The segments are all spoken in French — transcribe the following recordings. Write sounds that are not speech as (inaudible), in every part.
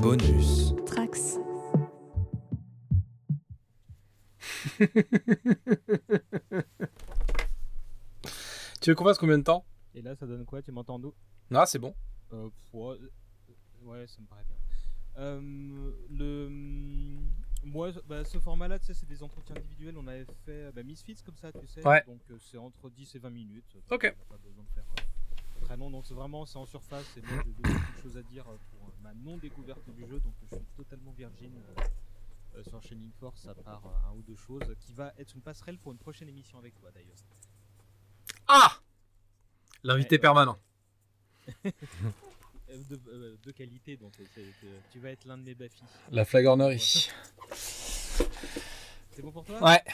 Bonus. Trax. (laughs) Tu veux qu'on fasse combien de temps? Et là, ça donne quoi? Tu m'entends d'où? Ah, c'est bon. euh, ouais, euh, ouais, ça me paraît bien. Euh, le, moi, bah, ce format-là, tu sais, c'est des entretiens individuels. On avait fait bah, Misfits comme ça, tu sais. Ouais. Donc euh, c'est entre 10 et 20 minutes. Ok. On n'a pas besoin de faire euh, très long. Donc c'est vraiment, c'est en surface. Et moi, j'ai beaucoup de choses à dire euh, pour euh, ma non-découverte du jeu. Donc je suis totalement virgin euh, euh, sur Shining Force, à part euh, un ou deux choses, qui va être une passerelle pour une prochaine émission avec toi d'ailleurs. Ah L'invité Ouais, permanent. (laughs) Euh, De, euh, de qualité, donc tu vas être l'un de mes baffis. La flagornerie. C'est bon pour toi? Ouais.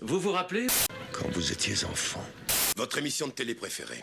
Vous vous rappelez? Quand vous étiez enfant, Votre émission de télé préférée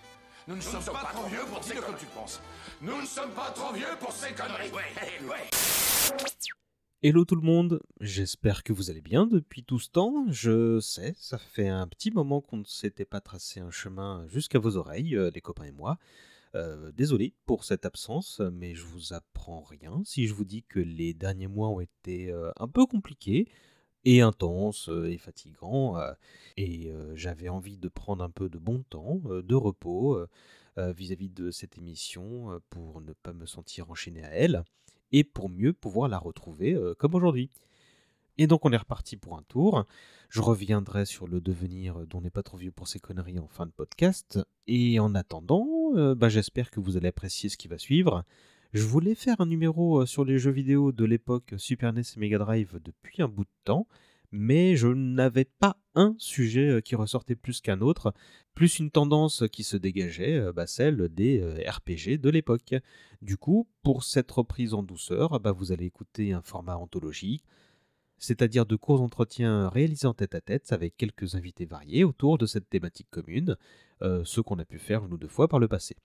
Nous ne sommes pas trop vieux pour ces conneries. tu penses. Nous ne sommes pas trop vieux pour ces conneries. Ouais, ouais. Hello tout le monde, j'espère que vous allez bien depuis tout ce temps. Je sais, ça fait un petit moment qu'on ne s'était pas tracé un chemin jusqu'à vos oreilles, euh, les copains et moi. Euh, désolé pour cette absence, mais je vous apprends rien si je vous dis que les derniers mois ont été euh, un peu compliqués et intenses euh, et fatigants. euh, et euh, j'avais envie de prendre un peu de bon temps, de repos vis-à-vis de cette émission pour ne pas me sentir enchaîné à elle et pour mieux pouvoir la retrouver comme aujourd'hui. Et donc on est reparti pour un tour. Je reviendrai sur le devenir dont n'est pas trop vieux pour ces conneries en fin de podcast. Et en attendant, bah, j'espère que vous allez apprécier ce qui va suivre. Je voulais faire un numéro sur les jeux vidéo de l'époque Super NES et Mega Drive depuis un bout de temps, mais je n'avais pas un sujet qui ressortait plus qu'un autre, plus une tendance qui se dégageait, bah, celle des RPG de l'époque. Du coup, pour cette reprise en douceur, bah, vous allez écouter un format anthologique, c'est-à-dire de courts entretiens réalisés en tête-à-tête avec quelques invités variés autour de cette thématique commune, ce qu'on a pu faire une ou deux fois par le passé.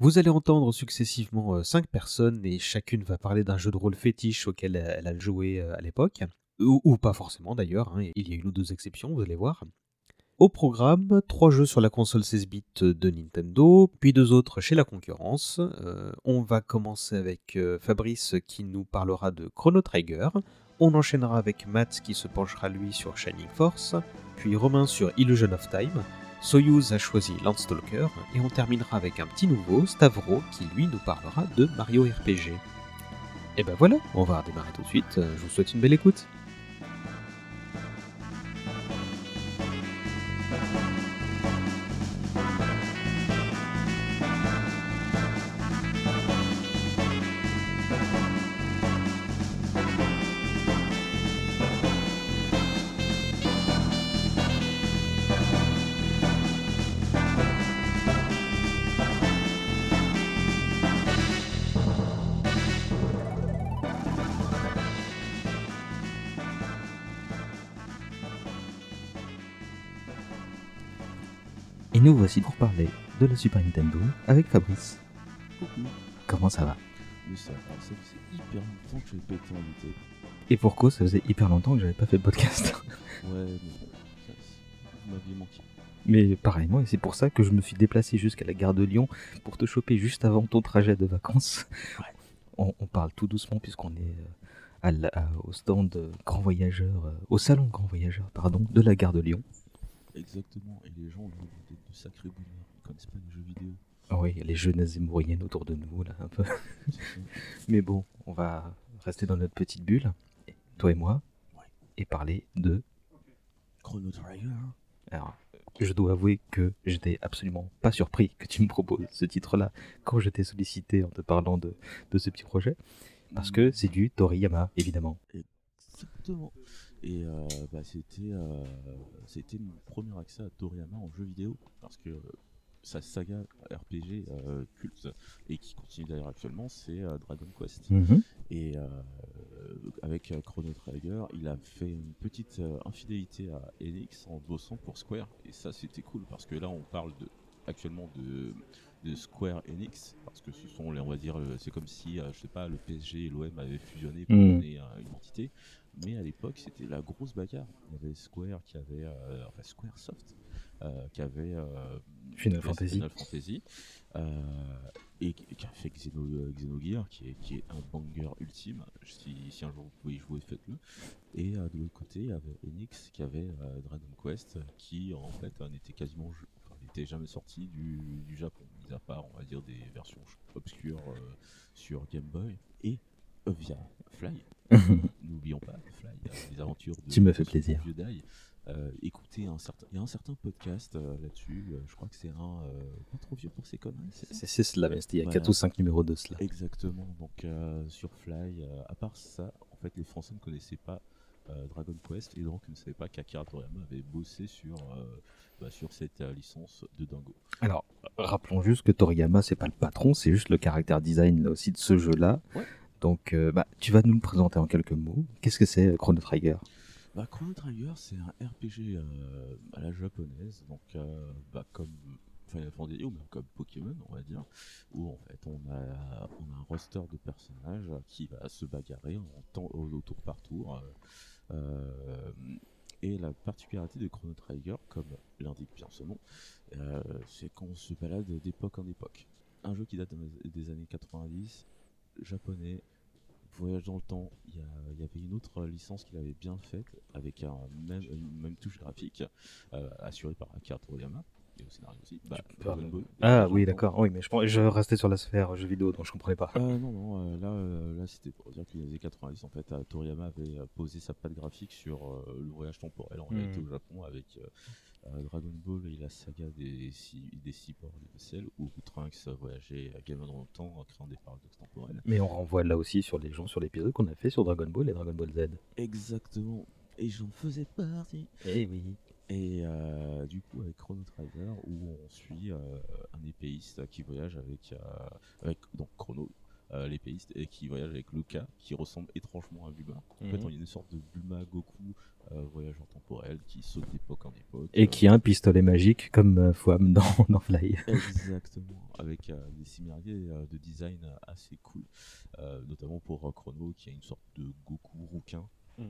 Vous allez entendre successivement euh, cinq personnes et chacune va parler d'un jeu de rôle fétiche auquel elle a joué euh, à l'époque, ou, pas forcément d'ailleurs, hein, il y a une ou deux exceptions, vous allez voir. Au programme, trois jeux sur la console 16 bits de Nintendo, puis deux autres chez la concurrence. Euh, on va commencer avec euh, Fabrice qui nous parlera de Chrono Trigger. On enchaînera avec Matt qui se penchera lui sur Shining Force, puis Romain sur Illusion of Time. Soyuz a choisi Landstalker et on terminera avec un petit nouveau, Stavro, qui lui nous parlera de Mario RPG. Et ben voilà, on va redémarrer tout de suite. Je vous souhaite une belle écoute. Voici pour parler de la Super Nintendo avec Fabrice. Comment ça va? Mais ça, ça faisait hyper longtemps que j'ai pété en été. Et pour cause, ça faisait hyper longtemps que j'avais pas fait de podcast. Ouais, mais ça, c'est- vous m'aviez manqué. Mais pareil, moi, et c'est pour ça que je me suis déplacé jusqu'à la gare de Lyon pour te choper juste avant ton trajet de vacances. On, on parle tout doucement puisqu'on est euh, à la- à- au stand euh, Grand Voyageur, euh, au salon Grand Voyageur, pardon, de la gare de Lyon. Exactement, et les gens, ils étaient de sacrés boomers. Ils connaissent pas les jeux vidéo. Ah oui, les jeunesses et moyennes autour de nous, là, un peu. Mais bon, on va rester dans notre petite bulle, toi et moi, Ouais. et parler de Chrono Trigger. Alors, je dois avouer que j'étais absolument pas surpris que tu me proposes ce titre-là quand je t'ai sollicité en te parlant de, de ce petit projet. Parce que c'est du Toriyama, évidemment. Exactement. Et euh, bah, c'était euh, c'était mon premier accès à Toriyama en jeu vidéo. Parce que sa saga RPG euh, culte et qui continue d'ailleurs actuellement, c'est Dragon Quest. Mhm. Et avec Chrono Trigger, il a fait une petite infidélité à Enix en bossant pour Square. Et ça, c'était cool parce que là, on parle de, actuellement de, de Square Enix parce que ce sont, les- on va dire, c'est comme si, je sais pas, le PSG et l'OM avaient fusionné pour Mhm. donner une entité. Mais à l'époque, c'était la grosse bagarre. Il y avait Square qui avait, euh, enfin Square Soft, euh, qui avait euh, Final Fantasy. Final Fantasy, euh, et qui a fait Xeno, Xenogears, qui est, qui est un banger ultime. Si, si un jour vous pouvez y jouer, faites-le. Et de l'autre côté, il y avait Enix qui avait Dragon Quest, qui en fait n'était quasiment, n'était jamais sorti du, du Japon, mis à part, on va dire, des versions obscures sur Game Boy et via Fly. (laughs) N'oublions pas Fly, euh, les aventures de Tu me fais plaisir. vieux. Euh, écoutez, un certain, il y a un certain podcast euh, là-dessus. euh, je crois que c'est un euh, pas trop vieux pour ces conneries. c'est cela, mais c'était il y a Voilà. 4 ou 5 numéros de cela. Exactement. Donc euh, sur Fly, euh, à part ça, en fait, les Français ne connaissaient pas euh, Dragon Quest et donc ne savaient pas qu'Akira Toriyama avait bossé sur euh, bah, sur cette euh, licence de Dingo. Alors, rappelons juste que Toriyama, c'est pas le patron, c'est juste le caractère design là aussi de ce jeu-là. Ouais. Donc, euh, bah, tu vas nous le présenter en quelques mots. Qu'est-ce que c'est euh, Chrono Trigger? Bah, Chrono Trigger, c'est un RPG euh, à la japonaise, donc bah, comme Final ou même comme Pokémon, on va dire, où en fait on a, on a un roster de personnages qui va se bagarrer en temps, au, tour par tour. et la particularité de Chrono Trigger, comme l'indique bien son nom, c'est qu'on se balade d'époque en époque. Un jeu qui date des années 90, japonais, Voyage dans le temps, il y, avait une autre licence qu'il avait bien faite avec un même, une même touche graphique euh, assurée par Akira Toriyama et au scénario aussi. Bah, Dragon Ball. Ah oui, d'accord. Oui, mais je, je restais sur la sphère jeux vidéo, donc je comprenais pas. Euh, non, non, euh, là, euh, là c'était pour dire que les années 90, en fait, Toriyama avait posé sa patte graphique sur euh, le voyage temporel en réalité au Japon avec Dragon Ball et la saga des six, des cyborgs de Cell où Trunks euh, voyageait à Game dans le temps en créant des paradoxes temporels. Mais on renvoie là aussi sur les gens sur l'épisode qu'on a fait sur Dragon Ball et Dragon Ball Z. Exactement. Et j'en faisais partie. Eh oui. Et euh, du coup, avec Chrono Trigger, où on suit euh, un épéiste qui voyage avec, euh, avec donc Chrono, euh, l'épéiste, et qui voyage avec Luca, qui ressemble étrangement à Bulma. En fait, Mhm. on y a une sorte de Bulma Goku euh, voyageur temporel qui saute d'époque en époque. Et euh, qui a un pistolet magique comme euh, Fouam (laughs) dans, dans Fly. Exactement, avec euh, des similarités euh, de design assez cool, Euh, notamment pour euh, Chrono qui a une sorte de Goku rouquin. Mm.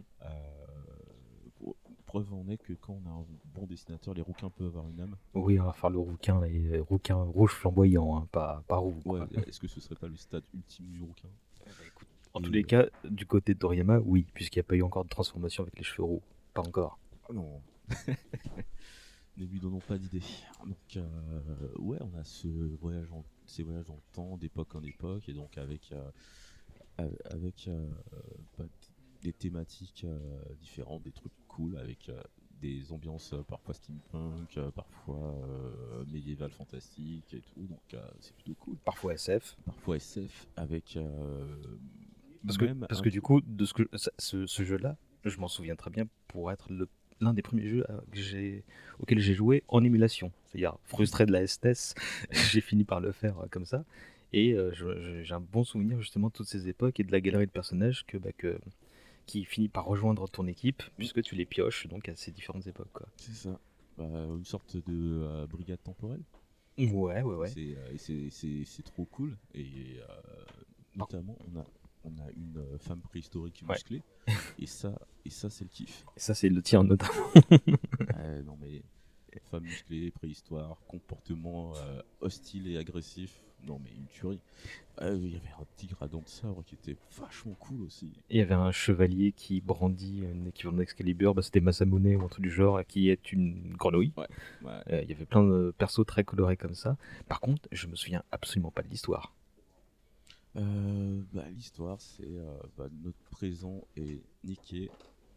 Euh, preuve en est que quand on a un bon dessinateur, les rouquins peuvent avoir une âme. Oui, on va faire le rouquin, là, et, euh, rouquin rouge flamboyant, hein, pas, pas roux. Ouais, est-ce que ce serait pas le stade ultime du rouquin? En Et, tous les euh, cas, du côté de Toriyama, oui, puisqu'il n'y a pas eu encore de transformation avec les cheveux roux. Pas encore. Ah Non. (laughs) ne lui donnons pas d'idée. Donc, euh, ouais, on a ce voyage en, ces voyages dans le temps, d'époque en époque, et donc avec, euh, av- avec euh, bah, des thématiques euh, différentes, des trucs cool, avec euh, des ambiances euh, parfois steampunk, euh, parfois euh, médiéval fantastique et tout, donc euh, c'est plutôt cool. Parfois SF. Parfois SF, avec. euh, Parce que, parce un- que du coup, de ce, que, ce, ce jeu-là, je m'en souviens très bien pour être le- l'un des premiers jeux que auxquels j'ai joué en émulation. C'est-à-dire, frustré de la STS, (laughs) j'ai fini par le faire comme ça. Et euh, j'ai un bon souvenir justement de toutes ces époques et de la galerie de personnages que, bah, que, qui finit par rejoindre ton équipe, puisque tu les pioches donc à ces différentes époques. Quoi. C'est ça. Bah, une sorte de euh, brigade temporelle. Ouais, ouais, ouais. C'est, euh, c'est, c'est, c'est trop cool. Et euh, notamment, on a, on a une femme préhistorique Ouais. musclée. (laughs) et ça, et ça c'est le kiff. Et ça, c'est le tien notamment. (laughs) Non mais femme musclée, préhistoire, comportement hostile et agressif. Non mais une tuerie. Euh, Il y avait un tigre à dents de sabre qui était vachement cool aussi. Il y avait un chevalier qui brandit un équivalent d'Excalibur, bah, c'était Masamune ou un truc du genre, qui est une grenouille. Ouais. ouais. Euh, il y avait plein de persos très colorés comme ça. Par contre, je me souviens absolument pas de l'histoire. Euh, bah, L'histoire, c'est euh, bah, notre présent est niqué.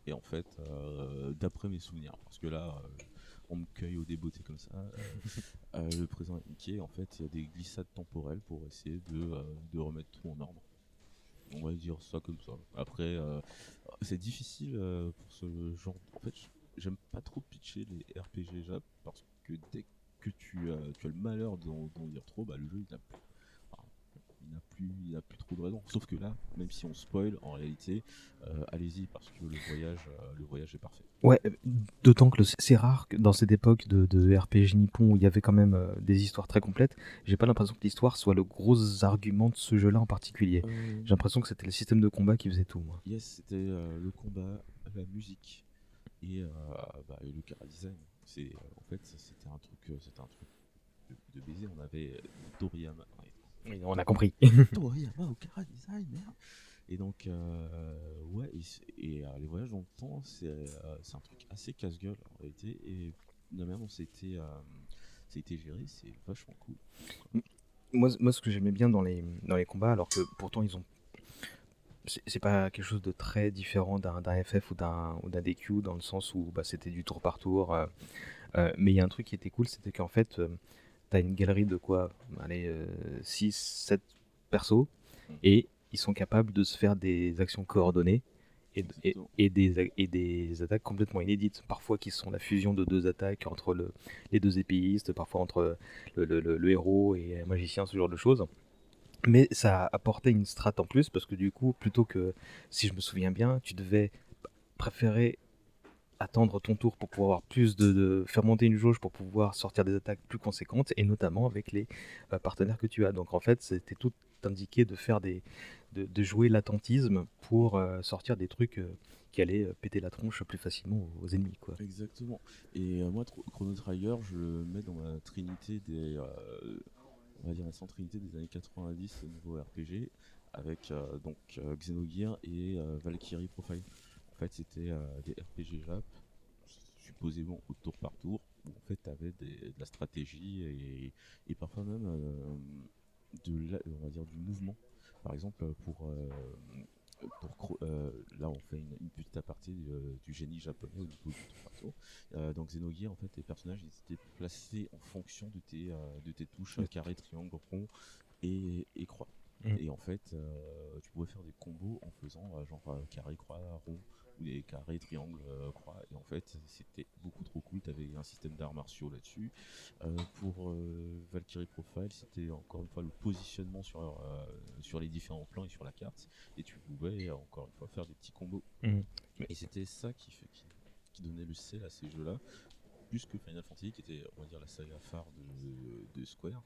Et en fait, euh, d'après mes souvenirs, parce que là, euh, on me cueille au débeauté comme ça, (laughs) euh, le présent est niqué. En fait, il y a des glissades temporelles pour essayer de, euh, de remettre tout en ordre. On va dire ça comme ça. Après, euh, c'est difficile pour ce genre. En fait, j'aime pas trop pitcher les RPG Jap parce que dès que tu, tu as le malheur d'en dire trop, bah, le jeu il a plus. N'a plus, il n'a plus trop de raison. Sauf que là, même si on spoil, en réalité, euh, allez-y parce que le voyage, euh, le voyage est parfait. Ouais, d'autant que le- c'est rare que dans cette époque de, de RPG nippon où il y avait quand même euh, des histoires très complètes, j'ai pas l'impression que l'histoire soit le gros argument de ce jeu-là en particulier. Euh, J'ai l'impression que c'était le système de combat qui faisait tout, moi. Yes, c'était euh, le combat, la musique et, euh, bah, et le cara design. C'est euh, en fait c'était un truc, euh, c'était un truc de, de baiser. On avait Toriyama. Oui, on a compris. (laughs) (laughs) Merde. Et donc euh, ouais, et, et, euh, les voyages dans le temps, c'est euh, c'est un truc assez casse-gueule en réalité. Et la manière dont c'était euh, c'était géré, c'est vachement cool. moi, moi, ce que j'aimais bien dans les, dans les combats, alors que pourtant ils ont. C'est pas quelque chose de très différent d'un FF ou d'un ou d'un DQ dans le sens où bah, c'était du tour par tour. euh, mais il y a un truc qui était cool, c'était qu'en fait, t'as une galerie de quoi Allez, 6, 7 persos et ils sont capables de se faire des actions coordonnées et, et, des, et des attaques complètement inédites. Parfois qui sont la fusion de deux attaques entre le, les deux épéistes, parfois entre le, le- le- le héros et un magicien, ce genre de choses. Mais ça apportait une strat en plus parce que du coup, plutôt que, si je me souviens bien, tu devais préférer attendre ton tour pour pouvoir avoir plus de, faire monter une jauge pour pouvoir sortir des attaques plus conséquentes et notamment avec les euh, partenaires que tu as. Donc en fait, c'était tout indiqué de faire des de, jouer l'attentisme pour euh, sortir des trucs euh, qui allaient péter la tronche plus facilement aux, ennemis quoi. Exactement. Et moi, Chrono Trigger, je le mets dans ma trinité des, on va dire la trinité des années 90 au niveau RPG, avec donc euh, Xenogear et Valkyrie Profile. Fait, c'était euh, des RPG Jap, supposément au tour par tour, où en fait, tu avais de la stratégie et, et parfois même euh, de la- on va dire du mouvement. Par exemple, pour euh, pour euh, là on fait une, une petite aparté euh, du génie japonais au niveau du. Euh, dans Xenogear en fait les personnages ils étaient placés en fonction de tes, de tes touches carré, triangle, rond et, et croix. Et en fait tu pouvais faire des combos en faisant genre carré, croix, rond ou des carrés, triangles, euh, croix. Et en fait c'était beaucoup trop cool, tu avais un système d'arts martiaux là-dessus. Euh, pour euh, Valkyrie Profile c'était encore une fois le positionnement sur, sur les différents plans et sur la carte et tu pouvais encore une fois faire des petits combos. Mhm. Et c'était ça qui, fait, qui, qui donnait le sel à ces jeux-là, plus que Final Fantasy qui était on va dire la saga phare de, de Square.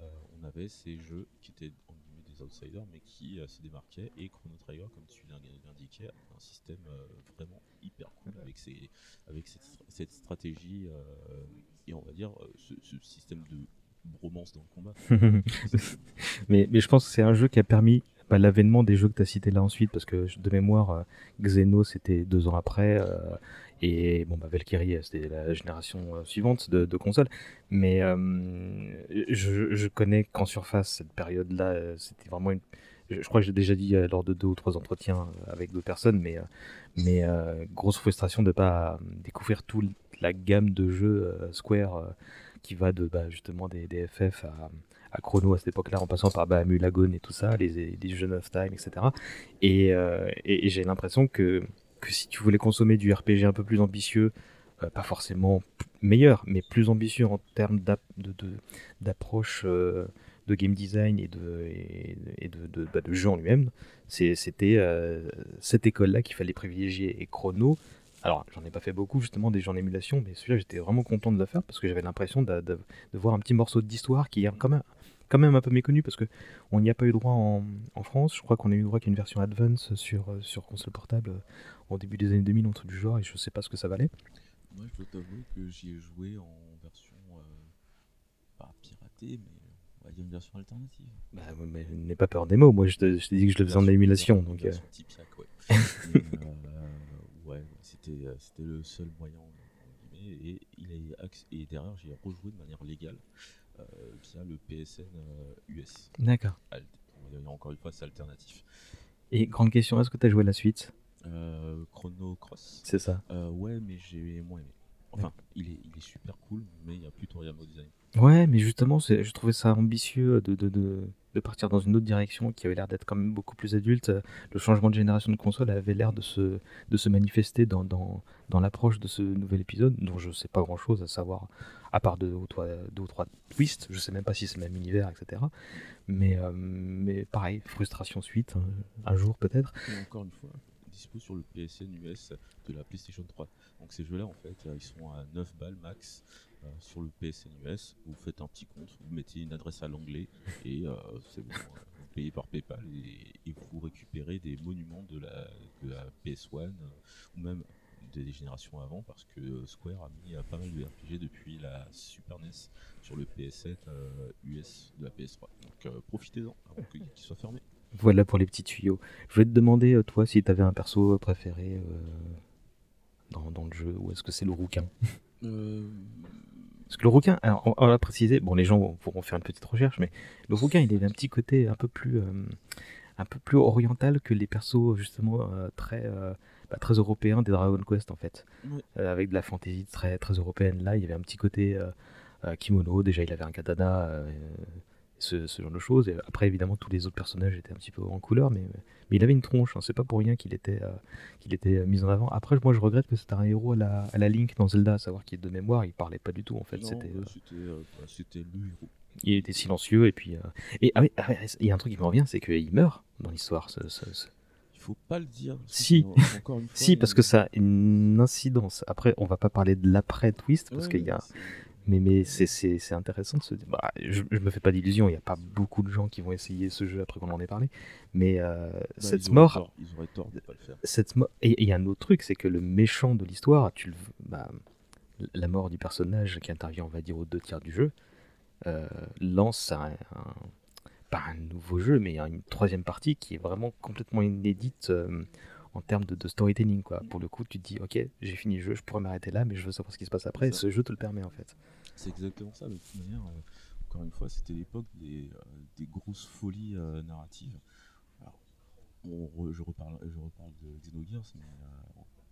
Euh, on avait ces jeux qui étaient en des outsiders mais qui euh, se démarquaient et Chrono Trigger comme tu l'in- l'indiquais un système euh, vraiment hyper cool avec, ses, avec cette, stra- cette stratégie euh, et on va dire ce, ce système de bromance dans le combat. (laughs) mais, mais je pense que c'est un jeu qui a permis l'avènement des jeux que tu as cités là ensuite, parce que de mémoire, euh, Xeno c'était deux ans après, euh, et bon, bah, Valkyrie euh, c'était la génération suivante de, consoles. Mais je, je connais qu'en surface, cette période-là, c'était vraiment une. Je, crois que j'ai déjà dit lors de deux ou trois entretiens avec d'autres personnes, mais, mais grosse frustration de pas euh, découvrir toute la gamme de jeux Square qui va de bah, justement des, des FF à, Chrono à cette époque-là, en passant par bah, Mulagon et tout ça, les, Jeunes of Time, etc. Et, euh, et- j'ai l'impression que, si tu voulais consommer du RPG un peu plus ambitieux, euh, pas forcément meilleur, mais plus ambitieux en termes d'approche euh, de game design et de, bah, de jeu en lui-même, c'était cette école-là qu'il fallait privilégier. Et Chrono, alors j'en ai pas fait beaucoup justement des jeux en émulation, mais celui-là j'étais vraiment content de le faire parce que j'avais l'impression de, de- de voir un petit morceau d'histoire qui est quand même, quand même un peu méconnu parce que on n'y a pas eu droit en, en France. Je crois qu'on a eu droit qu'à une version Advance sur, euh, sur console portable euh, au début des années 2000, un truc du genre, et je sais pas ce que ça valait. Moi, je dois t'avouer que j'y ai joué en version euh, pas piratée, mais on va dire une version alternative. Bah, mais n'aie pas peur des mots. Moi, je t'ai dit que je le faisais en émulation, donc. euh, Tipiak, ouais. (laughs) Et, euh, ouais, c'était euh, c'était le seul moyen. guillemets, Et, il est et derrière, j'ai rejoué de manière légale euh, via le PSN euh, US. D'accord. Va dire Encore une fois, c'est alternatif. Et grande question, est-ce que tu as joué la suite? Euh, Chrono Cross. C'est ça. Euh, ouais, mais j'ai moins aimé. Enfin, il est, il est super cool, mais il n'y a plus Toriyama au design. Ouais, mais justement, je trouvais ça ambitieux de, de, de, partir dans une autre direction qui avait l'air d'être quand même beaucoup plus adulte. Le changement de génération de console avait l'air de se, de se manifester dans, dans, dans l'approche de ce nouvel épisode, dont je sais pas grand chose, à savoir, à part deux ou trois, deux ou trois twists, je sais même pas si c'est le même univers, etc. Mais, euh, mais pareil, frustration suite, hein, un jour peut-être. Encore une fois, dispo sur le PSN US de la PlayStation 3. Donc ces jeux-là, en fait, euh, ils sont à 9 balles max euh, sur le PSN US. Vous faites un petit compte, vous mettez une adresse à l'anglais et euh, c'est bon. euh, Vous payez par PayPal et, vous récupérez des monuments de la, de la PS1 euh, ou même des générations avant parce que Square a mis pas mal de RPG depuis la Super NES sur le PS7 euh, US de la PS3. Donc profitez-en avant qu'il soit fermé. Voilà pour les petits tuyaux. Je voulais te demander, toi, si tu avais un perso préféré dans, dans le jeu, ou est-ce que c'est le rouquin? Parce que le rouquin, alors on, on va préciser, bon les gens pourront faire une petite recherche, mais le rouquin il a un petit côté un peu plus, euh, un peu plus oriental que les persos justement euh, très, euh, bah, très européens des Dragon Quest en fait. Euh, avec de la fantaisie très, très européenne. Là il y avait un petit côté euh, euh, kimono, déjà il avait un katana, ce, ce genre de choses. Et après évidemment tous les autres personnages étaient un petit peu en couleur, mais, mais il avait une tronche, hein, c'est pas pour rien qu'il était, euh, qu'il était euh, mis en avant. Après moi je regrette que c'était un héros à la, à la Link dans Zelda, à savoir qu'il de mémoire il parlait pas du tout en fait. C'était, bah, euh, c'était euh, bah, c'était le héros. il était silencieux et puis euh, et ah oui, ah il y a un truc qui me revient c'est qu'il meurt dans l'histoire ce- ce- ce- Il faut pas le dire. que Si. sinon, encore une (laughs) fois, si parce que ça a une incidence après on va pas parler de l'après twist parce Ouais, qu'il y a mais mais c'est intéressant de se dire bah, je, je me fais pas d'illusions il y a pas beaucoup de gens qui vont essayer ce jeu après qu'on en ait parlé mais euh, bah, cette ils mort tort, Ils auraient tort de pas le faire. cette et il y a un autre truc c'est que le méchant de l'histoire tu le bah, la mort du personnage qui intervient on va dire aux deux tiers du jeu euh, lance un, un- pas un nouveau jeu mais une troisième partie qui est vraiment complètement inédite euh, en termes de, de storytelling quoi pour le coup tu te dis ok j'ai fini le jeu je pourrais m'arrêter là mais je veux savoir ce qui se passe après et ce jeu te le permet en fait C'est exactement ça. De toute manière, euh, encore une fois, c'était l'époque des, euh, des grosses folies euh, narratives. Alors, on re- je, reparle, je reparle de Xenogears, mais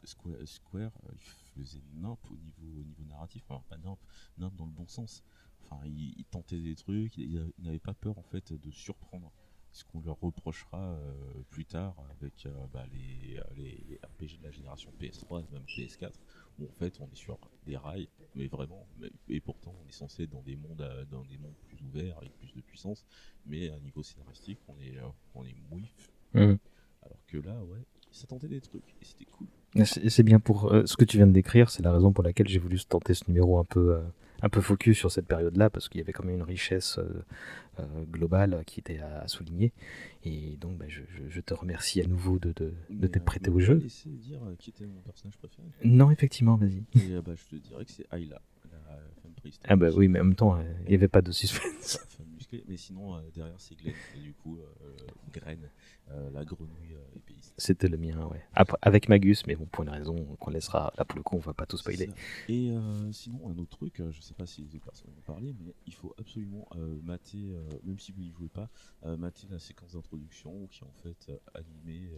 Square, Square il faisait nimp au niveau, au niveau narratif. Alors, pas nimp, nimp dans le bon sens. Enfin, il, il tentait des trucs, il, il n'avait pas peur en fait de surprendre. Ce qu'on leur reprochera euh, plus tard avec euh, bah, les, les RPG de la génération PS3 et même PS4 où en fait on est sur des rails, mais vraiment, et pourtant on est censé être dans des mondes, euh, dans des mondes plus ouverts avec plus de puissance, mais à niveau scénaristique on est, on est mouif. Mhm. Alors que là, ouais, ça tentait des trucs et c'était cool. C'est bien pour euh, ce que tu viens de décrire, c'est la raison pour laquelle j'ai voulu tenter ce numéro un peu, euh, un peu focus sur cette période-là, parce qu'il y avait quand même une richesse euh, globale qui était à, à souligner. Et donc, bah, je, te remercie à nouveau de, de, de t'être prêté au jeu. laisser dire qui était mon personnage préféré. Non, effectivement, vas-y. Bah, je te dirais que c'est Ayla, la femme. Ah bah oui, mais en même temps, il n'y avait pas de suspense. Mais sinon euh, derrière c'est Glenn, et du coup euh, Graine, euh, la grenouille épéiste. C'était le mien, ouais. Après, avec Magus, mais bon, pour une raison qu'on laissera, là pour le coup, on va pas tout spoiler. Et sinon, un autre truc, je sais pas si les personnes en ont parlé, mais il faut absolument mater, même si vous n'y jouez pas, mater la séquence d'introduction qui est en fait animée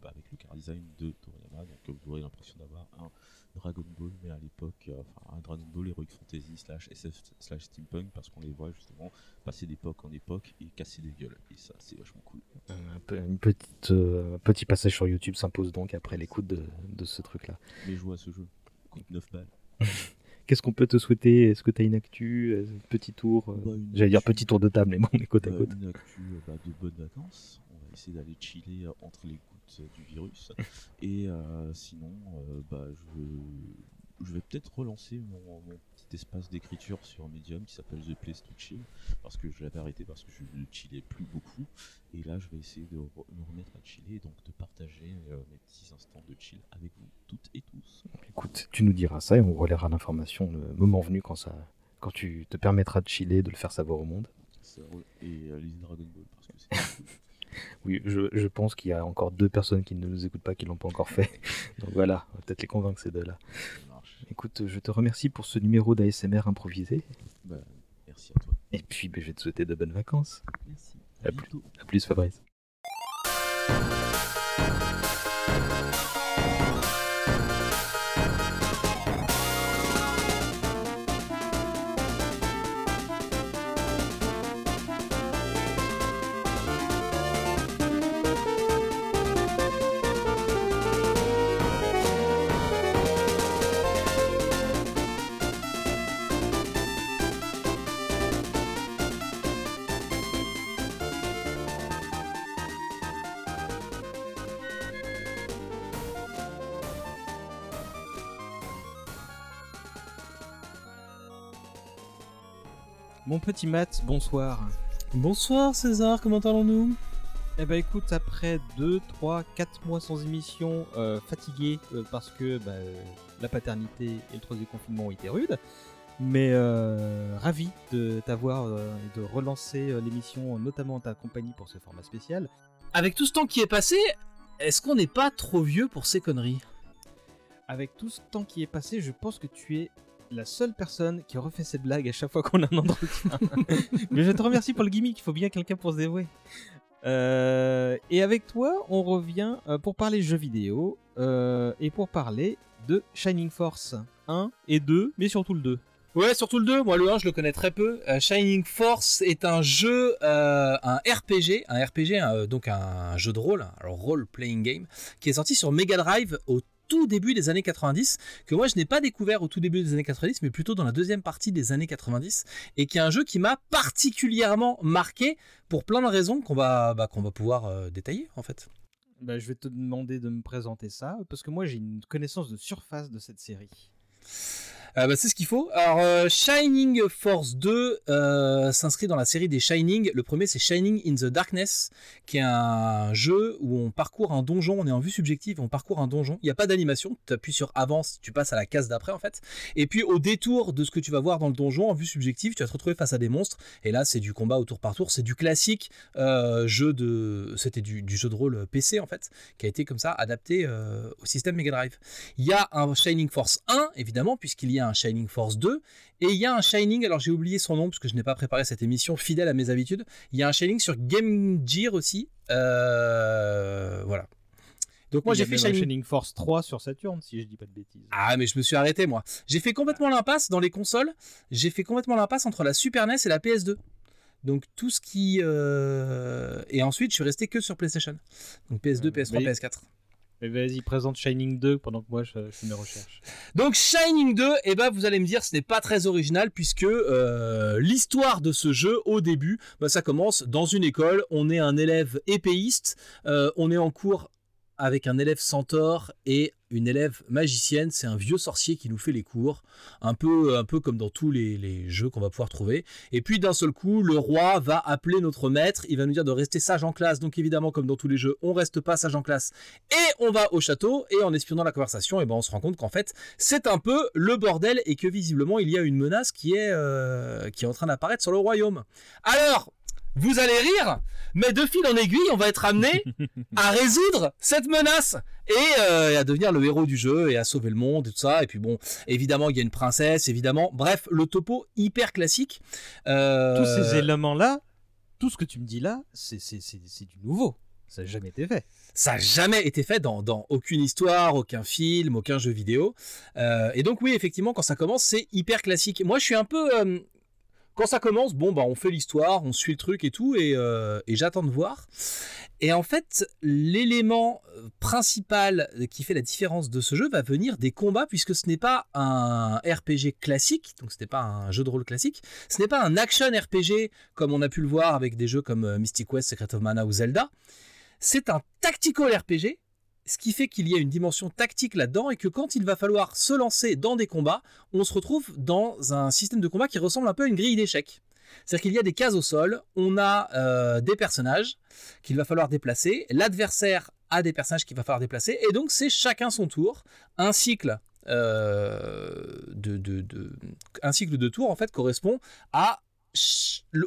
bah, avec le car design de Toriyama. Donc vous aurez l'impression d'avoir un Dragon Ball, mais à l'époque, euh, enfin un Dragon Ball Heroic Fantasy slash SF slash Steampunk, parce qu'on les voit justement passer d'époque en époque et casser des gueules. Et ça, c'est vachement cool. Un peu- une petite, euh, petit passage sur YouTube s'impose donc après l'écoute de, de ce truc-là. Mais jouer à ce jeu, coûte 9 balles. (laughs) Qu'est-ce qu'on peut te souhaiter? Est-ce que tu as une actu euh, Petit tour euh, Bah, J'allais dire petit tour de table, mais bon, on est côte à Euh, côte. une actu euh, bah, de bonnes vacances. On va essayer d'aller chiller euh, entre les du virus. (laughs) Et euh, sinon, euh, bah, je, je vais peut-être relancer mon, mon petit espace d'écriture sur Medium qui s'appelle The Place to Chill. Parce que je l'avais arrêté parce que je ne chillais plus beaucoup. Et là, je vais essayer de re- me remettre à chiller et donc de partager euh, mes petits instants de chill avec vous toutes et tous. Écoute, tu nous diras ça et on relaiera l'information le moment venu quand, ça, quand tu te permettras de chiller, de le faire savoir au monde. Ça. Et euh, lisez Dragon Ball parce que c'est. (laughs) Oui, je, je pense qu'il y a encore deux personnes qui ne nous écoutent pas, qui l'ont pas encore fait. (laughs) Donc voilà, on va peut-être les convaincre ces deux-là. Écoute, je te remercie pour ce numéro d'ASMR improvisé. Bah, merci à toi. Et puis, ben, je vais te souhaiter de bonnes vacances. Merci. À À plus. A plus, Fabrice. Mon petit Matt, bonsoir. Bonsoir César, comment allons-nous? Eh ben écoute, après 2, 3, 4 mois sans émission, euh, fatigué euh, parce que bah, euh, la paternité et le troisième confinement ont été rudes, mais ravi de t'avoir et de relancer l'émission, notamment en ta compagnie pour ce format spécial. Avec tout ce temps qui est passé, est-ce qu'on n'est pas trop vieux pour ces conneries? Avec tout ce temps qui est passé, je pense que tu es la seule personne qui refait cette blague à chaque fois qu'on a un entretien. Mais je te remercie pour le gimmick, il faut bien quelqu'un pour se dévouer. Euh, et avec toi, on revient euh, pour parler jeux vidéo euh, et pour parler de Shining Force 1 et 2, mais surtout le 2. Ouais, surtout le 2. Moi, le 1, je le connais très peu. Euh, Shining Force est un jeu, euh, un RPG, un RPG, donc un jeu de rôle, un role-playing game, qui est sorti sur Mega Drive au tout début des années 90, que moi je n'ai pas découvert au tout début des années 90, mais plutôt dans la deuxième partie des années 90, et qui est un jeu qui m'a particulièrement marqué pour plein de raisons qu'on va, bah, pouvoir euh, détailler en fait. Bah, je vais te demander de me présenter ça, parce que moi j'ai une connaissance de surface de cette série. Euh, bah, c'est ce qu'il faut. Alors, euh, Shining Force 2 euh, s'inscrit dans la série des Shining. Le premier, c'est Shining in the Darkness, qui est un jeu où on parcourt un donjon. On est en vue subjective, on parcourt un donjon. Il n'y a pas d'animation. Tu appuies sur avance, tu passes à la case d'après, en fait. Et puis, au détour de ce que tu vas voir dans le donjon, en vue subjective, tu vas te retrouver face à des monstres. Et là, c'est du combat au tour par tour. C'est du classique jeu de. C'était du, du jeu de rôle PC, en fait, qui a été comme ça adapté au système Mega Drive. Il y a un Shining Force 1, évidemment, puisqu'il y a un Shining Force 2, et il y a un Shining, alors j'ai oublié son nom parce que je n'ai pas préparé cette émission fidèle à mes habitudes, il y a un Shining sur Game Gear aussi, euh, voilà. Donc moi j'ai a fait Shining... Shining Force 3 sur Saturn, si je dis pas de bêtises. Ah mais je me suis arrêté moi. J'ai fait complètement l'impasse dans les consoles, j'ai fait complètement l'impasse entre la Super NES et la PS2. Donc tout ce qui... euh, Et ensuite je suis resté que sur PlayStation. Donc PS2, PS3, mais- PS4. Mais vas-y, présente Shining 2 pendant que moi je, fais mes recherches. Donc Shining 2, eh ben vous allez me dire ce n'est pas très original puisque euh, l'histoire de ce jeu au début, bah, ça commence dans une école, on est un élève épéiste, euh, on est en cours avec un élève centaure et une élève magicienne, c'est un vieux sorcier qui nous fait les cours, un peu, un peu comme dans tous les, jeux qu'on va pouvoir trouver. Et puis d'un seul coup, le roi va appeler notre maître, il va nous dire de rester sage en classe, donc évidemment comme dans tous les jeux, on reste pas sage en classe et on va au château et en espionnant la conversation, et ben on se rend compte qu'en fait c'est un peu le bordel et que visiblement il y a une menace qui est, euh, qui est en train d'apparaître sur le royaume. Alors, vous allez rire, mais de fil en aiguille, on va être amené (laughs) à résoudre cette menace et euh, à devenir le héros du jeu et à sauver le monde et tout ça. Et puis bon, évidemment, il y a une princesse, évidemment. Bref, le topo hyper classique. Euh, Tous ces éléments-là, tout ce que tu me dis là, c'est du nouveau. Ça n'a jamais été fait. Ça n'a jamais été fait dans, dans aucune histoire, aucun film, aucun jeu vidéo. Euh, et donc oui, effectivement, quand ça commence, c'est hyper classique. Moi, je suis un peu... quand ça commence, bon, bah, on fait l'histoire, on suit le truc et tout, et, euh, j'attends de voir. Et en fait, l'élément euh, principal qui fait la différence de ce jeu va venir des combats, puisque ce n'est pas un RPG classique, donc ce n'est pas un jeu de rôle classique, ce n'est pas un action RPG comme on a pu le voir avec des jeux comme euh, Mystic West, Secret of Mana ou Zelda. C'est un tactical RPG, ce qui fait qu'il y a une dimension tactique là-dedans et que quand il va falloir se lancer dans des combats, on se retrouve dans un système de combat qui ressemble un peu à une grille d'échecs. C'est-à-dire qu'il y a des cases au sol, on a euh, des personnages qu'il va falloir déplacer, l'adversaire a des personnages qu'il va falloir déplacer, et donc c'est chacun son tour, un cycle. euh, de, de- de- un cycle de tours en fait correspond à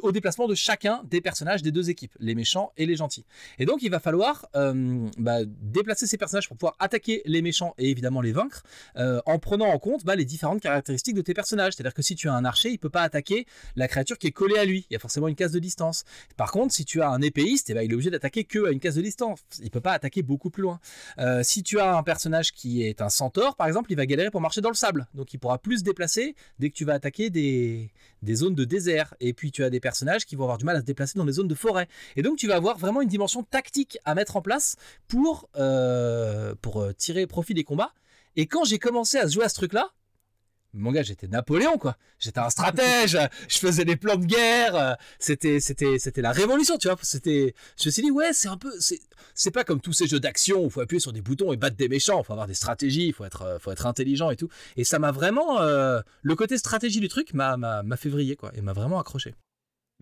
au déplacement de chacun des personnages des deux équipes, les méchants et les gentils. Et donc il va falloir euh, bah, déplacer ces personnages pour pouvoir attaquer les méchants et évidemment les vaincre, euh, en prenant en compte bah, les différentes caractéristiques de tes personnages. C'est-à-dire que si tu as un archer, il peut pas attaquer la créature qui est collée à lui. Il y a forcément une case de distance. Par contre, si tu as un épéiste, eh ben, il est obligé d'attaquer que à une case de distance. Il peut pas attaquer beaucoup plus loin. Euh, si tu as un personnage qui est un centaure, par exemple, il va galérer pour marcher dans le sable. Donc il pourra plus se déplacer dès que tu vas attaquer des, des zones de désert. Et puis tu as des personnages qui vont avoir du mal à se déplacer dans les zones de forêt. Et donc tu vas avoir vraiment une dimension tactique à mettre en place pour, euh, pour euh, tirer profit des combats. Et quand j'ai commencé à jouer à ce truc-là, Mon gars, j'étais Napoléon, quoi. J'étais un stratège, je faisais des plans de guerre, c'était, c'était, c'était la révolution, tu vois. C'était, je me suis dit, ouais, c'est un peu, c'est, c'est pas comme tous ces jeux d'action où faut appuyer sur des boutons et battre des méchants, faut avoir des stratégies, faut être, euh, faut être intelligent et tout. Et ça m'a vraiment, euh, le côté stratégie du truc m'a, m'a, m'a fait quoi, et m'a vraiment accroché.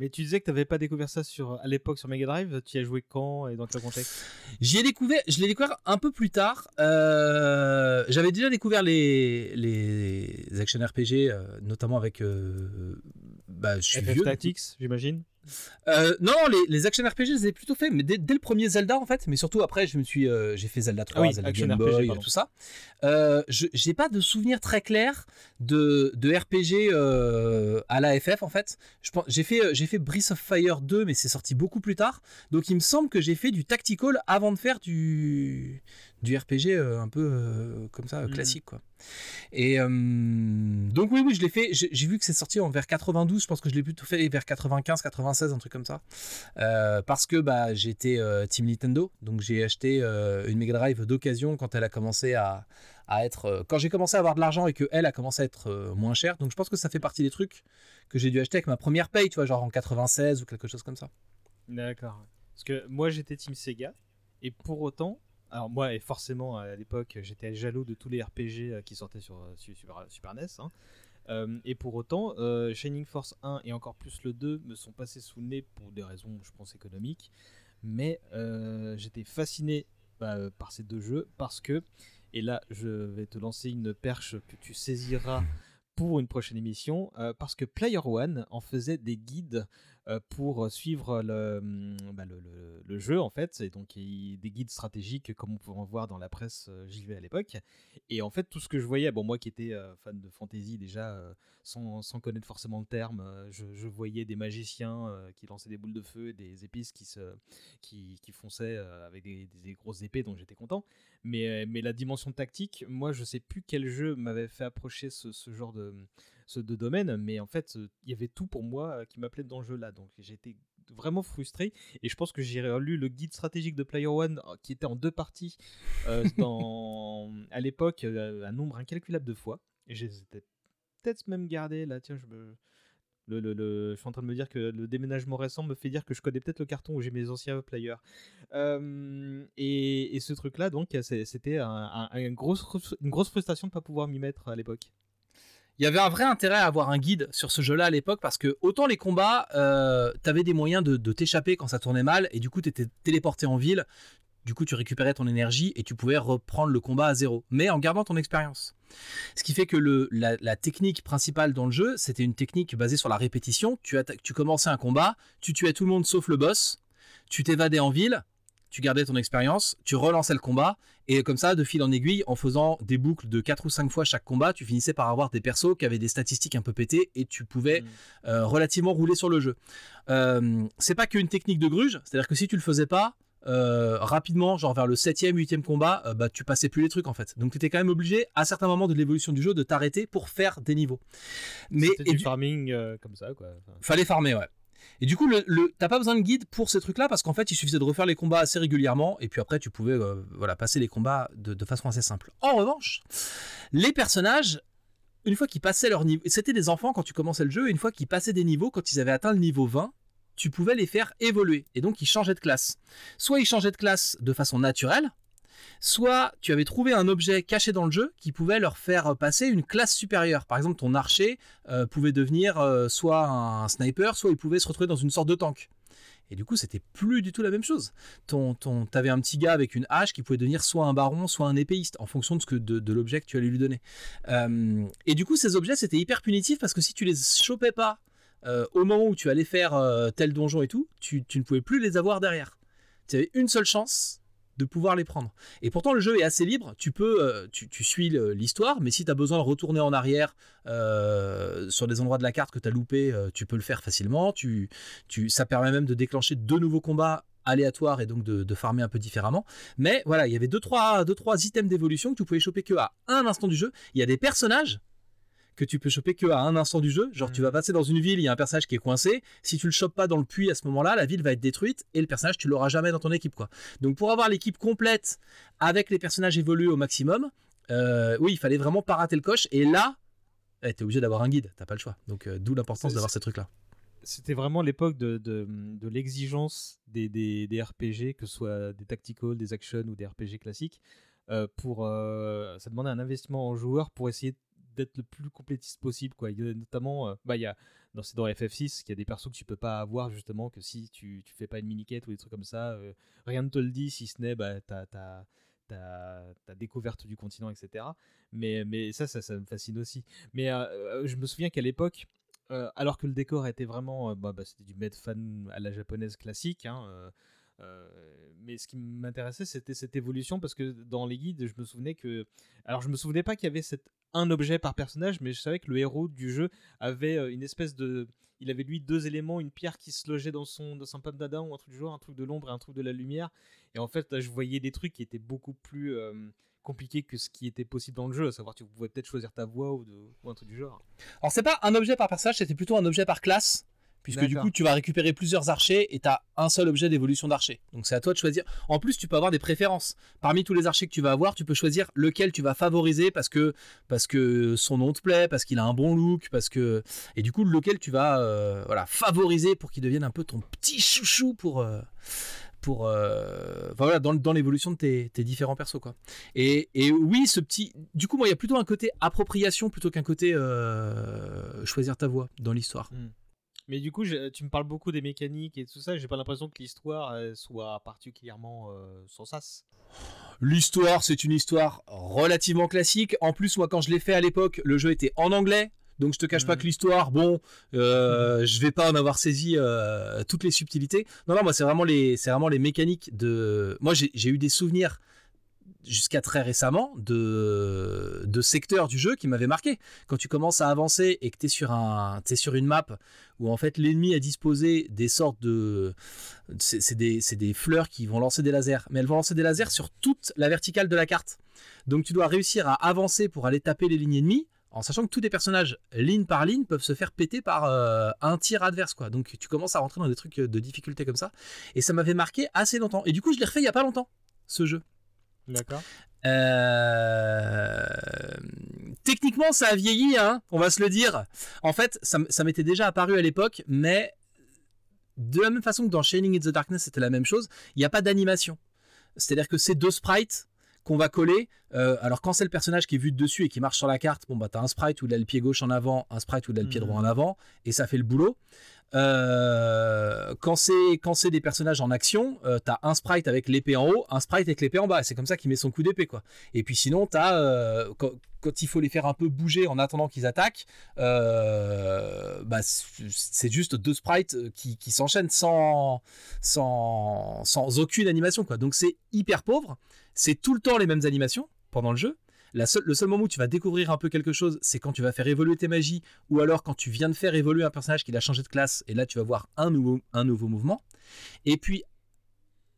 Mais tu disais que tu n'avais pas découvert ça sur, à l'époque sur Mega Drive. Tu y as joué quand et dans quel contexte? J'y ai découvert, je l'ai découvert un peu plus tard. Euh, j'avais déjà découvert les, les action RPG, euh, notamment avec. Euh, bah, je suis FF vieux. Tactics, j'imagine. Euh, non, les, les action RPG, je les ai plutôt fait, mais dès, dès le premier Zelda en fait. Mais surtout après, je me suis, euh, j'ai fait Zelda 3, Ah oui, Zelda Game Boy, tout ça. Euh, je j'ai pas de souvenir très clair de, de RPG euh, à la FF en fait. J'ai fait, j'ai fait Breath of Fire 2, mais c'est sorti beaucoup plus tard. Donc il me semble que j'ai fait du tactical avant de faire du du RPG euh, un peu euh, comme ça, euh, Mhm. classique quoi. Et donc oui, oui, je l'ai fait. J'ai vu que c'est sorti en vers 92. Je pense que je l'ai plutôt fait vers 95, 96, un truc comme ça. Parce que bah, j'étais Team Nintendo, donc j'ai acheté une Mega Drive d'occasion quand elle a commencé à, à être. quand j'ai commencé à avoir de l'argent et que elle a commencé à être moins chère. Donc je pense que ça fait partie des trucs que j'ai dû acheter avec ma première paye, tu vois, genre en 96 ou quelque chose comme ça. D'accord. Parce que moi j'étais Team Sega et pour autant, alors moi et forcément à l'époque j'étais jaloux de tous les RPG euh, qui sortaient sur euh, sur Super, NES. hein. Euh, et pour autant, euh, Shining Force 1 et encore plus le 2 me sont passés sous le nez pour des raisons, je pense, économiques. Mais euh, j'étais fasciné bah, par ces deux jeux parce que, et là je vais te lancer une perche que tu saisiras (laughs) pour une prochaine émission, parce que Player One en faisait des guides pour suivre le, hum, bah, le, le- jeu en fait, et donc des guides stratégiques comme on pouvait en voir dans la presse euh, JV à l'époque. Et en fait tout ce que je voyais, bon moi qui étais euh, fan de fantasy déjà, euh, sans, sans connaître forcément le terme, euh, je, voyais des magiciens euh, qui lançaient des boules de feu, des épices qui se qui, qui fonçaient euh, avec des, des- grosses épées, donc j'étais content. Mais, euh, mais la dimension tactique, moi je sais plus quel jeu m'avait fait approcher ce, ce genre de, ce de domaine, mais en fait il y avait tout pour moi qui m'appelait dans ce jeu-là. Donc j'étais vraiment frustré et je pense que j'ai relu le guide stratégique de Player One euh, qui était en deux parties euh, (laughs) dans, à l'époque un nombre incalculable de fois. Et j'ai été peut-être même gardé là, tiens, je me. Le, le- le- je suis en train de me dire que le déménagement récent me fait dire que je connais peut-être le carton où j'ai mes anciens players. Euh, et, et ce truc-là, donc, c'était un- un- un grosse une grosse frustration de ne pas pouvoir m'y mettre à l'époque. Il y avait un vrai intérêt à avoir un guide sur ce jeu-là à l'époque parce que autant les combats, euh, t'avais des moyens de, t'échapper quand ça tournait mal et du coup t'étais téléporté en ville. Du coup, tu récupérais ton énergie et tu pouvais reprendre le combat à zéro, mais en gardant ton expérience. Ce qui fait que la, technique principale dans le jeu, c'était une technique basée sur la répétition. Tu, tu commençais un combat, tu tuais tout le monde sauf le boss, tu t'évadais en ville, tu gardais ton expérience, tu relançais le combat, et comme ça, de fil en aiguille, en faisant des boucles de 4 ou 5 fois chaque combat, tu finissais par avoir des persos qui avaient des statistiques un peu pétées, et tu pouvais euh, relativement rouler sur le jeu. Euh, c'est pas qu'une technique de gruge, c'est-à-dire que si tu le faisais pas, euh, rapidement, genre vers le 7ème, 8ème combat, bah, tu passais plus les trucs en fait. Donc tu étais quand même obligé, à certains moments de l'évolution du jeu, de t'arrêter pour faire des niveaux. Mais C'était et du du- farming comme ça, quoi. Fallait farmer, ouais. Et du coup, le, le- t'as pas besoin de guide pour ces trucs-là parce qu'en fait, il suffisait de refaire les combats assez régulièrement et puis après, tu pouvais euh, voilà, passer les combats de, de façon assez simple. En revanche, les personnages, une fois qu'ils passaient leur niveau, c'était des enfants quand tu commençais le jeu, et une fois qu'ils passaient des niveaux, quand ils avaient atteint le niveau 20, tu pouvais les faire évoluer et donc ils changeaient de classe. Soit ils changeaient de classe de façon naturelle, soit tu avais trouvé un objet caché dans le jeu qui pouvait leur faire passer une classe supérieure. Par exemple, ton archer euh, pouvait devenir euh, soit un sniper, soit il pouvait se retrouver dans une sorte de tank. Et du coup, c'était plus du tout la même chose. Ton, ton, t'avais un petit gars avec une hache qui pouvait devenir soit un baron, soit un épéiste, en fonction de, ce que, de, l'objet que tu allais lui donner. Euh, et du coup, ces objets, c'était hyper punitif parce que si tu les chopais pas au moment où tu allais faire tel donjon et tout, tu, tu ne pouvais plus les avoir derrière. Tu avais une seule chance de pouvoir les prendre. Et pourtant, le jeu est assez libre. Tu peux, euh, tu, tu suis l'histoire, mais si tu as besoin de retourner en arrière euh, sur des endroits de la carte que tu as loupé, euh, tu peux le faire facilement. Tu, tu, ça permet même de déclencher deux nouveaux combats aléatoires et donc de, de farmer un peu différemment. Mais voilà, il y avait deux trois, deux, trois items d'évolution que tu pouvais choper que à un instant du jeu. Il y a des personnages que tu peux choper que à un instant du jeu. Genre, tu vas passer dans une ville, il y a un personnage qui est coincé. Si tu le chopes pas dans le puits à ce moment-là, la ville va être détruite et le personnage, tu l'auras jamais dans ton équipe, quoi. Donc, pour avoir l'équipe complète avec les personnages évolués au maximum, euh, oui, il fallait vraiment pas rater le coche. Et là, eh, t'es obligé d'avoir un guide, t'as pas le choix. Donc euh, d'où l'importance d'avoir ces trucs-là. C'était vraiment l'époque de, de, de l'exigence des, des, des RPG, que ce soit des tactical, des action ou des RPG classiques. euh, pour, euh, ça demandait un investissement en joueur pour essayer d'être le plus complétiste possible. Quoi. Il y a notamment, euh, bah, il y a, dans, c'est dans FF6, qu'il y a des persos que tu peux pas avoir justement, que si tu, tu fais pas une mini-quête ou des trucs comme ça, euh, rien ne te le dit, si ce n'est bah, ta, ta, ta, ta découverte du continent, etc. Mais, mais ça, ça, ça me fascine aussi. Mais euh, je me souviens qu'à l'époque, alors que le décor était vraiment, euh, bah, bah, c'était du made fan à la japonaise classique. hein, mais ce qui m'intéressait, c'était cette évolution parce que dans les guides, je me souvenais que, alors je me souvenais pas qu'il y avait cette un objet par personnage, mais je savais que le héros du jeu avait euh, une espèce de, il avait lui deux éléments, une pierre qui se logeait dans son dans son d'Adam ou un truc du genre, un truc de l'ombre et un truc de la lumière. Et en fait, je voyais des trucs qui étaient beaucoup plus euh, compliqués que ce qui était possible dans le jeu, à savoir tu pouvais peut-être choisir ta voix ou, de, ou un truc du genre. Alors c'est pas un objet par personnage, c'était plutôt un objet par classe. Puisque du coup, tu vas récupérer plusieurs archers et tu as un seul objet d'évolution d'archer. Donc c'est à toi de choisir. En plus, tu peux avoir des préférences. Parmi tous les archers que tu vas avoir, tu peux choisir lequel tu vas favoriser parce que, parce que son nom te plaît, parce qu'il a un bon look, parce que. Et du coup, lequel tu vas euh, voilà, favoriser pour qu'il devienne un peu ton petit chouchou pour. euh, pour euh, enfin, voilà, dans, dans l'évolution de tes, tes différents persos quoi. Et, et oui, ce petit, du coup moi il y a plutôt un côté appropriation plutôt qu'un côté euh, choisir ta voix dans l'histoire. Mais du coup, je- tu me parles beaucoup des mécaniques et tout ça. J'ai pas l'impression que l'histoire soit particulièrement euh, sans sas. L'histoire, c'est une histoire relativement classique. En plus, moi, quand je l'ai fait à l'époque, le jeu était en anglais. Donc, je te cache pas que l'histoire, bon, euh, je vais pas en avoir saisi euh, toutes les subtilités. Non, non, moi, c'est vraiment les, c'est vraiment les mécaniques de. Moi, j'ai eu des souvenirs jusqu'à très récemment de, secteurs du jeu qui m'avaient marqué. Quand tu commences à avancer et que tu es sur, sur une map où en fait l'ennemi a disposé des sortes de... C'est des, des fleurs qui vont lancer des lasers, mais elles vont lancer des lasers sur toute la verticale de la carte. Donc tu dois réussir à avancer pour aller taper les lignes ennemies, en sachant que tous les personnages, ligne par ligne, peuvent se faire péter par euh, un tir adverse. quoi. Donc tu commences à rentrer dans des trucs de difficulté comme ça. Et ça m'avait marqué assez longtemps. Et du coup, je l'ai refait il y a pas longtemps, ce jeu. D'accord. Euh, Techniquement, ça a vieilli, hein, on va se le dire. En fait, ça, ça m'était déjà apparu à l'époque, mais de la même façon que dans Shining in the Darkness, c'était la même chose, il n'y a pas d'animation. C'est-à-dire que c'est deux sprites qu'on va coller. Euh, alors quand c'est le personnage qui est vu de dessus et qui marche sur la carte, bon bah t'as un sprite où il a le pied gauche en avant, un sprite où il a le pied droit en avant, et ça fait le boulot. Euh, quand c'est quand c'est des personnages en action, euh, t'as un sprite avec l'épée en haut, un sprite avec l'épée en bas. C'est comme ça qu'il met son coup d'épée quoi. Et puis sinon t'as euh, quand, quand il faut les faire un peu bouger en attendant qu'ils attaquent, bah, c'est c'est juste deux sprites qui, qui s'enchaînent sans, sans sans aucune animation quoi. Donc c'est hyper pauvre. C'est tout le temps les mêmes animations pendant le jeu. La seule- le seul moment où tu vas découvrir un peu quelque chose, c'est quand tu vas faire évoluer tes magies, ou alors quand tu viens de faire évoluer un personnage qui a changé de classe, et là tu vas voir un nouveau, un nouveau mouvement. Et puis,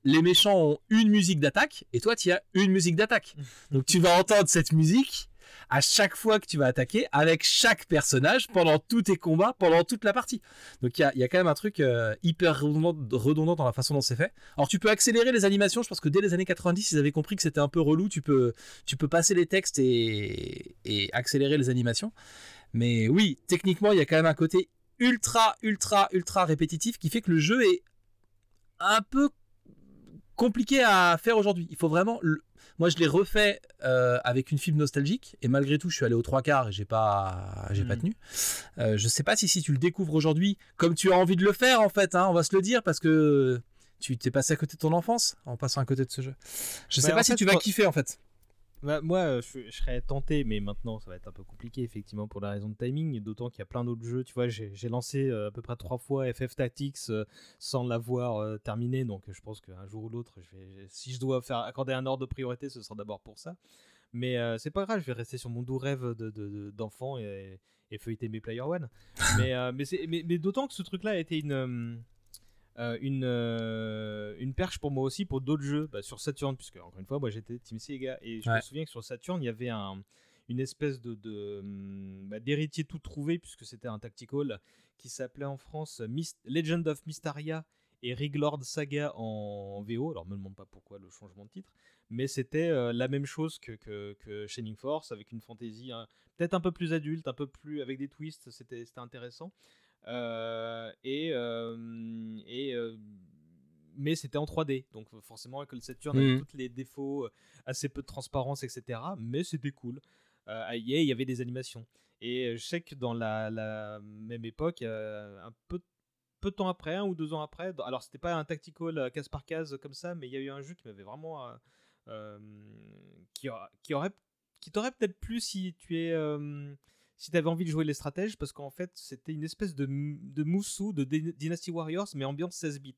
les méchants ont une musique d'attaque, et toi tu as une musique d'attaque. (laughs) Donc tu vas entendre cette musique à chaque fois que tu vas attaquer, avec chaque personnage, pendant tous tes combats, pendant toute la partie. Donc il y a, quand même un truc euh, hyper redondant, dans la façon dont c'est fait. Alors tu peux accélérer les animations, je pense que dès les années 90, ils avaient compris que c'était un peu relou, tu peux, passer les textes et, et accélérer les animations. Mais oui, techniquement, il y a quand même un côté ultra, ultra, ultra répétitif qui fait que le jeu est un peu compliqué à faire aujourd'hui. Il faut vraiment... Moi, je l'ai refait euh, avec une fibre nostalgique et malgré tout, je suis allé aux trois quarts et j'ai pas, j'ai pas Mhm. tenu. Euh, je sais pas si, si tu le découvres aujourd'hui comme tu as envie de le faire en fait, hein, on va se le dire parce que tu t'es passé à côté de ton enfance en passant à côté de ce jeu. Je sais Bah, pas en si fait, tu vas kiffer en fait. Bah, moi, euh, je, je serais tenté, mais maintenant, ça va être un peu compliqué, effectivement, pour la raison de timing. D'autant qu'il y a plein d'autres jeux. Tu vois, j'ai lancé euh, à peu près trois fois FF Tactics euh, sans l'avoir euh, terminé. Donc, je pense qu'un jour ou l'autre, si je dois faire accorder un ordre de priorité, ce sera d'abord pour ça. Mais c'est pas grave, je vais rester sur mon doux rêve d'enfant de, et, et feuilleter mes Player One. (laughs) mais mais, c'est- mais, mais d'autant que ce truc-là a été une. Euh, euh, une, euh, une perche pour moi aussi pour d'autres jeux bah, sur Saturn puisque encore une fois moi j'étais Team Sega et je me souviens que sur Saturn il y avait un, une espèce de, de, hum, bah, d'héritier tout trouvé puisque c'était un tactical qui s'appelait en France Myst- Legend of Mysteria et Riglord Saga en VO. Alors, me demande pas pourquoi le changement de titre, mais c'était euh, la même chose que, que, que, Shining Force avec une fantaisie hein, peut-être un peu plus adulte, un peu plus avec des twists. C'était intéressant. Euh, et et mais c'était en 3D, donc forcément avec le Saturn avait mmh. tous les défauts, assez peu de transparence, etc. Mais c'était cool. Euh, il y avait des animations. Et je sais que dans la, la même époque, un peu peu de temps après, un ou deux ans après. Alors, c'était pas un tactical case par case comme ça, mais il y a eu un jeu qui m'avait vraiment. Euh, qui, qui, aurait. qui t'aurait peut-être plu si tu es. Si tu avais envie de jouer les stratèges, parce qu'en fait, c'était une espèce de, de moussou de Dynasty Warriors, mais ambiance 16 bits.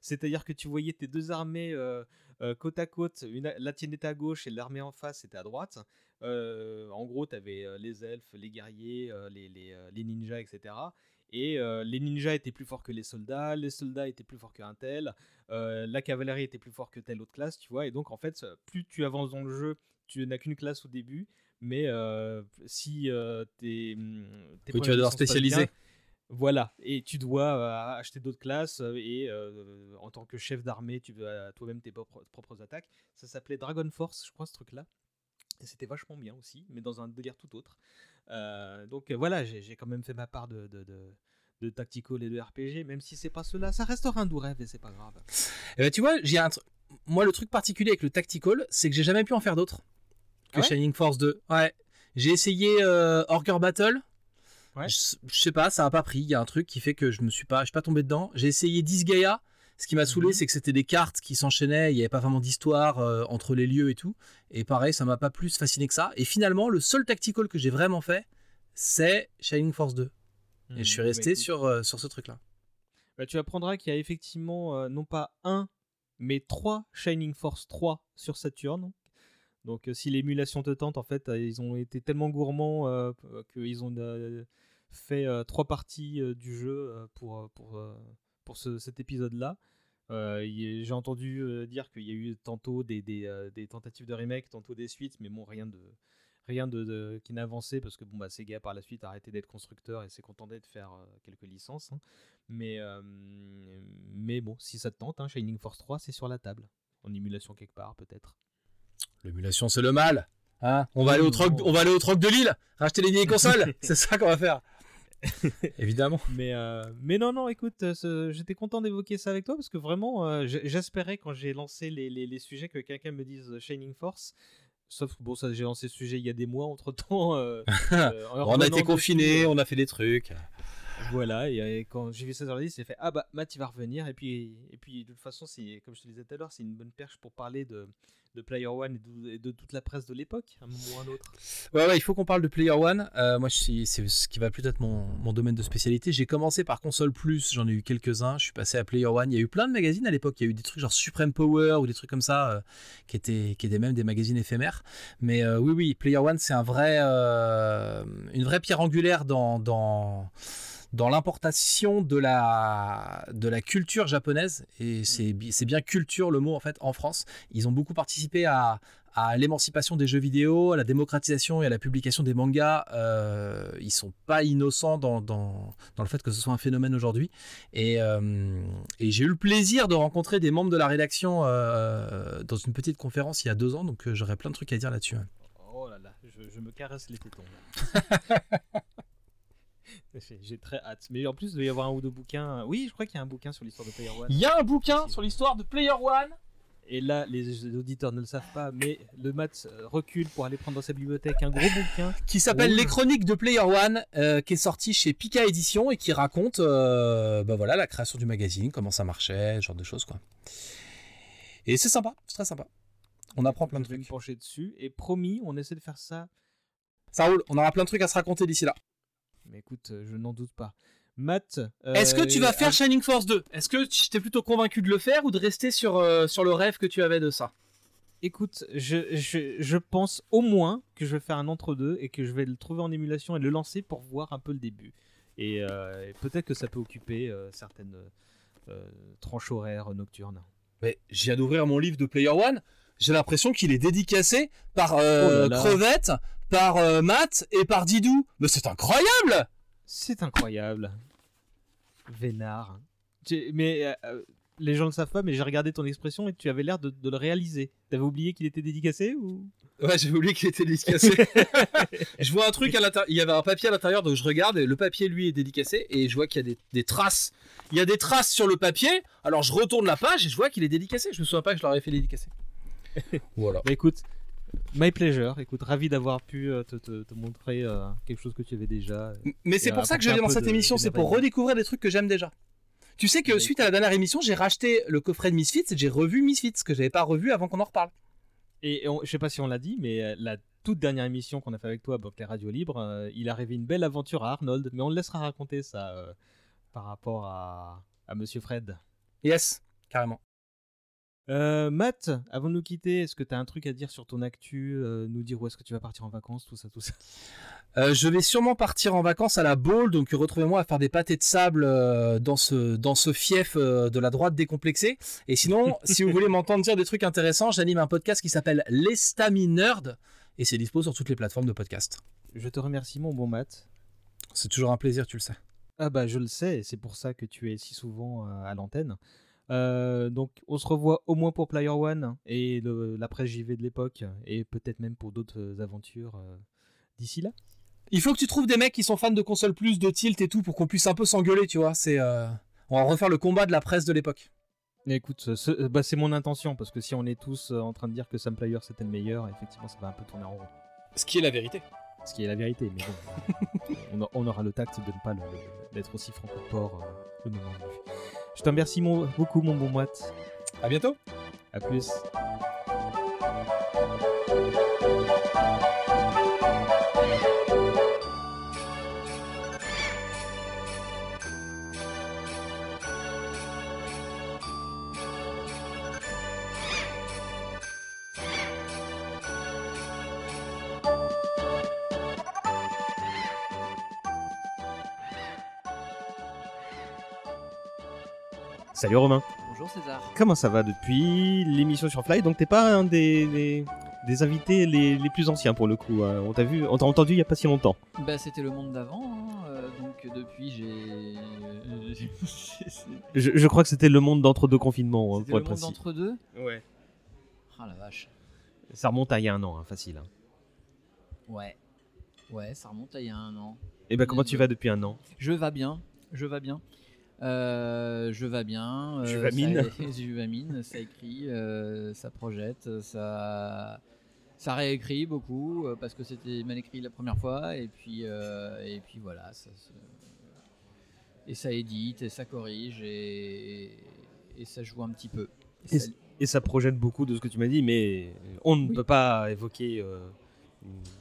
C'est-à-dire que tu voyais tes deux armées côte à côte, la tienne était à gauche et l'armée en face était à droite. en gros, tu avais les elfes, les guerriers, les, les, les, ninjas, etc. Et euh, les ninjas étaient plus forts que les soldats, les soldats étaient plus forts qu'un tel, euh, la cavalerie était plus fort que telle autre classe, tu vois. Et donc, en fait, plus tu avances dans le jeu, tu n'as qu'une classe au début, mais euh, si t'es. Hum, oui, tu vas devoir spécialiser. Voilà, et tu dois acheter d'autres classes et en tant que chef d'armée, tu veux toi-même tes propres, attaques. Ça s'appelait Dragon Force, je crois, ce truc-là. Et c'était vachement bien aussi, mais dans un délire tout autre. Euh, donc euh, voilà, j'ai quand même fait ma part de, de, de, de tactical et de RPG, même si c'est pas cela, ça restera un doux rêve et c'est pas grave. Et eh ben, tu vois, j'ai un moi le truc particulier avec le tactical, c'est que j'ai jamais pu en faire d'autres que Shining Force 2. Ouais, j'ai essayé euh, Battle. Ouais. Je, sais pas, ça a pas pris. Il y a un truc qui fait que je me suis pas, je suis pas tombé dedans. J'ai essayé Disgaea. Ce qui m'a saoulé, mhm. c'est que c'était des cartes qui s'enchaînaient, il n'y avait pas vraiment d'histoire euh, entre les lieux et tout. Et pareil, ça m'a pas plus fasciné que ça. Et finalement, le seul tactical que j'ai vraiment fait, c'est Shining Force 2. et je suis mhm. resté bah, sur, euh, sur ce truc-là. Bah, tu apprendras qu'il y a effectivement euh, non pas un, mais trois Shining Force 3 sur Saturn. Donc si l'émulation te tente, en fait, ils ont été tellement gourmands qu'ils ont fait trois parties du jeu pour, pour, pour cet épisode-là. Euh, j'ai entendu euh, dire qu'il y a eu tantôt des, des, euh, tentatives de remake, tantôt des suites, mais bon, rien de rien de, qui n'a parce que bon bah Sega par la suite a arrêté d'être constructeur et s'est contenté de faire quelques licences. Hein. Mais mais bon, si ça te tente, hein, Shining Force 3 c'est sur la table, en émulation quelque part peut-être. L'émulation c'est le mal. Hein on, va aller au troc, on va aller au troc de Lille, racheter les vieilles consoles, (laughs) c'est ça qu'on va faire. (laughs) Évidemment. mais, euh, mais non, non, écoute, euh, j'étais content d'évoquer ça avec toi parce que vraiment, euh, j'espérais quand j'ai lancé les, les, les, sujets que quelqu'un me dise Shining Force. Sauf que bon, ça, j'ai lancé ce sujet il y a des mois entre temps. (laughs) on a été confinés, on a fait des trucs. Voilà, et, quand j'ai vu ça sur la liste, j'ai fait Ah bah Matt il va revenir. Et puis, et puis de toute façon, comme je te disais tout à l'heure, c'est une bonne perche pour parler de, de Player One et de, toute la presse de l'époque, un moment ou un autre. Ouais, ouais, il faut qu'on parle de Player One. Euh, moi, c'est ce qui va plus être mon, mon, domaine de spécialité. J'ai commencé par Console Plus, j'en ai eu quelques-uns. Je suis passé à Player One. Il y a eu plein de magazines à l'époque. Il y a eu des trucs genre Supreme Power ou des trucs comme ça, euh, qui, étaient, qui étaient même des magazines éphémères. Mais euh, oui, oui, Player One, c'est un vrai, une vraie pierre angulaire dans. dans dans l'importation de la, de la culture japonaise, et mm. c'est bien culture le mot en fait en France, ils ont beaucoup participé à, à l'émancipation des jeux vidéo, à la démocratisation et à la publication des mangas. Euh, ils sont pas innocents dans, dans, dans, le fait que ce soit un phénomène aujourd'hui. Et, euh, et j'ai eu le plaisir de rencontrer des membres de la rédaction euh, dans une petite conférence il y a deux ans, donc euh, j'aurais plein de trucs à dire là-dessus. Oh là là, je, je me caresse les tétons. (laughs) J'ai très hâte. Mais en plus, il doit y avoir un ou deux bouquins. Oui, je crois qu'il y a un bouquin sur l'histoire de Player One. Il y a un bouquin sur l'histoire de Player One et là, les auditeurs ne le savent pas, mais le Mat euh, recule pour aller prendre dans sa bibliothèque un gros bouquin. Qui s'appelle Les Chroniques de Player One, euh, qui est sorti chez Pika Édition et qui raconte euh, bah voilà, la création du magazine, comment ça marchait, ce genre de choses. quoi. Et c'est sympa, c'est très sympa. On apprend plein de trucs. pencher dessus et promis, on essaie de faire ça. Ça roule, on aura plein de trucs à se raconter d'ici là. Mais écoute, je n'en doute pas. Matt. Euh, Est-ce que tu vas faire Shining Force 2 Est-ce que tu t'es plutôt convaincu de le faire ou de rester sur, euh, sur le rêve que tu avais de ça? Écoute, je, je, je, pense au moins que je vais faire un entre-deux et que je vais le trouver en émulation et le lancer pour voir un peu le début. Et, peut-être que ça peut occuper certaines tranches horaires nocturnes. Mais je viens d'ouvrir mon livre de Player One. J'ai l'impression qu'il est dédicacé par oh Crevette, par euh, Matt et par Didou. Mais c'est incroyable C'est incroyable. Vénard. Mais euh, euh, les gens ne le savent pas, mais j'ai regardé ton expression et tu avais l'air de, de le réaliser. T'avais oublié qu'il était dédicacé ou? Ouais, j'ai oublié qu'il était dédicacé. (laughs) je vois un truc à l'intérieur. Il y avait un papier à l'intérieur, donc je regarde et le papier, lui, est dédicacé. Et je vois qu'il y a des, des traces. Il y a des traces sur le papier. Alors je retourne la page et je vois qu'il est dédicacé. Je me souviens pas que je l'aurais fait dédicacer. (laughs) voilà. Bah écoute, my pleasure. Écoute, ravi d'avoir pu euh, te, te- te montrer euh, quelque chose que tu avais déjà. Mais c'est pour ça que je viens dans cette de- émission, c'est pour redécouvrir des trucs que j'aime déjà. Tu sais que suite à la dernière émission, j'ai racheté le coffret de Misfits et j'ai revu Misfits, que j'avais pas revu avant qu'on en reparle. Et on- je sais pas si on l'a dit, mais euh, la toute dernière émission qu'on a fait avec toi, donc les radios libres, euh, il arrivait une belle aventure à Arnold, mais on le laissera raconter ça euh, par rapport à, à Monsieur Fred. Yes, carrément. Euh, Matt, avant de nous quitter, est-ce que tu as un truc à dire sur ton actu, euh, nous dire où est-ce que tu vas partir en vacances, tout ça, tout ça? Euh, je vais sûrement partir en vacances à la Baule, donc retrouvez-moi à faire des pâtés de sable euh, dans, ce, dans ce fief de la droite décomplexée. Et sinon, (laughs) si vous voulez m'entendre dire des trucs intéressants, j'anime un podcast qui s'appelle l'Estami Nerd, et c'est dispo sur toutes les plateformes de podcast. Je te remercie, mon bon Matt. C'est toujours un plaisir, tu le sais. Ah bah je le sais, et c'est pour ça que tu es si souvent à l'antenne. Euh, donc on se revoit au moins pour Player One et le- la presse JV de l'époque, et peut-être même pour d'autres euh, aventures euh, d'ici là. Il faut que tu trouves des mecs qui sont fans de console plus, de tilt et tout, pour qu'on puisse un peu s'engueuler, tu vois. C'est, euh, On va refaire le combat de la presse de l'époque. Écoute, bah, c'est mon intention, parce que si on est tous en train de dire que Sam Player c'était le meilleur, effectivement ça va un peu tourner en rond. Ce qui est la vérité. Ce qui est la vérité, mais bon, (laughs) on, a- on aura le tact de ne pas d'être aussi franc de port le moment venu. Je te remercie mon- beaucoup mon bon Matt. À bientôt. À plus. Salut Romain. Bonjour César. Comment ça va depuis l'émission sur Fly? Donc t'es pas un des, des, des invités les, les plus anciens pour le coup. hein. On t'a vu, on t'a entendu il y a pas si longtemps. Bah c'était le monde d'avant, hein, euh, donc depuis j'ai... euh, (laughs) Je, je crois que c'était le monde d'entre deux confinements, hein, C'était pour le être monde précis. d'entre deux? Ouais. Ah la vache. Ça remonte à il y a un an, hein, facile. hein. Ouais. Ouais, ça remonte à il y a un an. Et ben comment tu vas depuis un an? Je vais bien, je vais bien. Euh, je vais bien. euh, Je vais mine. ça- (laughs) Je ça écrit, euh, ça projette, ça, ça réécrit beaucoup euh, parce que c'était mal écrit la première fois et puis et puis voilà, ça et ça édite et ça corrige et, et ça joue un petit peu. et, ça- et ça projette beaucoup de ce que tu m'as dit, mais on ne Oui. peut pas évoquer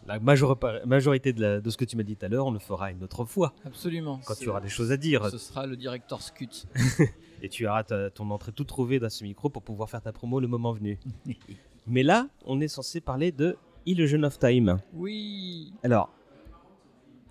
la major- majorité de, la- de ce que tu m'as dit tout à l'heure. On le fera une autre fois. Absolument. Quand tu auras des choses à dire. Ce sera le directeur Scut. (laughs) et tu auras ta- ton entrée toute trouvée dans ce micro pour pouvoir faire ta promo le moment venu. (laughs) Mais là, on est censé parler de Illusion of Time. Oui. Alors,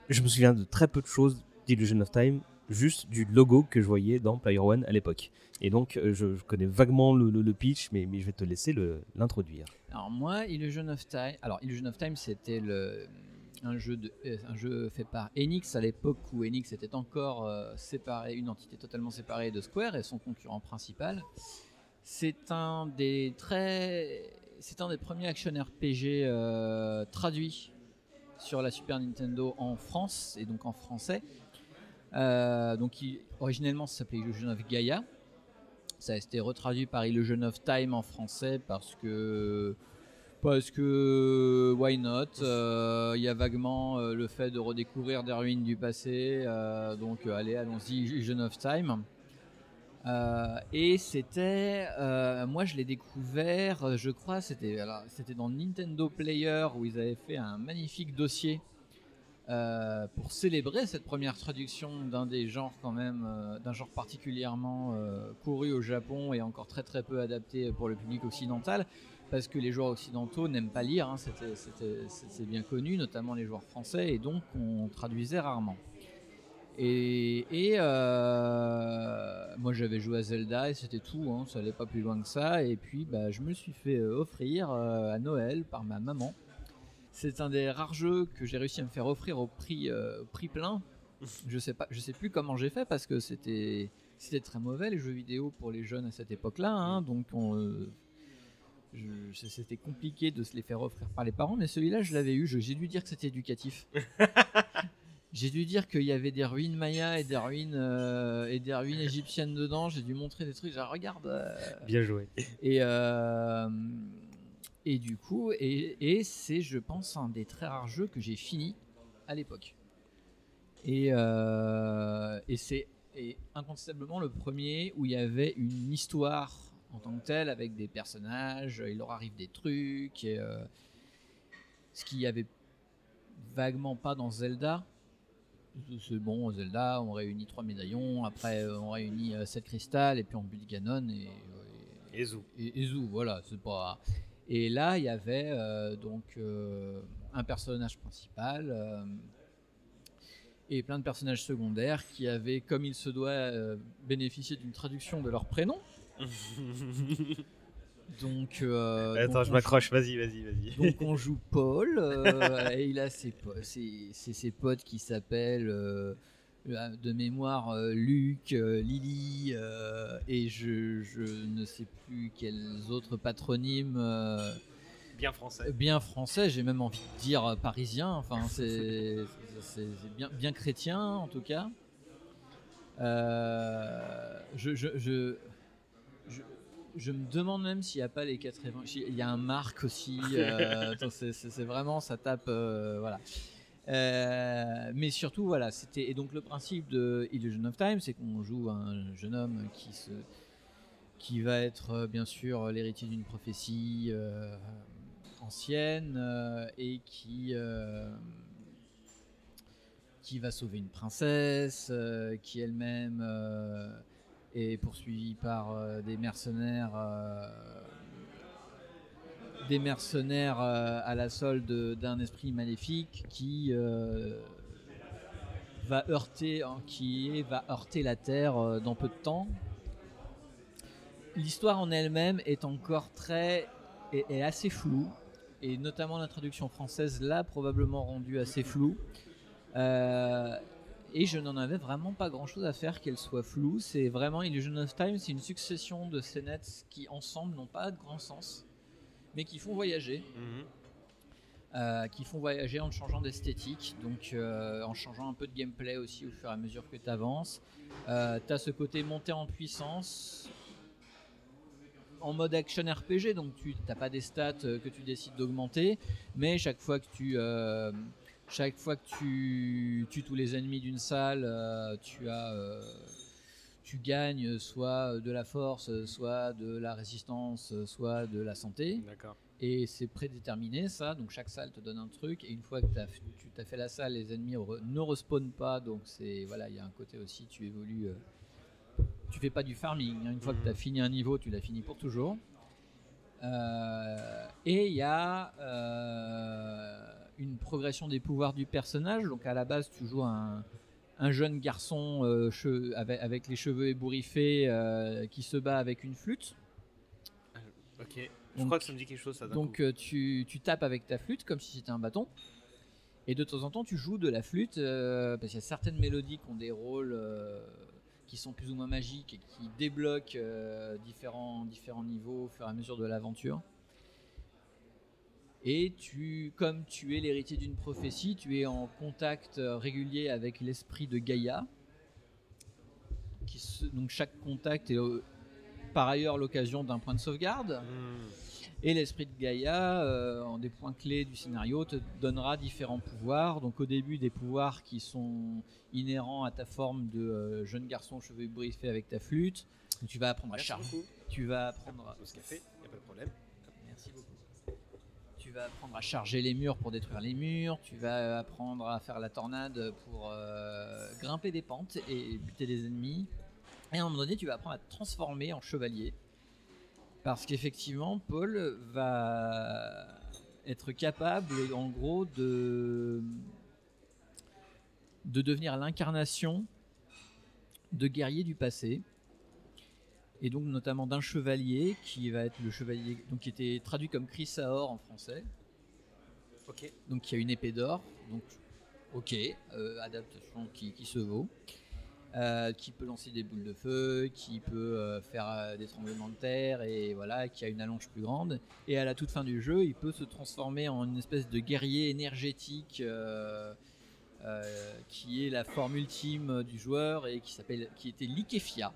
je me souviens de très peu de choses d'Illusion of Time, juste du logo que je voyais dans Player One à l'époque. Et donc, euh, je, je connais vaguement le, le- le pitch, mais, mais je vais te laisser l'introduire. Alors moi, Illusion of Time. Alors Illusion of Time, c'était euh, un jeu fait par Enix à l'époque où Enix était encore euh, séparé, une entité totalement séparée de Square et son concurrent principal. C'est un des très c'est un des premiers action RPG euh, traduits sur la Super Nintendo en France et donc en français. Euh, donc il- originellement ça s'appelait Illusion of Gaia. Ça a été retraduit par Illusion of Time en français parce que parce que why not? Euh, Il y a vaguement euh, le fait de redécouvrir des ruines du passé, euh, donc allez, allons-y, Illusion of Time. Et c'était, moi je l'ai découvert, je crois, c'était c'était dans Nintendo Player où ils avaient fait un magnifique dossier euh, pour célébrer cette première traduction d'un des genres quand même, euh, d'un genre particulièrement euh, couru au Japon et encore très très peu adapté pour le public occidental, parce que les joueurs occidentaux n'aiment pas lire, hein, c'est bien connu, notamment les joueurs français, et donc on traduisait rarement. Et, moi j'avais joué à Zelda et c'était tout, hein, ça allait pas plus loin que ça. Et puis bah, je me suis fait offrir à Noël par ma maman. C'est un des rares jeux que j'ai réussi à me faire offrir au prix, euh, prix plein. Je sais pas, je sais plus comment j'ai fait parce que c'était c'était très mauvais les jeux vidéo pour les jeunes à cette époque-là. hein, donc on, euh, c'était compliqué de se les faire offrir par les parents. Mais celui-là, je l'avais eu. J'ai dû dire que c'était éducatif. (laughs) J'ai dû dire qu'il y avait des ruines mayas et des ruines euh, et des ruines égyptiennes dedans. J'ai dû montrer des trucs. Genre, regarde. euh, Bien joué. et, euh, et du coup, et, et c'est, je pense, un des très rares jeux que j'ai fini à l'époque. Et, euh, et c'est incontestablement le premier où il y avait une histoire en tant que telle avec des personnages, il leur arrive des trucs, et, euh, ce qu'il y avait vaguement pas dans Zelda. C'est bon, Zelda, on réunit trois médaillons, après euh, on réunit euh, sept cristal, et puis on bute Ganon et. Et, et Zou, voilà, c'est pas. Et là, il y avait euh, donc euh, un personnage principal euh, et plein de personnages secondaires qui avaient, comme il se doit, bénéficié d'une traduction de leur prénom. (laughs) Donc, Attends, donc je m'accroche, vas-y, vas-y, vas-y. donc on joue Paul, (laughs) et il a ses, po- ses, ses- ses potes qui s'appellent de mémoire euh, Luc, euh, Lily, euh, et je, je ne sais plus quels autres patronymes. euh, Bien français. Bien français, j'ai même envie de dire euh, parisien, enfin (laughs) c'est bien, bien chrétien en tout cas. Euh, je, je, je, je, je me demande même s'il n'y a pas les quatre évangiles. Il y a un Marc aussi. euh, (laughs) c'est- vraiment, ça tape. euh, voilà. Euh, mais surtout, voilà, c'était. Et donc, le principe de Illusion of Time, c'est qu'on joue un jeune homme qui se. qui va être, euh, bien sûr, l'héritier d'une prophétie euh, ancienne et qui. qui va sauver une princesse, qui elle-même est poursuivie par des mercenaires, des mercenaires euh, à la solde d'un esprit maléfique qui euh, va heurter, hein, qui va heurter la terre euh, dans peu de temps. L'histoire en elle-même est encore très est, assez floue et notamment la traduction française l'a probablement rendue assez floue. Et je n'en avais vraiment pas grand chose à faire qu'elle soit floue. C'est vraiment Illusion of Time, c'est une succession de scénettes qui ensemble n'ont pas de grand sens, mais qui font voyager. Euh, qui font voyager en changeant d'esthétique, donc euh, en changeant un peu de gameplay aussi au fur et à mesure que tu avances. tu as ce côté monté en puissance en mode action RPG, donc tu n'as pas des stats euh, que tu décides d'augmenter, mais chaque fois que tu, euh, chaque fois que tu tues tous les ennemis d'une salle, euh, tu as, euh, tu gagnes soit de la force, soit de la résistance, soit de la santé. D'accord. Et c'est prédéterminé ça, donc chaque salle te donne un truc, et une fois que t'as- tu as fait la salle, les ennemis re- ne respawnent pas, donc c'est voilà, il y a un côté aussi, tu évolues, euh, tu fais pas du farming, hein. une fois que tu as fini un niveau, tu l'as fini pour toujours. Euh, et il y a euh, une progression des pouvoirs du personnage, donc à la base tu joues un, un jeune garçon euh, che- avec, avec les cheveux ébouriffés euh, qui se bat avec une flûte. Ok. Je Donc- crois que ça me dit quelque chose, ça. Donc coup. euh, tu, tu tapes avec ta flûte comme si c'était un bâton. Et de temps en temps, tu joues de la flûte euh, parce qu'il y a certaines mélodies qui ont des rôles qui sont plus ou moins magiques et qui débloquent différents, différents niveaux au fur et à mesure de l'aventure. Et tu, comme tu es l'héritier d'une prophétie, tu es en contact euh, régulier avec l'esprit de Gaïa. Qui se- donc chaque contact est euh, par ailleurs l'occasion d'un point de sauvegarde. Et l'esprit de Gaïa, euh, en des points clés du scénario, te donnera différents pouvoirs. Donc au début, des pouvoirs qui sont inhérents à ta forme de euh, jeune garçon cheveux briefés avec ta flûte. Tu vas apprendre à beaucoup. Tu vas apprendre à... Au café, y a pas de problème. Tu vas apprendre à charger les murs pour détruire les murs. Tu vas apprendre à faire la tornade pour euh, grimper des pentes et buter des ennemis. Et à un moment donné, tu vas apprendre à te transformer en chevalier. Parce qu'effectivement, Paul va être capable, en gros, de, de devenir l'incarnation de guerriers du passé. Et donc, notamment d'un chevalier qui va être le chevalier, donc qui était traduit comme Chrysaor en français. Ok. Donc, qui a une épée d'or. Donc, ok, euh, adaptation qui, qui se vaut. euh, qui peut lancer des boules de feu, qui peut euh, faire des tremblements de terre et voilà, qui a une allonge plus grande. Et à la toute fin du jeu, il peut se transformer en une espèce de guerrier énergétique qui est la forme ultime du joueur et qui s'appelle, qui était Liquefia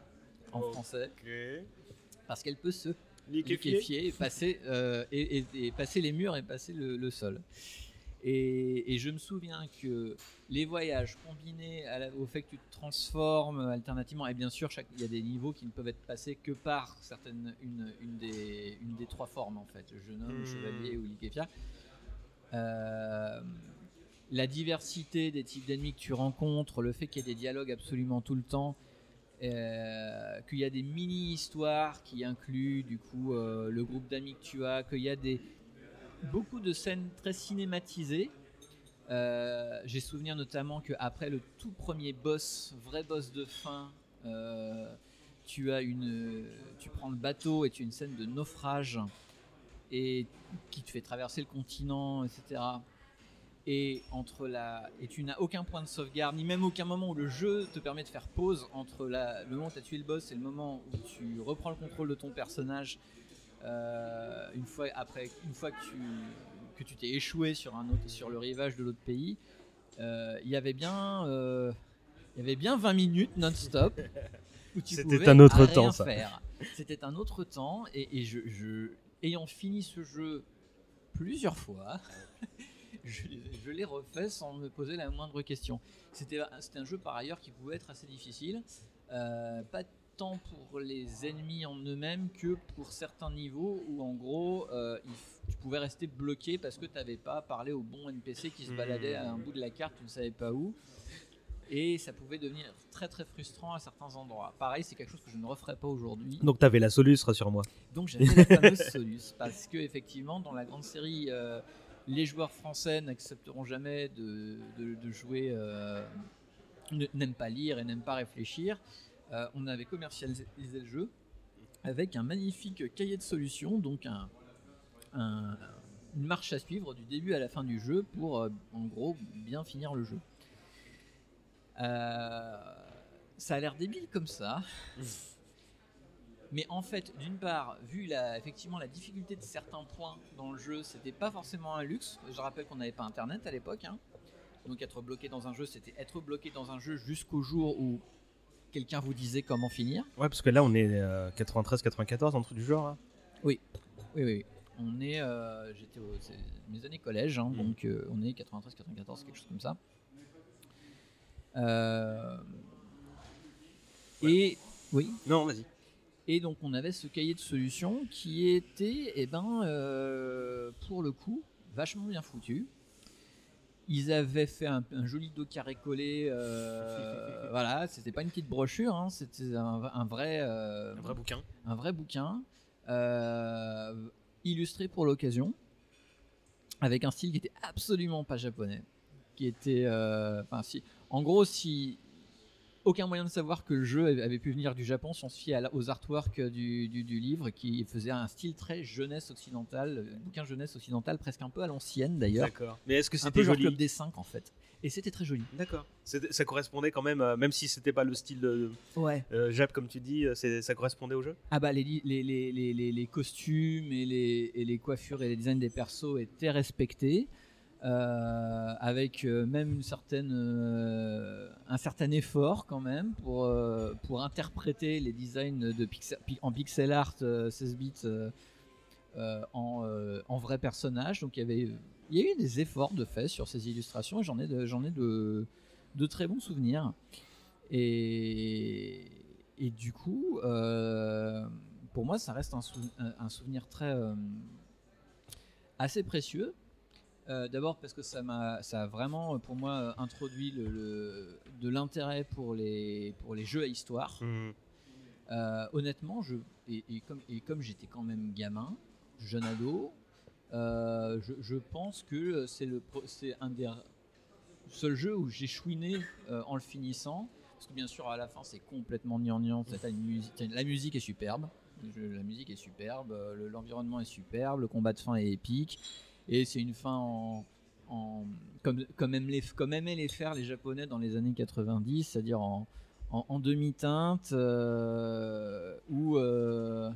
en français, parce qu'elle peut se Liquéfier. liquéfier et passer euh, et, et- et passer les murs et passer le, le sol. Et, et je me souviens que les voyages combinés à la- au fait que tu te transformes alternativement, et bien sûr, il y a des niveaux qui ne peuvent être passés que par certaines, une, une des, une des trois formes en fait, jeune homme, Hmm. chevalier ou liquéfia. Euh, la diversité des types d'ennemis que tu rencontres, le fait qu'il y ait des dialogues absolument tout le temps, euh, qu'il y a des mini-histoires qui incluent du coup euh, le groupe d'amis que tu as, qu'il y a des beaucoup de scènes très cinématisées. Euh, J'ai souvenir notamment qu'après le tout premier boss, vrai boss de fin, tu as une, tu prends le bateau et tu as une scène de naufrage et qui te fait traverser le continent, etc. Et entre la et tu n'as aucun point de sauvegarde, ni même aucun moment où le jeu te permet de faire pause entre la, le moment où tu as tué le boss et le moment où tu reprends le contrôle de ton personnage. euh, une fois après, une fois que tu que tu t'es échoué sur un autre, sur le rivage de l'autre pays, euh, il y avait bien euh, il y avait bien 20 minutes non-stop où tu C'était un autre temps, ça. faire. C'était un autre temps et, et je, je- ayant fini ce jeu plusieurs fois, (laughs) je, je l'ai refait sans me poser la moindre question. C'était un jeu par ailleurs qui pouvait être assez difficile, euh, pas tant pour les ennemis en eux-mêmes que pour certains niveaux où en gros euh, tu pouvais rester bloqué parce que tu n'avais pas parlé au bon NPC qui se baladait à un bout de la carte, tu ne savais pas où. Et ça pouvait devenir très très frustrant à certains endroits. Pareil, c'est quelque chose que je ne referai pas aujourd'hui. Donc t'avais la Solus, rassure-moi. Donc j'avais la fameuse Solus (laughs) parce que effectivement dans la grande série, euh, les joueurs français n'accepteront jamais de, jouer, euh, n'aiment pas lire et n'aiment pas réfléchir. Euh, on avait commercialisé le jeu avec un magnifique cahier de solutions, donc un, un- une marche à suivre du début à la fin du jeu pour euh, en gros bien finir le jeu. Ça a l'air débile comme ça. Mais en fait, d'une part, vu la, effectivement la difficulté de certains points dans le jeu, c'était pas forcément un luxe. Je rappelle qu'on n'avait pas internet à l'époque. hein. Donc être bloqué dans un jeu, c'était être bloqué dans un jeu jusqu'au jour où quelqu'un vous disait comment finir. Ouais, parce que là on est 93-94, un truc du genre. Là. Oui, oui, oui. On est, euh, j'étais mes années collège, hein, donc euh, on est 93-94, quelque chose comme ça. Euh, et oui. Non, vas-y. Et donc on avait ce cahier de solutions qui était, eh ben, euh, pour le coup, vachement bien foutu. Ils avaient fait un, un joli dos carré collé, euh, (laughs) voilà, c'était pas une petite brochure, hein, c'était un, un vrai, euh, Un vrai bouquin. un vrai bouquin, euh, illustré pour l'occasion, avec un style qui était absolument pas japonais, qui était, enfin si, en gros si aucun moyen de savoir que le jeu avait pu venir du Japon si on se fie aux artworks du, du- du livre qui faisait un style très jeunesse occidentale, euh, bouquin jeunesse occidentale presque un peu à l'ancienne d'ailleurs. D'accord. Mais est-ce que un c'était peu genre joli Club des 5 en fait. Et c'était très joli. D'accord. Ça correspondait quand même, euh, même si c'était pas le style de Ouais. euh, Jap comme tu dis, euh, ça correspondait au jeu? Ah bah les, li- les, les, les, les, les costumes et les, et les coiffures et les designs des persos étaient respectés. Euh, avec euh, même une certaine, euh, un certain effort quand même pour, pour interpréter les designs de pixel, pi- en pixel art euh, 16 bits en, vrai personnage. Donc il y avait il y a eu des efforts de fait sur ces illustrations et j'en ai de, ai de, de très bons souvenirs. Et, et du coup, pour moi, ça reste un, sou- un- un souvenir très assez précieux. Euh, D'abord parce que ça m'a, ça a vraiment pour moi euh, introduit le, le- de l'intérêt pour les pour les jeux à histoire. Euh, honnêtement, je et, et comme et comme j'étais quand même gamin, jeune ado, euh, je, je pense que c'est le c'est un des seuls jeux où j'ai chouiné euh, en le finissant. Parce que bien sûr à la fin c'est complètement gnangnan. La musique est superbe, la musique est superbe, euh, le- l'environnement est superbe, le combat de fin est épique. Et c'est une fin en, en- comme, comme, aiment les, comme aimaient les faire les Japonais dans les années 90, c'est-à-dire en, en, en demi-teinte, euh, où euh,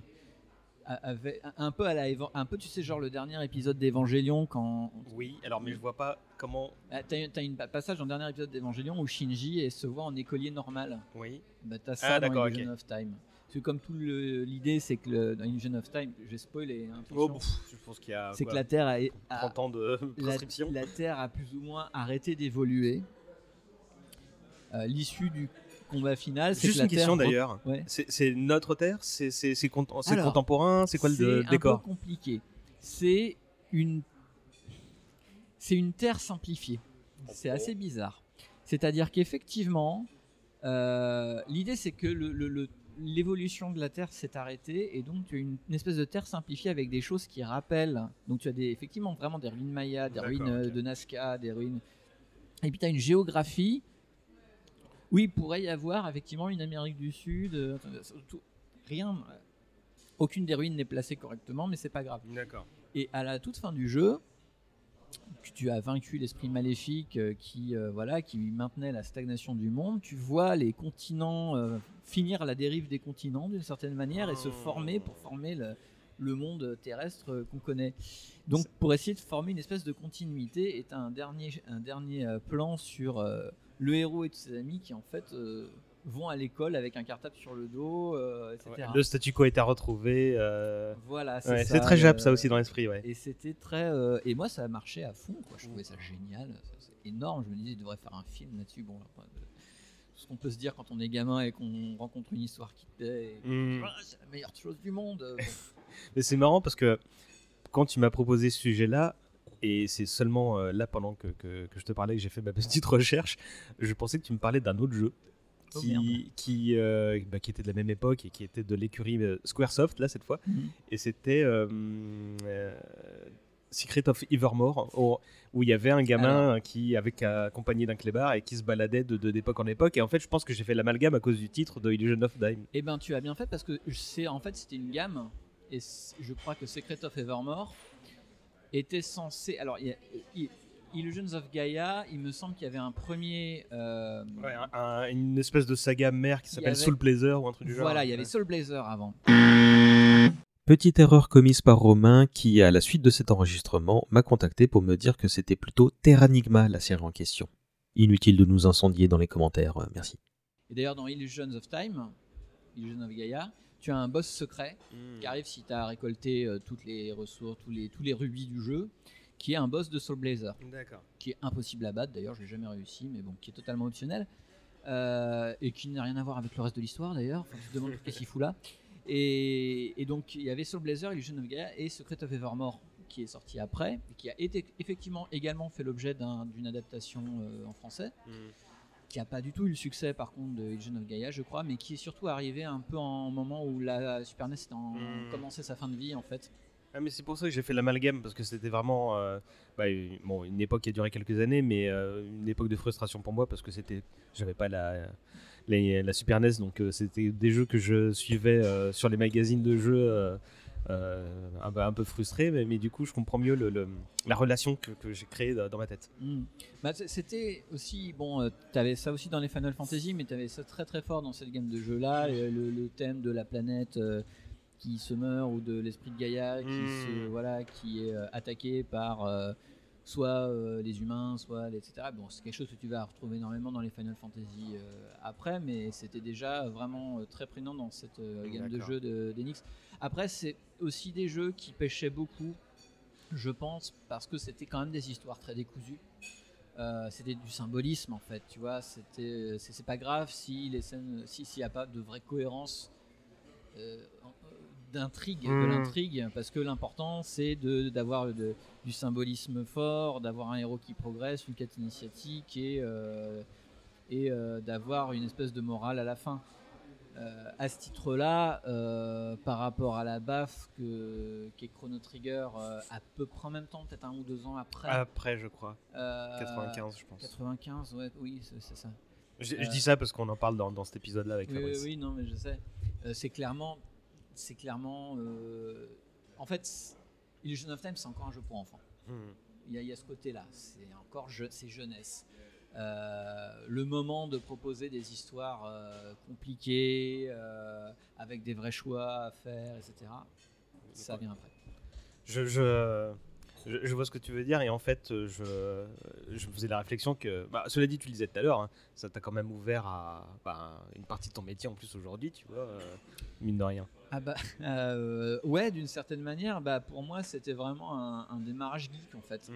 avec, un peu à la, un peu tu sais genre le dernier épisode d'Evangélion quand Oui, alors mais je vois pas comment. Ah, T'as as un passage dans le dernier épisode d'Evangélion où Shinji et se voit en écolier normal. Oui. Bah, t'as Ah, ça dans d'accord, Illusion ok. of Time. Parce que comme tout l'idée, c'est que le- dans Illusion of Time, je vais spoiler. hein, Oh, attention. pff, je pense qu'il y a. c'est que la Terre a, a- 30 ans de (laughs) prescription. la Terre a plus ou moins arrêté d'évoluer. Euh, L'issue du combat final, c'est Juste que la une question d'ailleurs. Ouais. C'est c'est notre Terre? C'est c'est- c'est c'est contemporain? C'est quoi le C'est de- un décor? peu compliqué. C'est une, c'est une terre simplifiée. C'est assez bizarre. C'est-à-dire qu'effectivement, euh, l'idée c'est que le- le- le- l'évolution de la Terre s'est arrêtée et donc tu as une, une espèce de Terre simplifiée avec des choses qui rappellent. Donc tu as des, effectivement vraiment des ruines mayas, des ruines euh, de Nazca, des ruines. Et puis tu as une géographie. Oui, il pourrait y avoir effectivement une Amérique du Sud. euh, tout- rien. euh, Aucune des ruines n'est placée correctement, mais c'est pas grave. D'accord. Et à la toute fin du jeu, tu as vaincu l'esprit maléfique euh, qui, euh, voilà, qui maintenait la stagnation du monde. Tu vois les continents euh, finir la dérive des continents d'une certaine manière et se former pour former le, le monde terrestre qu'on connaît. Donc pour essayer de former une espèce de continuité, est un dernier, un dernier plan sur euh, le héros et tous ses amis qui en fait vont à l'école avec un cartable sur le dos, euh, etc. Le statu quo est à retrouver. euh, Voilà, c'est ouais, ça, C'est très Jap, ça euh, aussi dans l'esprit, ouais. Et c'était très. euh, et moi, ça a marché à fond, quoi. Je trouvais ça génial. C'est énorme. Je me disais, il devrait faire un film là-dessus. Bon, euh, ce qu'on peut se dire quand on est gamin et qu'on rencontre une histoire qui te plaît. et- Mm. Ah, c'est la meilleure chose du monde. (laughs) bon. Mais c'est marrant parce que quand tu m'as proposé ce sujet-là, et c'est seulement euh, là pendant que, que- que je te parlais que j'ai fait ma petite (laughs) recherche, je pensais que tu me parlais d'un autre jeu. Qui, euh, bah, qui était de la même époque et qui était de l'écurie euh, Squaresoft, là, cette fois. Mhm. Et c'était euh, Secret of Evermore, où, où il y avait un gamin qui, avec accompagné d'un clébard, et qui se baladait de d'époque en époque. Et en fait, je pense que j'ai fait l'amalgame à cause du titre de Illusion of Time. Eh ben, tu as bien fait parce que c'est en fait c'était une gamme et je crois que Secret of Evermore était censé. Alors, il y a- il- Illusions of Gaia, il me semble qu'il y avait un premier. euh, Ouais, un- un- une espèce de saga mère qui s'appelle avait- Soul Blazer ou un truc du genre. Voilà, il y avait Soul Blazer avant. Petite erreur commise par Romain qui, à la suite de cet enregistrement, m'a contacté pour me dire que c'était plutôt Terranigma la série en question. Inutile de nous incendier dans les commentaires, euh, merci. Et d'ailleurs, dans Illusions of Time, Illusion of Gaia, tu as un boss secret Hmm. qui arrive si tu as récolté euh, toutes les ressources, tous les, tous les rubis du jeu, qui est un boss de Soul Blazer. Qui est impossible à battre, d'ailleurs, je l'ai jamais réussi, mais bon, qui est totalement optionnel. euh, et qui n'a rien à voir avec le reste de l'histoire d'ailleurs. Enfin, tu te demandes qu'est-ce qu'il fout là. Et, et donc, il y avait Soul Blazer, Illusion of Gaia et Secret of Evermore qui est sorti après, et qui a été effectivement également fait l'objet d'un- d'une adaptation euh, en français qui a pas du tout eu le succès par contre de Illusion of Gaia je crois mais qui est surtout arrivé un peu en moment où la Super NES était en- Mm. commençait sa fin de vie en fait Ah, mais c'est pour ça que j'ai fait l'amalgame parce que c'était vraiment euh, bah, une, bon, une époque qui a duré quelques années, mais euh, une époque de frustration pour moi parce que c'était, j'avais pas la, la, la Super NES, donc euh, c'était des jeux que je suivais sur les magazines de jeux. un, peu- un peu frustré, mais, mais du coup, je comprends mieux le, le- la relation que, que j'ai créée dans ma tête. Mm. Bah, c'était aussi bon tu avais ça aussi dans les Final Fantasy mais tu avais ça très très fort dans cette gamme de jeux là le, thème de la planète qui se meurt ou de l'esprit de Gaïa qui Mm. se voilà qui est euh, attaqué par euh, soit euh, les humains soit les- etc bon c'est quelque chose que tu vas retrouver énormément dans les Final Fantasy après mais c'était déjà vraiment très prégnant dans cette gamme de jeux de- d'Enix après c'est aussi des jeux qui pêchaient beaucoup je pense, parce que c'était quand même des histoires très décousues. Euh, c'était du symbolisme en fait, tu vois. C'était, c'est, pas grave si les scènes, si s'il n'y a pas de vraie cohérence en- euh, d'intrigue, de Mm. l'intrigue, parce que l'important c'est d'avoir du symbolisme fort, d'avoir un héros qui progresse, une quête initiatique et euh, et euh, d'avoir une espèce de morale à la fin. Euh, à ce titre-là, euh, par rapport à la BAF que, qu'est Chrono Trigger à peu près en même temps, peut-être un ou deux ans après. Après, je crois. Euh, 95, je pense. 95, ouais, oui, c'est, ça. Je, je dis ça parce qu'on en parle dans, dans cet épisode-là avec oui, oui, Fabrice. oui, non, mais je sais. Euh, c'est clairement, c'est clairement, euh, en fait, Illusion of Time, c'est encore un jeu pour enfants. Hmm. Il y, a, il y a ce côté-là, c'est encore je, c'est jeunesse. euh, le moment de proposer des histoires euh, compliquées, euh, avec des vrais choix à faire, etc. Ça vient après. Je, je, je, je vois ce que tu veux dire et en fait, euh, je, je me faisais la réflexion que, bah, cela dit, tu le disais tout à l'heure, hein, ça t'a quand même ouvert à bah, une partie de ton métier en plus aujourd'hui, tu vois, euh, mine de rien. Ah bah (laughs) euh, ouais, d'une certaine manière, bah pour moi c'était vraiment un, un démarrage geek en fait.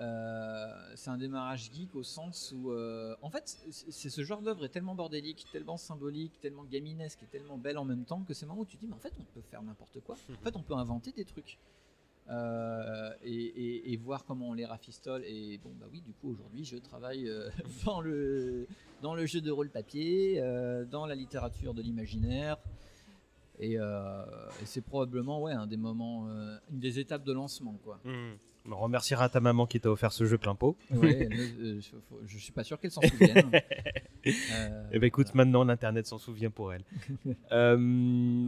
Euh, c'est un démarrage geek au sens où, en fait, c'est ce genre d'œuvre est tellement bordélique, tellement symbolique, tellement gaminesque et tellement belle en même temps que c'est moment où tu te dis, mais en fait, on peut faire n'importe quoi. En (laughs) fait, on peut inventer des trucs. Euh, et, et- et voir comment on les rafistole. Et bon, bah oui, du coup, aujourd'hui, je travaille euh, (laughs) dans, le, dans le jeu de rôle papier, euh, dans la littérature de l'imaginaire. Et, et c'est probablement ouais, un des moments, une des étapes de lancement. Quoi. On remerciera ta maman qui t'a offert ce jeu plein pot. Ouais, (laughs) mais, je, faut- je suis pas sûr qu'elle s'en souvienne. (laughs) Euh, Eh ben écoute, maintenant l'internet s'en souvient pour elle. (laughs) Euh,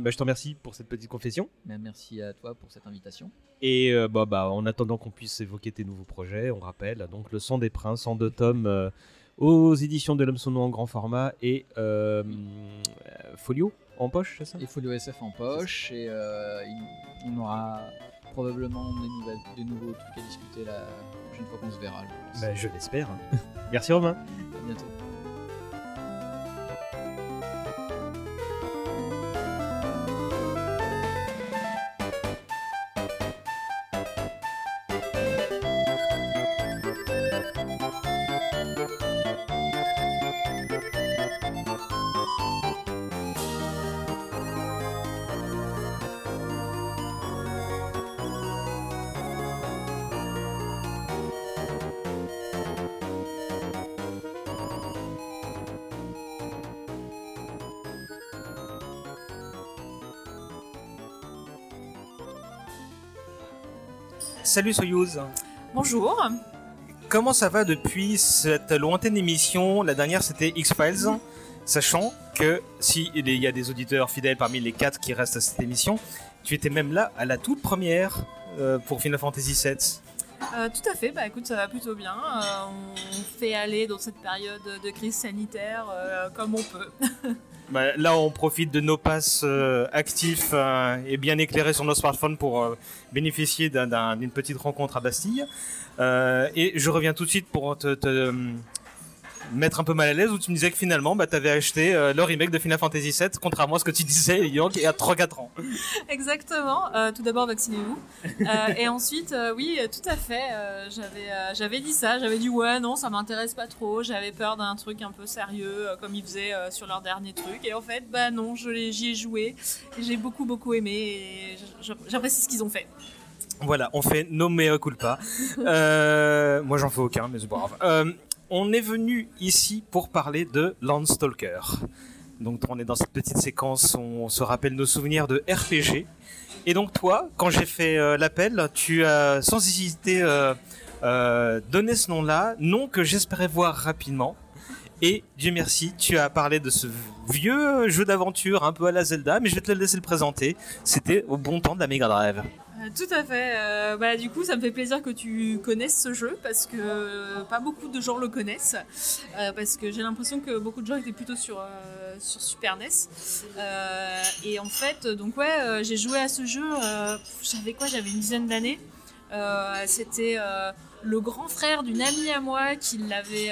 bah, je te remercie pour cette petite confession. mais merci à toi pour cette invitation. Et euh, bah, bah, en attendant qu'on puisse évoquer tes nouveaux projets, on rappelle donc Le Sang des Princes en deux tomes euh, aux éditions de l'Homme Sonneau en grand format et euh, euh, Folio en poche, c'est ça? Et Folio SF en poche. Et euh, il- on aura probablement des, nouvelles, des nouveaux trucs à discuter la prochaine fois qu'on se verra. Bah, je l'espère. Merci Romain. À bientôt. Salut Soyouz. Bonjour. Comment ça va depuis cette lointaine émission? La dernière c'était X-Files, sachant que s'il y a des auditeurs fidèles parmi les quatre qui restent à cette émission, tu étais même là à la toute première euh, pour Final Fantasy VII. Euh, tout à fait, bah écoute, ça va plutôt bien. Euh, on fait aller dans cette période de crise sanitaire comme on peut. (laughs) Bah, là, on profite de nos passes euh, actifs euh, et bien éclairés sur nos smartphones pour euh, bénéficier d'un- d'un- d'une petite rencontre à Bastille. Et je reviens tout de suite pour te, mettre un peu mal à l'aise où tu me disais que finalement, bah, tu avais acheté euh, le remake de Final Fantasy VII, contrairement à ce que tu disais (laughs) il y a il y a 3-4 ans. Exactement. Euh, tout d'abord, vaccinez-vous. Euh, et ensuite, euh, oui, tout à fait. j'avais, j'avais dit ça. J'avais dit ouais, non, ça m'intéresse pas trop. J'avais peur d'un truc un peu sérieux, comme ils faisaient sur leur dernier truc. Et en fait, bah non, je j'y ai joué. J'ai beaucoup, beaucoup aimé. Et j'apprécie ce qu'ils ont fait. Voilà, on fait nos mea culpa. Moi, j'en fais aucun, mais c'est pas grave. On est venu ici pour parler de Landstalker. Donc, on est dans cette petite séquence on se rappelle nos souvenirs de RPG. Et donc, toi, quand j'ai fait euh, l'appel, tu as sans hésiter euh, euh, donné ce nom-là, nom que j'espérais voir rapidement. Et Dieu merci, tu as parlé de ce vieux jeu d'aventure un peu à la Zelda, mais je vais te laisser le présenter. C'était au bon temps de la Mega Drive. Euh, tout à fait. Euh, bah, du coup, ça me fait plaisir que tu connaisses ce jeu parce que euh, pas beaucoup de gens le connaissent. Parce que j'ai l'impression que beaucoup de gens étaient plutôt sur, sur Super NES. Et en fait, donc ouais, j'ai joué à ce jeu. J'avais quoi? J'avais une dizaine d'années. C'était le grand frère d'une amie à moi qui l'avait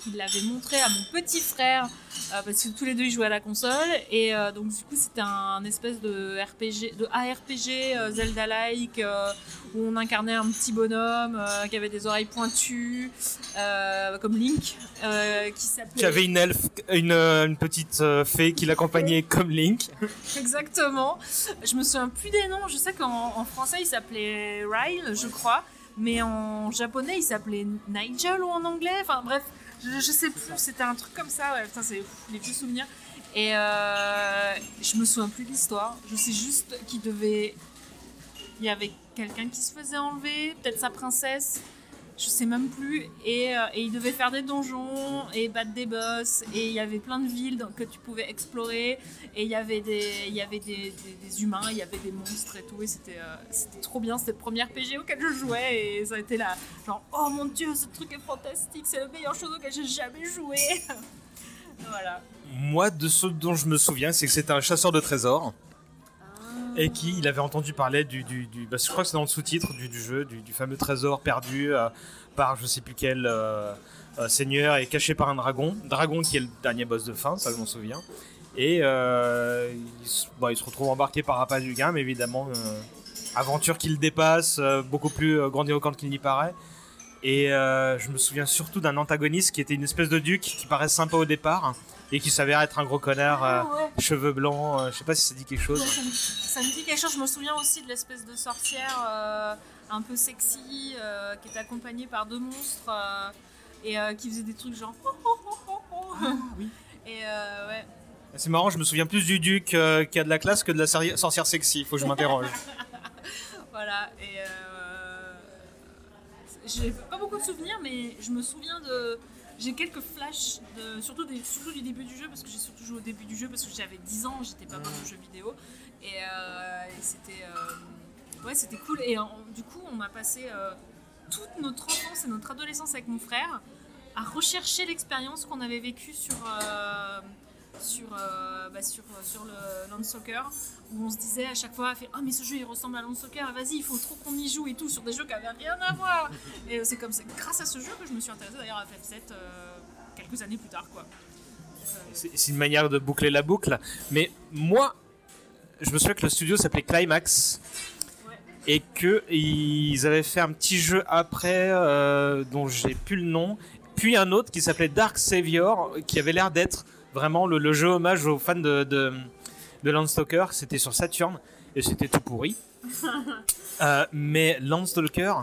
qui l'avait montré à mon petit frère euh, parce que tous les deux ils jouaient à la console et euh, donc du coup c'était un, espèce de RPG de ARPG euh, Zelda-like où on incarnait un petit bonhomme qui avait des oreilles pointues comme Link qui s'appelait Tu avais une elfe, une, une petite fée qui l'accompagnait (laughs) comme Link. Exactement. Je me souviens plus des noms. Je sais qu'en en français il s'appelait Ryle, je crois, mais en japonais il s'appelait Nigel ou en anglais. Enfin bref, je, sais plus. C'était un truc comme ça. Ouais, putain, c'est les vieux souvenirs. Et euh, je me souviens plus de l'histoire. Je sais juste qu'il devait. Il y avait quelqu'un qui se faisait enlever, peut-être sa princesse. Je sais même plus. Et, euh, et il devait faire des donjons et battre des boss. Et il y avait plein de villes que tu pouvais explorer. Et il y avait des, il y avait des, des- humains, il y avait des monstres et tout. Et c'était euh, c'était trop bien. C'était le premier RPG auquel je jouais. Et ça a été là, genre, oh mon dieu, ce truc est fantastique. C'est la meilleure chose auquel j'ai jamais joué. (laughs) voilà. Moi, de ce dont je me souviens, c'est que c'était un chasseur de trésors. Et qu'il avait entendu parler du. bah, je crois que c'est dans le sous-titre du, jeu, du, fameux trésor perdu euh, par je sais plus quel euh, euh, seigneur et caché par un dragon. Dragon qui est le dernier boss de fin, ça je m'en souviens. Et il, se- bah, il se retrouve embarqué par appât du mais évidemment, aventure qui le dépasse, beaucoup plus grandiloquente qu'il n'y paraît. Et je me souviens surtout d'un antagoniste qui était une espèce de duc qui paraît sympa au départ et qui s'avère être un gros connard, euh, Ah ouais. cheveux blancs, euh, je sais pas si ça dit quelque chose. Ça, me, ça me dit quelque chose. Je me souviens aussi de l'espèce de sorcière euh, un peu sexy euh, qui était accompagnée par deux monstres euh, et euh, qui faisait des trucs genre. (laughs) Et euh, ouais. C'est marrant, je me souviens plus du duc euh, qui a de la classe que de la sorcière sexy, faut que je m'interroge. (laughs) voilà. Et euh, j'ai pas beaucoup de souvenirs, mais je me souviens de. J'ai quelques flashs, de, surtout, surtout du début du jeu, parce que j'ai surtout joué au début du jeu, parce que j'avais 10 ans, j'étais pas bonne aux jeux vidéo. Et, euh, c'était. euh, ouais, cool. Et du coup, on a passé euh, toute notre enfance et notre adolescence avec mon frère à rechercher l'expérience qu'on avait vécue sur. Euh, sur, euh, bah, sur, sur le Land Soccer où on se disait à chaque fois fait, oh mais ce jeu il ressemble à Land Soccer vas-y il faut trop qu'on y joue et tout sur des jeux qui avaient rien à voir (laughs) et euh, c'est comme ça grâce à ce jeu que je me suis intéressée d'ailleurs à FF7 euh, quelques années plus tard quoi C'est c'est une manière de boucler la boucle. Mais moi, je me souviens que le studio s'appelait Climax. Et qu'ils avaient fait un petit jeu après, euh, dont j'ai plus le nom. Puis un autre qui s'appelait Dark Savior, qui avait l'air d'être vraiment le, le jeu hommage aux fans de, de, de Landstalker. C'était sur Saturn. Et c'était tout pourri. (laughs) Euh, mais Landstalker,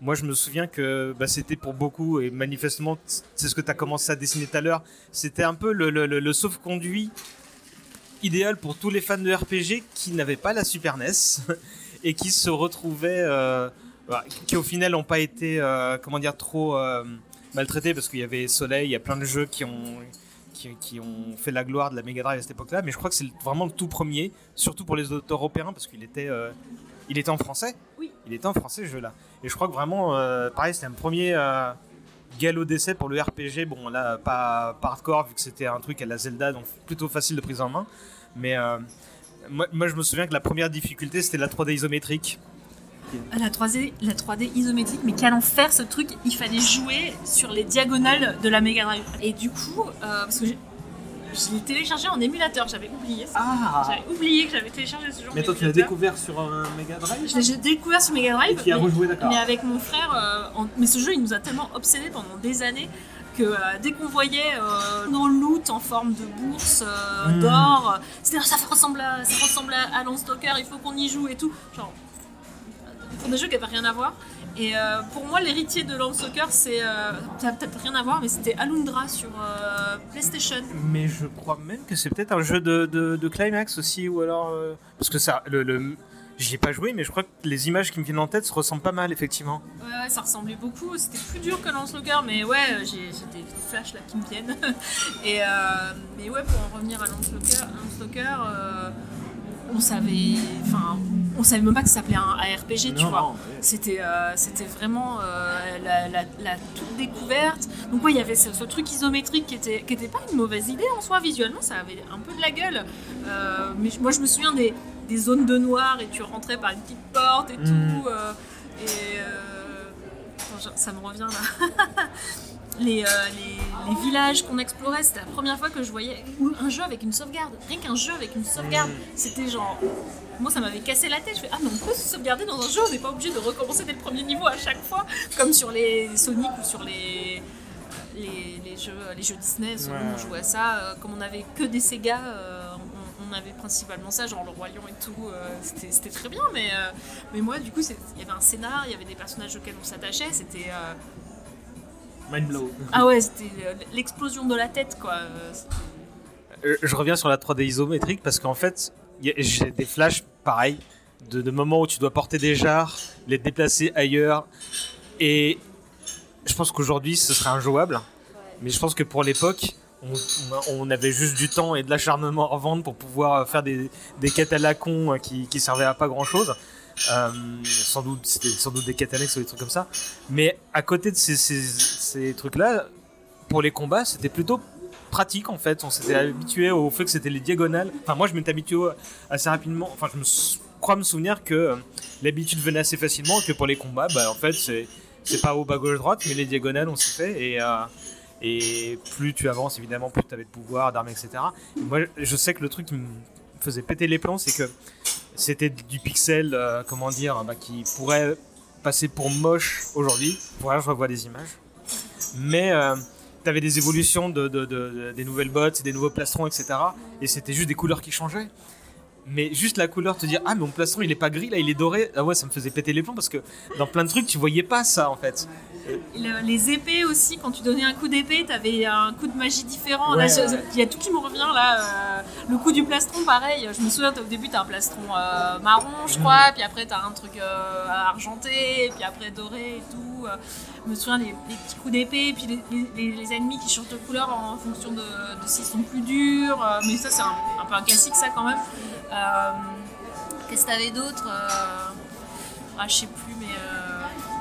moi je me souviens que bah, c'était pour beaucoup, et manifestement c'est ce que tu as commencé à dessiner tout à l'heure, c'était un peu le, le, le- le sauf-conduit idéal pour tous les fans de RPG qui n'avaient pas la Super NES (laughs) et qui se retrouvaient, euh, bah, qui au final n'ont pas été, euh, comment dire, trop euh, maltraités parce qu'il y avait Soleil, il y a plein de jeux qui ont, qui, qui ont fait la gloire de la Mega Drive à cette époque-là, mais je crois que c'est vraiment le tout premier, surtout pour les auteurs européens parce qu'il était, euh, il était en français. Oui. Il était en français ce jeu-là. Et je crois que vraiment, euh, pareil, c'était un premier euh, galop d'essai pour le RPG. Bon, là, pas, pas hardcore vu que c'était un truc à la Zelda, donc plutôt facile de prise en main. Mais moi, moi, je me souviens que la première difficulté, c'était la 3D isométrique. Ah, la 3D, la 3D isométrique, mais quel enfer ce truc Il fallait jouer sur les diagonales de la Mega Drive. Et du coup, euh, parce que j'ai- je l'ai téléchargé en émulateur, j'avais oublié ça. Ah. J'avais oublié que j'avais téléchargé ce jeu en Mais toi, tu l'as découvert sur un Mega Drive Je l'ai j'ai découvert sur Mega Drive. Et y as mais- rejoué, d'accord. Mais avec mon frère, euh, en- mais ce jeu il nous a tellement obsédés pendant des années que euh, dès qu'on voyait euh, nos loot en forme de bourse euh, Hmm. d'or, euh, c'était ça ressemble à ça ressemble à, à Landstalker, il faut qu'on y joue et tout. Genre des jeux qui n'avaient rien à voir. Et euh, pour moi, l'héritier de Landstalker, c'est euh, ça peut-être rien à voir, mais c'était Alundra sur euh, PlayStation. Mais je crois même que c'est peut-être un jeu de, de, de Climax aussi, ou alors. euh, Parce que ça. Le, le... J'y ai pas joué, mais je crois que les images qui me viennent en tête se ressemblent pas mal, effectivement. Ouais, ouais, ça ressemblait beaucoup. C'était plus dur que Landstalker, mais ouais, j'ai des, flashs là qui me viennent. (laughs) Et mais ouais, pour en revenir à Landstalker euh, on savait, enfin, on savait même pas que ça s'appelait un ARPG, tu Non, vois. non, ouais. C'était, euh, c'était vraiment euh, la, la- la toute découverte. Donc ouais, il y avait ce, ce truc isométrique qui était, qui était pas une mauvaise idée en soi. Visuellement, ça avait un peu de la gueule. Euh, mais moi, je me souviens des, des zones de noir et tu rentrais par une petite porte et Mm. tout. et ça me revient là. (laughs) les, euh, les, les villages qu'on explorait, c'était la première fois que je voyais un jeu avec une sauvegarde. Rien qu'un jeu avec une sauvegarde, c'était genre. Moi, ça m'avait cassé la tête. Je fais Ah, mais on peut se sauvegarder dans un jeu, on n'est pas obligé de recommencer dès le premier niveau à chaque fois, comme sur les Sonic ou sur les. Les, les jeux, les jeux Disney, souvent Ouais. on jouait à ça. euh, comme on n'avait que des Sega, euh, on, on avait principalement ça, genre le Roi Lion et tout. euh, c'était très bien, mais, mais moi, du coup, il y avait un scénar, il y avait des personnages auxquels on s'attachait. C'était. Mind blow. ah ouais, c'était euh, l'explosion de la tête, quoi. Euh, Euh, je reviens sur la 3D isométrique parce qu'en fait, j'ai des flashs pareil de, de moments où tu dois porter des jarres, les déplacer ailleurs. Et je pense qu'aujourd'hui ce serait injouable, mais je pense que pour l'époque, on, avait juste du temps et de l'acharnement à revendre pour pouvoir faire des, des quêtes à la con qui, qui servaient à pas grand chose. Sans doute, c'était sans doute des quêtes annexes ou des trucs comme ça. Mais à côté de ces, trucs-là, pour les combats, c'était plutôt pratique en fait. On s'était habitué au fait que c'était les diagonales. Enfin, moi je m'étais habitué assez rapidement. Enfin, je me crois me souvenir que euh, l'habitude venait assez facilement. Que pour les combats, bah, en fait, c'est c'est pas au bas gauche droite, mais les diagonales on s'y fait. Et, euh, et plus tu avances, évidemment, plus tu avais de pouvoir, d'armes, etc. Et moi, je sais que le truc faisait péter les plans, c'est que c'était du pixel, euh, comment dire, bah, qui pourrait passer pour moche aujourd'hui. Pour là, je revois des images. Mais tu avais des évolutions de- de- des nouvelles bottes, des nouveaux plastrons, etc. Et c'était juste des couleurs qui changeaient. Mais juste la couleur, te dire Ah, mais mon plastron il est pas gris, là il est doré. Ah ouais, ça me faisait péter les plombs parce que dans plein de trucs, tu voyais pas ça en fait. Le- les épées aussi, quand tu donnais un coup d'épée, t'avais un coup de magie différent. Ouais, Là, je- ouais. Il y a tout qui me revient là. euh, le coup du plastron, pareil. Je me souviens, au début, t'as un plastron euh, marron, je Mhm. crois, puis après, t'as un truc euh, argenté, puis après doré et tout. Je me souviens des, des petits coups d'épée, puis les, les- les ennemis qui changent de couleur en fonction de, de s'ils sont plus durs. mais ça, c'est un, un peu un classique, ça quand même. Qu'est-ce que t'avais d'autre ah, je sais plus, mais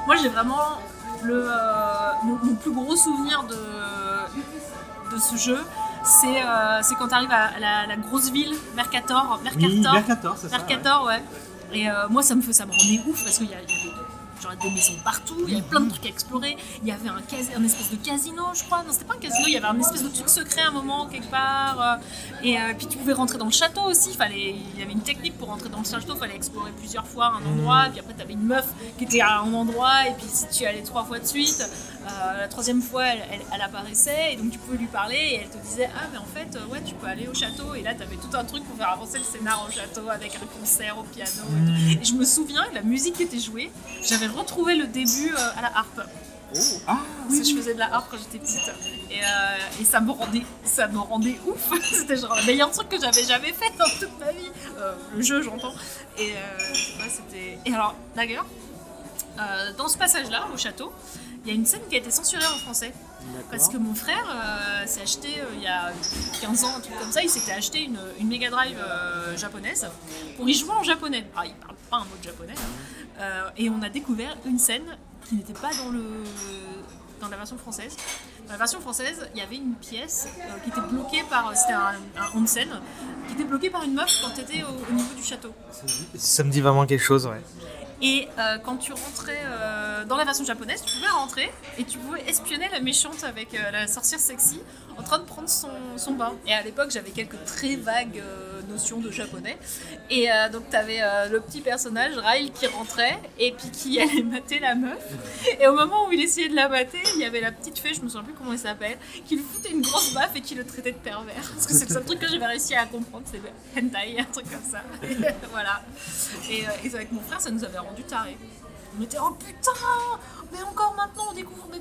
moi j'ai vraiment le euh, mon, mon plus gros souvenir de de ce jeu, c'est euh, quand t'arrives à la, la grosse ville Mercator, Mercator, Oui, Mercator, c'est ça, Mercator, ouais. Et euh, moi ça me fait ça me rendait ouf parce qu'il y, a- il y genre des maisons partout, il y avait plein de trucs à explorer. Il y avait un, un espèce de casino, je crois. Non, c'était pas un casino, il y avait un espèce de truc secret à un moment quelque part. euh, et euh, puis tu pouvais rentrer dans le château aussi. Fallait, il y avait une technique pour rentrer dans le château. Il fallait explorer plusieurs fois un endroit. Et puis après, tu avais une meuf qui était à un endroit. Et puis si tu allais trois fois de suite, euh, la troisième fois, elle, elle- elle apparaissait. Et donc tu pouvais lui parler. Et elle te disait Ah, mais en fait, euh, ouais, tu peux aller au château. Et là, tu avais tout un truc pour faire avancer le scénar au château avec un concert au piano. Et, tout. Et je me souviens que la musique qui était jouée, j'avais retrouvé le début euh, à la harpe. Ah, Parce que je faisais de la harpe quand j'étais petite et, euh, et ça me rendait ça me rendait ouf (laughs) c'était genre le meilleur truc que j'avais jamais fait dans toute ma vie Euh, le jeu j'entends et euh, ouais, c'était et alors d'ailleurs dans ce passage là au château il y a une scène qui a été censurée en français parce que mon frère euh, s'est acheté euh, il y a 15 ans un truc comme ça il s'était acheté une, une Mega Drive euh, japonaise pour y jouer en japonais ah il parle pas un mot de japonais Euh, et on a découvert une scène qui n'était pas dans le dans la version française. Dans la version française, il y avait une pièce euh, qui était bloquée par. C'était un, un onsen, qui était bloquée par une meuf quand tu étais au, au niveau du château. Ça me dit vraiment quelque chose, ouais. Et euh, quand tu rentrais euh, dans la version japonaise, tu pouvais rentrer et tu pouvais espionner la méchante avec euh, la sorcière sexy en train de prendre son, son bain. Et à l'époque, j'avais quelques très vagues euh, notions de japonais. Et euh, donc, tu avais le petit personnage, Rail, qui rentrait et puis qui (laughs) allait mater la meuf. Et au moment où il essayait de la mater, il y avait la petite fée, je me souviens plus comment elle s'appelle, qui lui foutait une grosse baffe et qui le traitait de pervers. Parce que c'est le seul truc que j'avais réussi à comprendre, c'est le hentai, un truc comme ça. (laughs) Voilà. Et, euh, et avec mon frère, ça nous avait rendu tarés. On était oh putain Mais encore maintenant, on découvre des,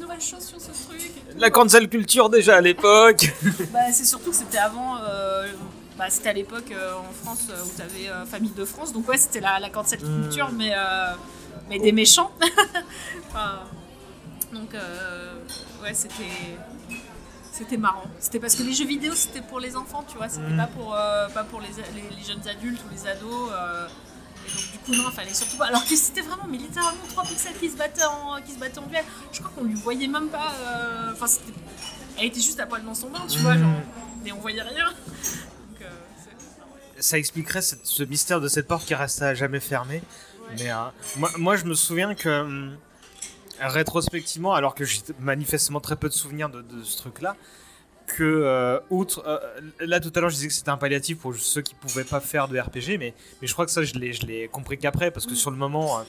nouvelles choses sur ce truc. La cancel culture déjà à l'époque. (laughs) Bah, c'est surtout que c'était avant. euh, bah, c'était à l'époque euh, en France euh, où tu avais Famille de France. Donc, ouais, c'était la, la cancel culture, mais, mais des méchants. (laughs) Enfin, donc, ouais, c'était. C'était marrant. C'était parce que les jeux vidéo, c'était pour les enfants, tu vois. C'était Mm. pas pour, pas pour les, les- les jeunes adultes ou les ados. Euh, et donc, du coup, non, il fallait surtout pas. Alors que c'était vraiment, mais littéralement, trois pixels qui se battaient en, qui se battaient en duel. Je crois qu'on lui voyait même pas. euh, Enfin, c'était. Elle était juste à poil dans son bain, tu vois, Mm. genre. Mais on voyait rien. Donc, euh, ça expliquerait cette- ce mystère de cette porte qui reste à jamais fermée. Mais euh, moi, moi, je me souviens que hum, rétrospectivement, alors que j'ai manifestement très peu de souvenirs de, de ce truc-là, que euh, outre euh, là tout à l'heure je disais que c'était un palliatif pour ceux qui pouvaient pas faire de RPG, mais mais je crois que ça je l'ai je l'ai compris qu'après parce que sur le moment euh,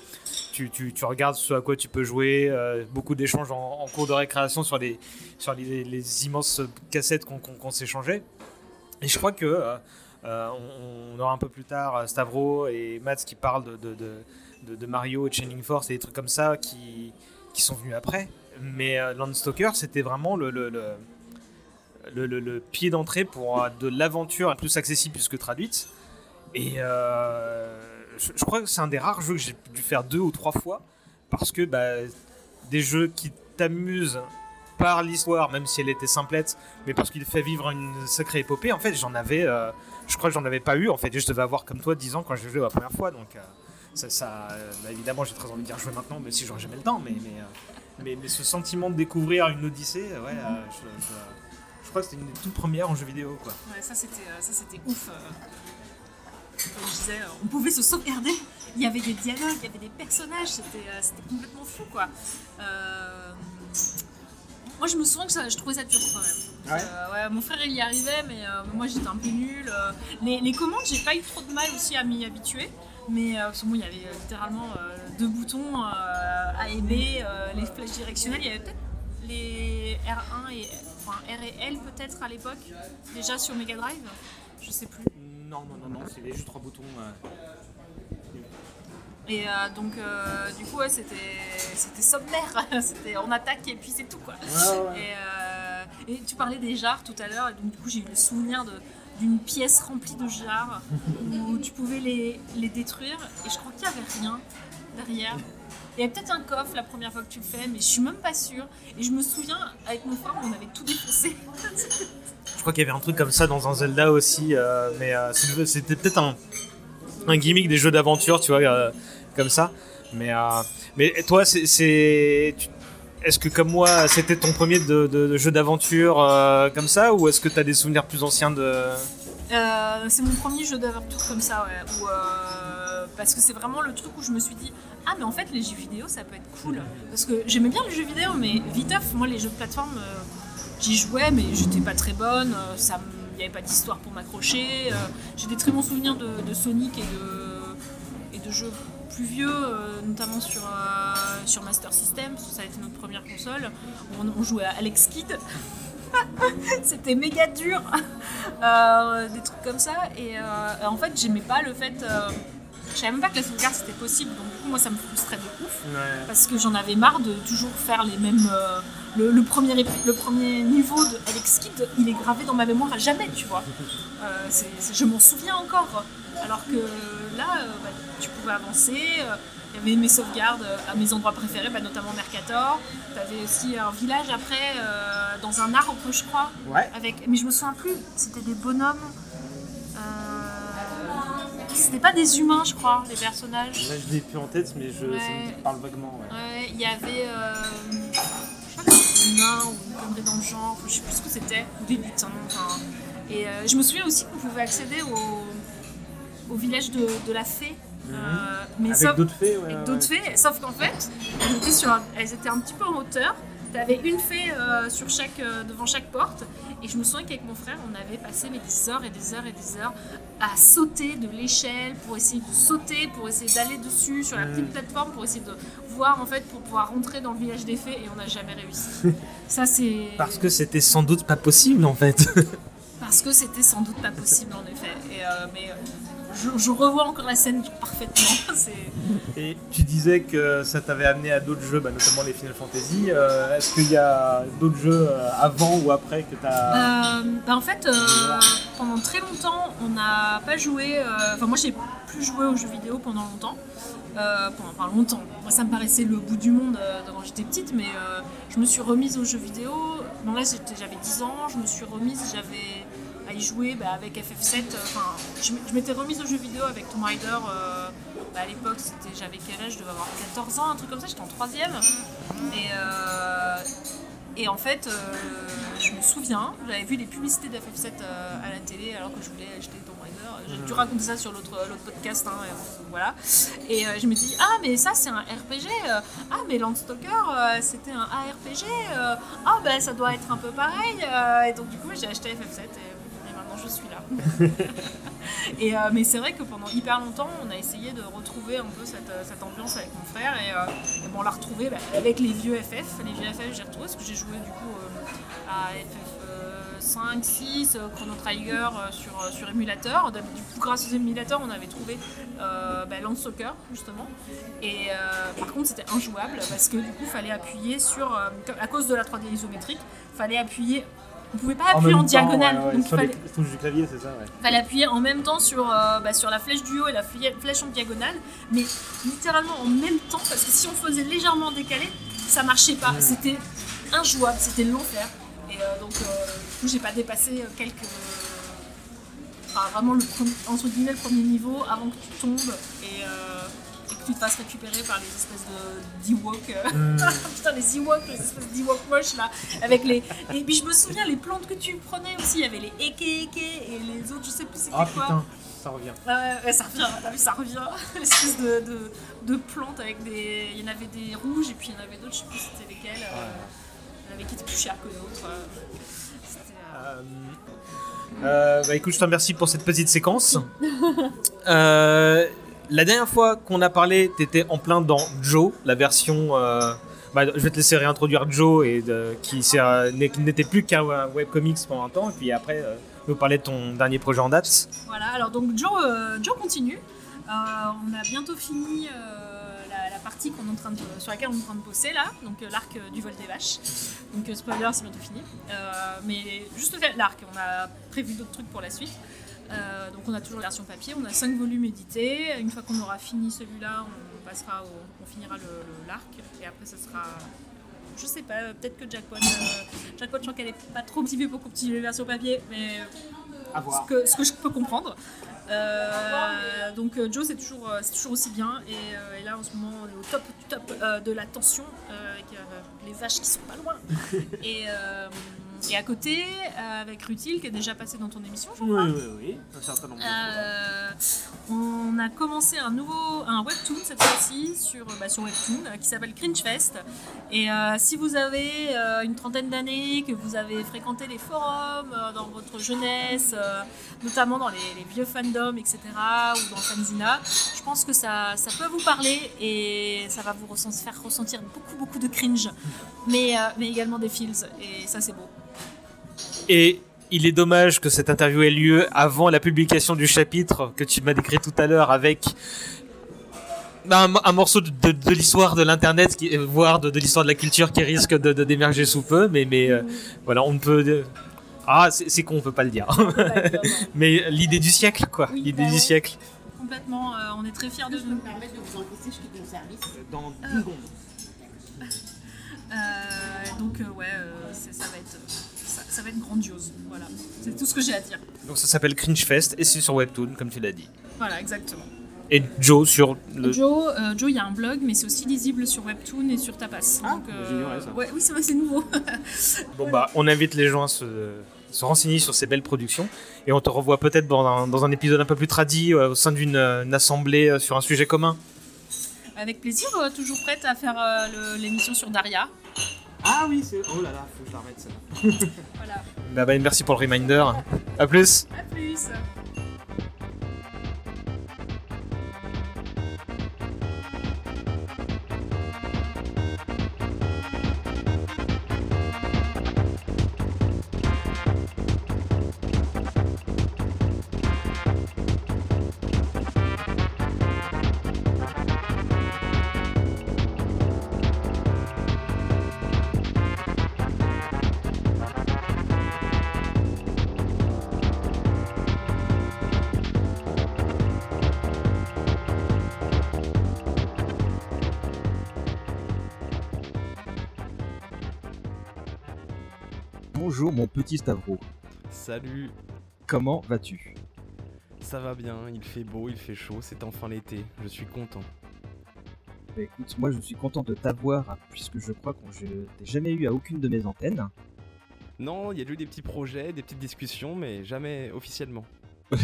tu, tu, tu regardes ce à quoi tu peux jouer, euh, beaucoup d'échanges en, en cours de récréation sur les sur les, les immenses cassettes qu'on qu'on- qu'on s'échangeait. Et je crois que on, on aura un peu plus tard Stavro et Mats qui parlent de, de, de, de- de Mario et de Shining Force et des trucs comme ça qui, qui sont venus après. Mais Landstalker, c'était vraiment le, le, le, le- pied d'entrée pour euh, de l'aventure plus accessible plus que traduite. Et euh, je, crois que c'est un des rares jeux que j'ai dû faire deux ou trois fois parce que bah, des jeux qui t'amuse par l'histoire, même si elle était simplette, mais parce qu'il fait vivre une sacrée épopée, en fait, j'en avais. euh, je crois que j'en avais pas eu, en fait. Je devais avoir comme toi 10 ans quand j'ai joué la première fois, donc. ça, bah, évidemment, j'ai très envie d'y rejouer maintenant, mais si j'aurais jamais le temps. Mais, mais, mais, ce sentiment de découvrir une Odyssée, ouais, je crois que c'était une des toutes premières en jeu vidéo, quoi. Ouais, ça c'était euh, ça c'était ouf. euh. Comme je disais, euh, on pouvait se sauvegarder. Il y avait des dialogues, il y avait des personnages, c'était c'était complètement fou quoi. Euh, Moi je me souviens que ça- je trouvais ça dur quand même. Ouais. Euh, ouais, mon frère il y arrivait, mais euh, moi j'étais un peu nulle. euh. Les, les commandes, j'ai pas eu trop de mal aussi à m'y habituer. Mais euh, parce que bon, il y avait littéralement euh, deux boutons euh, A et B, euh, les flèches directionnelles. Il y avait peut-être les R1 et enfin R et L peut-être à l'époque, déjà sur Mega Drive? Je sais plus. Non, non, non, non, c'est juste trois boutons. euh. Et euh, donc, euh, du coup, ouais, c'était, c'était sommaire. (laughs) c'était on attaque et puis c'est tout, quoi. ouais. Et, euh, et tu parlais des jarres tout à l'heure, et donc du coup, j'ai eu le souvenir de, d'une pièce remplie de jarres où tu pouvais les, les détruire. Et je crois qu'il n'y avait rien derrière. Il y avait peut-être un coffre la première fois que tu le fais, mais je suis même pas sûre. Et je me souviens, avec mon frère, on avait tout défoncé. Je crois qu'il y avait un truc comme ça dans un Zelda aussi, euh, mais euh, c'était peut-être un, un gimmick des jeux d'aventure, tu vois, euh, comme ça. Mais, mais toi, c'est- Est-ce que comme moi, c'était ton premier de, de- de jeu d'aventure euh, comme ça, ou est-ce que tu as des souvenirs plus anciens de. Euh, c'est mon premier jeu d'aventure comme ça, ouais. Où, euh, parce que c'est vraiment le truc où je me suis dit Ah, mais en fait, les jeux vidéo, ça peut être cool. Parce que j'aimais bien les jeux vidéo, mais viteuf, moi, les jeux de plateforme, euh, j'y jouais, mais j'étais pas très bonne. euh, ça, il n'y avait pas d'histoire pour m'accrocher. euh, J'ai des très bons souvenirs de, Sonic et de, et de jeux plus vieux, euh, notamment sur, euh, sur Master System, parce que ça a été notre première console. On, jouait à Alex Kidd. (laughs) C'était méga dur. (laughs) Euh, des trucs comme ça. Et euh, en fait, j'aimais pas le fait. Je savais même pas que la sauvegarde c'était possible. Donc, du coup, moi, ça me frustrait de ouf. Parce que j'en avais marre de toujours faire les mêmes. euh, le, le premier, le premier niveau de Alex Kidd, il est gravé dans ma mémoire à jamais, tu vois. (laughs) Euh, je m'en souviens encore. Alors que là, euh, bah, tu pouvais avancer. Il y avait mes sauvegardes à mes endroits préférés, bah, notamment Mercator. Tu avais aussi un village après, dans un arbre, je crois. Ouais. Avec... Mais je me souviens plus, c'était des bonhommes. Euh, C'était pas des humains, je crois, les personnages. Là, je l'ai plus en tête, mais je, Ouais. ça me parle vaguement. ouais. Ouais, il y avait. euh, je crois que c'était des nains ou une connerie dans le genre, je sais plus ce que c'était, ou des lutins. enfin. Et euh, je me souviens aussi qu'on pouvait accéder au, au village de, de la fée. euh, mais Mhm. Avec d'autres fées, ouais, avec d'autres fées, sauf qu'en fait, elles étaient, sur elles étaient un petit peu en hauteur. T'avais une fée euh, sur chaque, euh, devant chaque porte. Et je me souviens qu'avec mon frère, on avait passé mais, des heures et des heures et des heures à sauter de l'échelle pour essayer de sauter, pour essayer d'aller dessus sur la Mm. petite plateforme, pour essayer de voir en fait, pour pouvoir rentrer dans le village des fées. Et on n'a jamais réussi. (laughs) Ça, c'est. Parce que c'était sans doute pas possible en fait. Parce que c'était sans doute pas possible en effet. Et, euh, mais je, je revois encore la scène parfaitement. (laughs) Et tu disais que ça t'avait amené à d'autres jeux, bah, notamment les Final Fantasy. Euh, Est-ce qu'il y a d'autres jeux euh, avant ou après que tu as. Euh, bah en fait, euh, pendant très longtemps, on n'a pas joué. Enfin, moi, j'ai plus joué aux jeux vidéo pendant longtemps. Pendant enfin, longtemps. Moi, ça me paraissait le bout du monde quand j'étais petite, mais je me suis remise aux jeux vidéo. Bon, là, j'avais 10 ans, je me suis remise, j'avais à y jouer bah, avec FF7. euh, Enfin, je m'étais remise aux jeux vidéo avec Tomb Raider. euh, bah, à l'époque, c'était- j'avais quel âge Je devais avoir 14 ans, un truc comme ça, j'étais en 3 Et, euh, et en fait, euh, je me souviens, j'avais vu les publicités d'FF7 euh, à la télé alors que je voulais acheter Tomb Raider. J'ai dû raconter ça sur l'autre l'autre podcast, hein, et, voilà. Et je me dis, ah mais ça c'est un RPG, ah mais Landstalker c'était un ARPG, ah ben ça doit être un peu pareil. et donc du coup j'ai acheté FF7 et, et maintenant je suis là. (laughs) Euh, mais c'est vrai que pendant hyper longtemps, on a essayé de retrouver un peu cette, euh, ambiance avec mon frère. Et, euh, bon, on l'a retrouvé bah, avec les vieux FF. Les vieux FF, j'ai retrouvé parce que j'ai joué du coup à FF euh, 5, 6, euh, Chrono Trigger sur, sur émulateur. Du coup, grâce aux émulateurs, on avait trouvé euh, bah, Soccer justement. Et par contre, c'était injouable parce que du coup, fallait appuyer sur. à cause de la 3D isométrique, fallait appuyer. On pouvait pas appuyer en, temps, diagonale. ouais, ouais, donc il sur les fallait- touches du clavier, c'est ça, ouais. fallait appuyer en même temps sur, euh, bah, sur la flèche du haut et la flèche en diagonale, mais littéralement en même temps, parce que si on faisait légèrement décaler, ça marchait pas. C'était injouable, c'était l'enfer. Et euh, donc, euh, du coup, j'ai pas dépassé quelques. Enfin, vraiment, le premier- entre guillemets, le premier niveau avant que tu tombes et, tu te fasses récupérer par les espèces de d'Ewok. euh. Mm. (laughs) Putain, les Ewoks, les espèces d'Ewok moches là. Avec les. Et puis, je me souviens, les plantes que tu prenais aussi, il y avait les Eke Eke et les autres, je sais plus c'était Ah quoi. putain, ça revient. Ouais, ouais, ça revient, t'as vu, ça revient. (laughs) L'espèce de, de, de plantes avec des. Il y en avait des rouges et puis il y en avait d'autres, je sais plus c'était lesquels. euh, Il y en avait qui étaient plus chers que d'autres. euh. Euh, Euh, bah écoute, je te remercie pour cette petite séquence. (laughs) La dernière fois qu'on a parlé, t'étais en plein dans Joe, la version. euh, bah, je vais te laisser réintroduire Joe et qui n'était plus qu'un webcomics pendant un temps, et puis après euh, nous parler de ton dernier projet en date. Voilà, alors donc Joe, euh, Joe continue. On a bientôt fini la, la partie qu'on est en train de, sur laquelle on est en train de bosser là, donc l'arc du vol des vaches. Donc spoiler, c'est bientôt fini. Mais juste l'arc, on a prévu d'autres trucs pour la suite. Euh, donc on a toujours la version papier, on a 5 volumes édités. Une fois qu'on aura fini celui-là, on passera au, on finira le- le- l'arc et après ça sera je sais pas, peut-être que Jackpot, euh, Jackpot, je crois qu'elle est pas trop motivée pour continuer la version papier, mais À voir. Ce, que, ce que je peux comprendre. Euh, donc euh, Joe, c'est toujours, c'est toujours aussi bien. Et, euh, et là, en ce moment, on est au top du top euh, de la tension, avec les vaches qui sont pas loin. (laughs) et, et à côté, euh, avec Rutil, qui est déjà passé dans ton émission, je crois. Oui, oui, oui, un certain nombre Euh, on a commencé un nouveau un webtoon cette fois-ci sur, bah, sur Webtoon euh, qui s'appelle Cringe Fest. Et euh, si vous avez une trentaine d'années, que vous avez fréquenté les forums dans votre jeunesse, notamment dans les, les vieux fandoms, etc., ou dans Fanzina, je pense que ça, ça peut vous parler et ça va vous faire ressentir beaucoup, beaucoup de cringe, mais, mais également des feels. Et ça, c'est beau. Et il est dommage que cette interview ait lieu avant la publication du chapitre que tu m'as décrit tout à l'heure avec un, un morceau de, de- de l'histoire de l'internet, qui- voire de, de l'histoire de la culture qui risque de, d'émerger sous peu. Mais, mais euh, voilà, on ne peut. Ah, c'est, con, on peut pas le dire. (laughs) mais l'idée du siècle, quoi. l'idée du siècle. Complètement, euh, on est très fiers de nous. permettre de vous encaisser, je quitte mon service. Dans deux secondes. (laughs) Euh, donc euh, ouais, euh, ça va être ça, va être grandiose. Voilà, c'est tout ce que j'ai à dire. Donc ça s'appelle Cringe Fest et c'est sur Webtoon, comme tu l'as dit. Voilà, exactement. Et Joe sur le. Joe, euh, Joe, il y a un blog, mais c'est aussi lisible sur Webtoon et sur Tapas. donc, euh, j'ignorais ça. ouais, oui, c'est vrai, c'est nouveau. (laughs) Bon bah, on invite les gens à se, se renseigner sur ces belles productions et on te revoit peut-être dans un, dans un épisode un peu plus tradit euh, au sein d'une une assemblée euh, sur un sujet commun. Avec plaisir, euh, toujours prête à faire euh, l'émission sur Daria. Ah oui, c'est. Oh là là, faut que je la remette ça. Voilà. Bah, bah, merci pour le reminder. À plus. À plus. Bonjour mon petit Stavro. Salut, Comment vas-tu? Ça va bien, il fait beau, il fait chaud, c'est enfin l'été, je suis content. Bah, Écoute, moi je suis content de t'avoir puisque je crois que je t'ai jamais eu à aucune de mes antennes. Non, il y a eu des petits projets, des petites discussions, mais jamais officiellement. (laughs)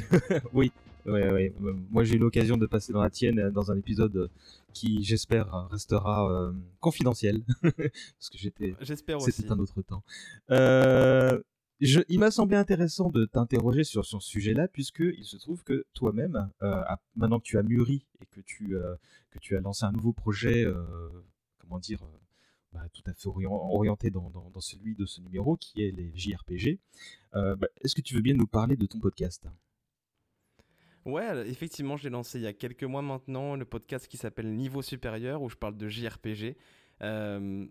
oui, ouais, ouais. Moi j'ai eu l'occasion de passer dans la tienne euh, dans un épisode euh, qui j'espère restera euh, confidentiel (laughs) parce que j'étais. J'espère C'était un autre temps. Euh, je- il m'a semblé intéressant de t'interroger sur ce sujet-là puisque il se trouve que toi-même, euh, maintenant que tu as mûri et que tu que tu as lancé un nouveau projet, comment dire. bah, tout à fait orient- orienté dans, dans- dans celui de ce numéro qui est les JRPG. Bah, Est-ce que tu veux bien nous parler de ton podcast? Ouais, effectivement, j'ai lancé il y a quelques mois maintenant le podcast qui s'appelle Niveau Supérieur, où je parle de JRPG. Euh,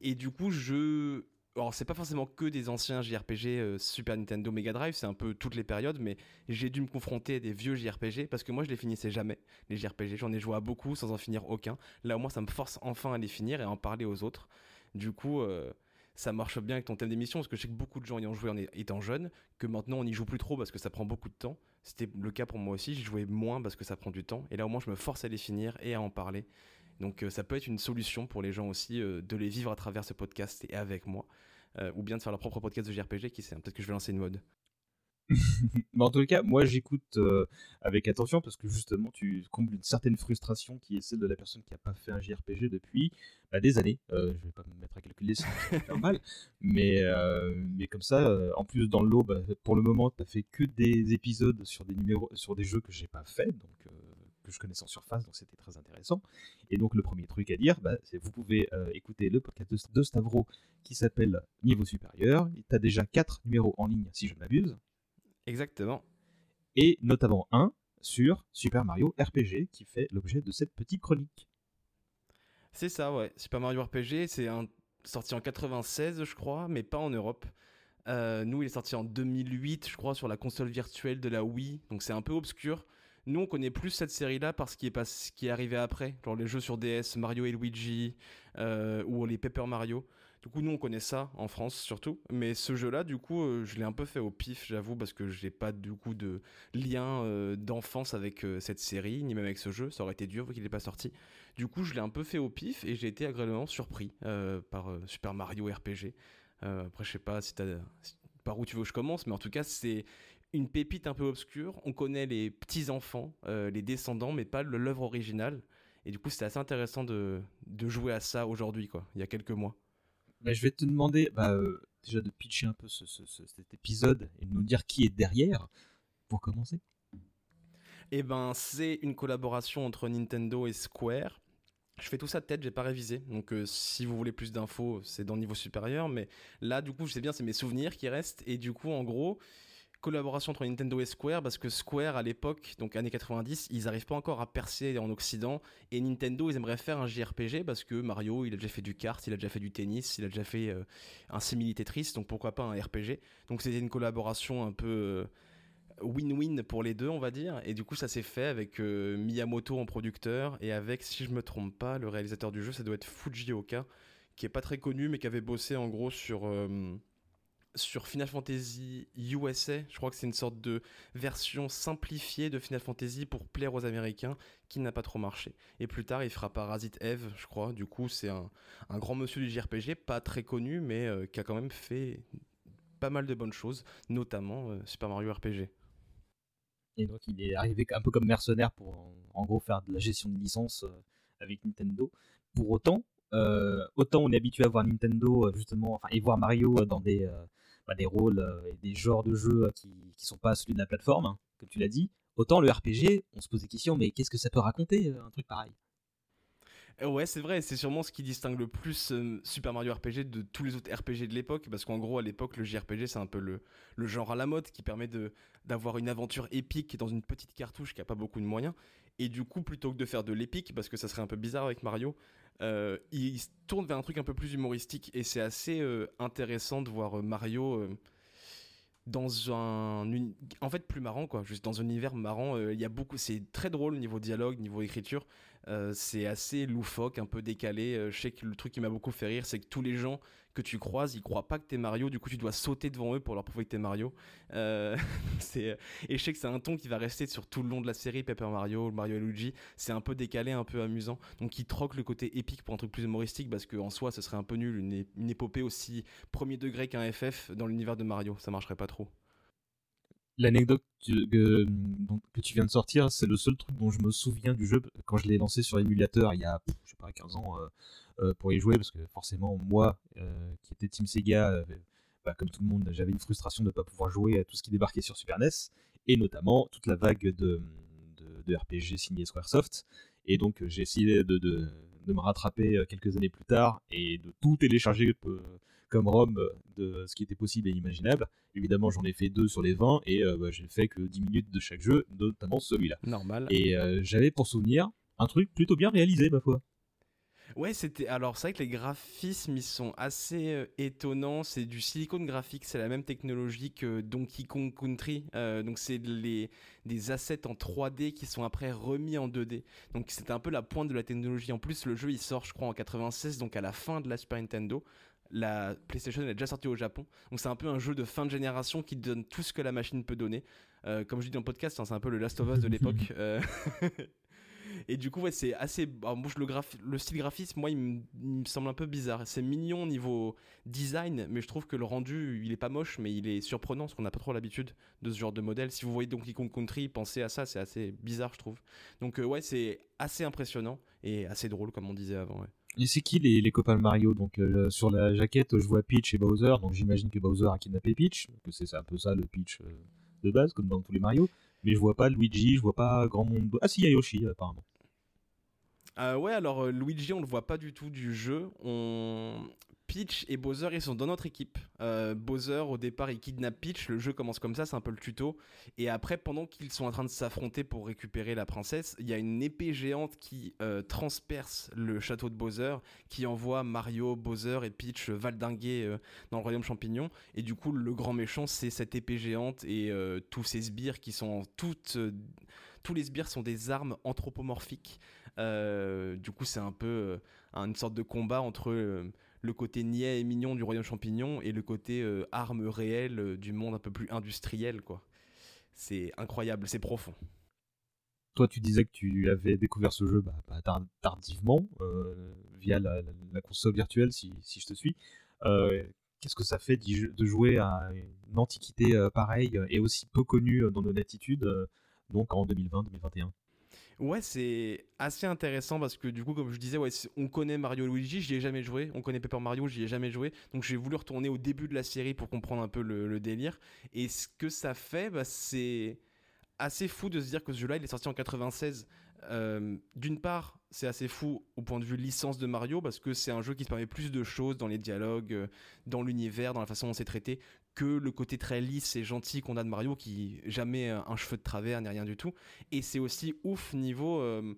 et du coup, je alors c'est pas forcément que des anciens JRPG euh, Super Nintendo Mega Drive, c'est un peu toutes les périodes, mais j'ai dû me confronter à des vieux JRPG parce que moi je les finissais jamais, les JRPG. J'en ai joué à beaucoup sans en finir aucun. Là au moins ça me force enfin à les finir et à en parler aux autres. Du coup, euh, ça marche bien avec ton thème d'émission parce que je sais que beaucoup de gens y ont joué en étant jeunes, que maintenant on n'y joue plus trop parce que ça prend beaucoup de temps. C'était le cas pour moi aussi, j'y jouais moins parce que ça prend du temps. Et là au moins je me force à les finir et à en parler. Donc euh, ça peut être une solution pour les gens aussi de les vivre à travers ce podcast et avec moi. Euh, ou bien de faire leur propre podcast de JRPG, qui sait, peut-être que je vais lancer une mode. (laughs) Mais en tout cas, moi j'écoute euh, avec attention parce que justement tu combles une certaine frustration qui est celle de la personne qui n'a pas fait un JRPG depuis bah, des années. Euh, je vais pas me mettre à calculer, c'est normal. (laughs) Mais, mais comme ça, en plus dans le lot, bah, pour le moment, tu fait que des épisodes sur des numéros, sur des jeux que j'ai pas fait, donc que je connaissais en surface, donc c'était très intéressant. Et donc le premier truc à dire, bah, c'est vous pouvez euh, écouter le podcast de Stavro qui s'appelle Niveau supérieur. Tu as déjà 4 numéros en ligne, si je ne m'abuse. Exactement. Et notamment un sur Super Mario RPG qui fait l'objet de cette petite chronique. C'est ça, ouais. Super Mario RPG, c'est un... sorti en 96, je crois, mais pas en Europe. Euh, nous, il est sorti en 2008, je crois, sur la console virtuelle de la Wii, donc c'est un peu obscur. Nous, on connaît plus cette série-là parce qu'il est, pas, ce qui est arrivé après, genre les jeux sur DS, Mario et Luigi, euh, ou les Paper Mario. Du coup, nous, on connaît ça en France surtout. Mais ce jeu-là, du coup, euh, je l'ai un peu fait au pif, j'avoue, parce que j'ai pas du coup de lien euh, d'enfance avec cette série, ni même avec ce jeu. Ça aurait été dur vu qu'il n'est pas sorti. Du coup, je l'ai un peu fait au pif et j'ai été agréablement surpris par Super Mario RPG. après, je sais pas si t'as par où tu veux que je commence, mais en tout cas, c'est une pépite un peu obscure. On connaît les petits-enfants, euh, les descendants, mais pas l'œuvre originale. Et du coup, c'était assez intéressant de, jouer à ça aujourd'hui, quoi, il y a quelques mois. Bah, je vais te demander bah, euh, déjà de pitcher un peu cet épisode et de nous dire qui est derrière, pour commencer. Eh ben, c'est une collaboration entre Nintendo et Square. Je fais tout ça de tête, j'ai pas révisé. Donc euh, si vous voulez plus d'infos, c'est dans le niveau supérieur. Mais là, du coup, je sais bien, c'est mes souvenirs qui restent. Et du coup, en gros, collaboration entre Nintendo et Square parce que Square à l'époque, donc années 90, ils n'arrivent pas encore à percer en Occident et Nintendo ils aimeraient faire un JRPG parce que Mario il a déjà fait du kart, il a déjà fait du tennis, il a déjà fait euh, un simili donc pourquoi pas un RPG. Donc c'était une collaboration un peu euh, win-win pour les deux on va dire et du coup ça s'est fait avec euh, Miyamoto en producteur et avec si je me trompe pas le réalisateur du jeu ça doit être Fujioka qui est pas très connu mais qui avait bossé en gros sur sur Final Fantasy USA. Je crois que c'est une sorte de version simplifiée de Final Fantasy pour plaire aux Américains qui n'a pas trop marché. Et plus tard, il fera Parasite Eve, je crois. Du coup, c'est un, grand monsieur du JRPG, pas très connu, mais euh, qui a quand même fait pas mal de bonnes choses, notamment euh, Super Mario RPG. Et donc, il est arrivé un peu comme mercenaire pour, en, gros, faire de la gestion de licence euh, avec Nintendo. Pour autant, autant on est habitué à voir Nintendo justement, enfin, et voir Mario dans des bah, rôles euh, et des genres de jeux qui, qui sont pas celui de la plateforme, hein, comme tu l'as dit. Autant le RPG, on se pose des questions, mais qu'est-ce que ça peut raconter, euh, un truc pareil? euh, Ouais, c'est vrai, c'est sûrement ce qui distingue le plus Super Mario RPG de tous les autres RPG de l'époque, parce qu'en gros, à l'époque, le JRPG, c'est un peu le, le, genre à la mode qui permet d'avoir une aventure épique dans une petite cartouche qui a pas beaucoup de moyens. Et du coup, plutôt que de faire de l'épique, parce que ça serait un peu bizarre avec Mario, euh, il se tourne vers un truc un peu plus humoristique. Et c'est assez euh, intéressant de voir euh, Mario dans un en fait plus marrant quoi. Juste dans un univers marrant il y a beaucoup c'est très drôle niveau dialogue niveau écriture c'est assez loufoque un peu décalé je sais que le truc qui m'a beaucoup fait rire c'est que tous les gens que tu croises, ils croient pas que t'es Mario, du coup tu dois sauter devant eux pour leur prouver que t'es Mario. Euh, (laughs) et je sais que c'est un ton qui va rester sur tout le long de la série, Paper Mario, Mario et Luigi. C'est un peu décalé, un peu amusant. Donc ils troquent le côté épique pour un truc plus humoristique parce qu'en soi ce serait un peu nul, une, épopée aussi premier degré qu'un FF dans l'univers de Mario, ça marcherait pas trop. L'anecdote que, que, tu viens de sortir, c'est le seul truc dont je me souviens du jeu quand je l'ai lancé sur émulateur il y a, je sais pas, 15 ans. Euh, euh, pour y jouer parce que forcément moi euh, qui était Team Sega bah, comme tout le monde j'avais une frustration de ne pas pouvoir jouer à tout ce qui débarquait sur Super NES et notamment toute la vague de, RPG signé Squaresoft et donc j'ai essayé de, me rattraper quelques années plus tard et de tout télécharger comme ROM de ce qui était possible et imaginable. Évidemment, j'en ai fait deux sur les 20 et bah, j'ai fait que 10 minutes de chaque jeu, notamment celui-là. Normal. Et j'avais pour souvenir un truc plutôt bien réalisé, ma foi. Ouais, c'était. Alors, c'est vrai que les graphismes, ils sont assez euh, étonnants. C'est du silicone graphique, c'est la même technologie que Donkey Kong Country. Euh, donc, c'est les, des assets en 3D qui sont après remis en 2D. Donc, c'était un peu la pointe de la technologie. En plus, le jeu, il sort, je crois, en 96, donc à la fin de la Super Nintendo. La PlayStation elle est déjà sortie au Japon. Donc, c'est un peu un jeu de fin de génération qui donne tout ce que la machine peut donner. Euh, comme je dis dans le podcast, hein, c'est un peu le Last of Us de l'époque. (laughs) Euh, (laughs) Et du coup, ouais, c'est assez. Alors, moi, je- le, style graphisme, moi, il me, semble un peu bizarre. C'est mignon au niveau design, mais je trouve que le rendu, il est pas moche, mais il est surprenant, parce qu'on n'a pas trop l'habitude de ce genre de modèle. Si vous voyez Donkey Kong Country, pensez à ça, c'est assez bizarre, je trouve. Donc, euh, ouais, c'est assez impressionnant et assez drôle, comme on disait avant. ouais. Et c'est qui les, copains Mario? Donc euh, sur la jaquette, je vois Peach et Bowser, donc j'imagine que Bowser a kidnappé Peach, que c'est un peu ça le pitch euh, de base, comme dans tous les Mario. Mais je vois pas Luigi, je vois pas grand monde. Ah si, il y a Yoshi apparemment. Euh, ouais, alors Luigi, on le voit pas du tout du jeu. Peach et Bowser, ils sont dans notre équipe. Euh, Bowser, au départ, il kidnappe Peach. Le jeu commence comme ça, c'est un peu le tuto. Et après, pendant qu'ils sont en train de s'affronter pour récupérer la princesse, il y a une épée géante qui euh, transperce le château de Bowser, qui envoie Mario, Bowser et Peach valdinguer euh, dans le royaume champignon. Et du coup, le grand méchant, c'est cette épée géante et euh, tous ces sbires qui sont toutes. tous les sbires sont des armes anthropomorphiques. Du coup, c'est un peu une sorte de combat entre le côté niais et mignon du royaume champignon et le côté euh, arme réelle euh, du monde un peu plus industriel, quoi. C'est incroyable, c'est profond. Toi, tu disais que tu avais découvert ce jeu bah, bah, tar- tardivement, euh, via la, la- console virtuelle, si, si je te suis. Qu'est-ce que ça fait de jouer à une antiquité pareille et aussi peu connue dans nos latitudes, donc en 2020-2021 Ouais, c'est assez intéressant parce que du coup, comme je disais, on connaît Mario Luigi, j'y ai jamais joué. On connaît Paper Mario, j'y ai jamais joué. Donc j'ai voulu retourner au début de la série pour comprendre un peu le, délire. Et ce que ça fait, bah, c'est assez fou de se dire que ce jeu-là, il est sorti en 96. Euh, D'une part, c'est assez fou au point de vue licence de Mario parce que c'est un jeu qui permet plus de choses dans les dialogues, euh, dans l'univers, dans la façon dont c'est traité, que le côté très lisse et gentil qu'on a de Mario qui jamais euh, un cheveu de travers ni rien du tout. Et c'est aussi ouf niveau euh,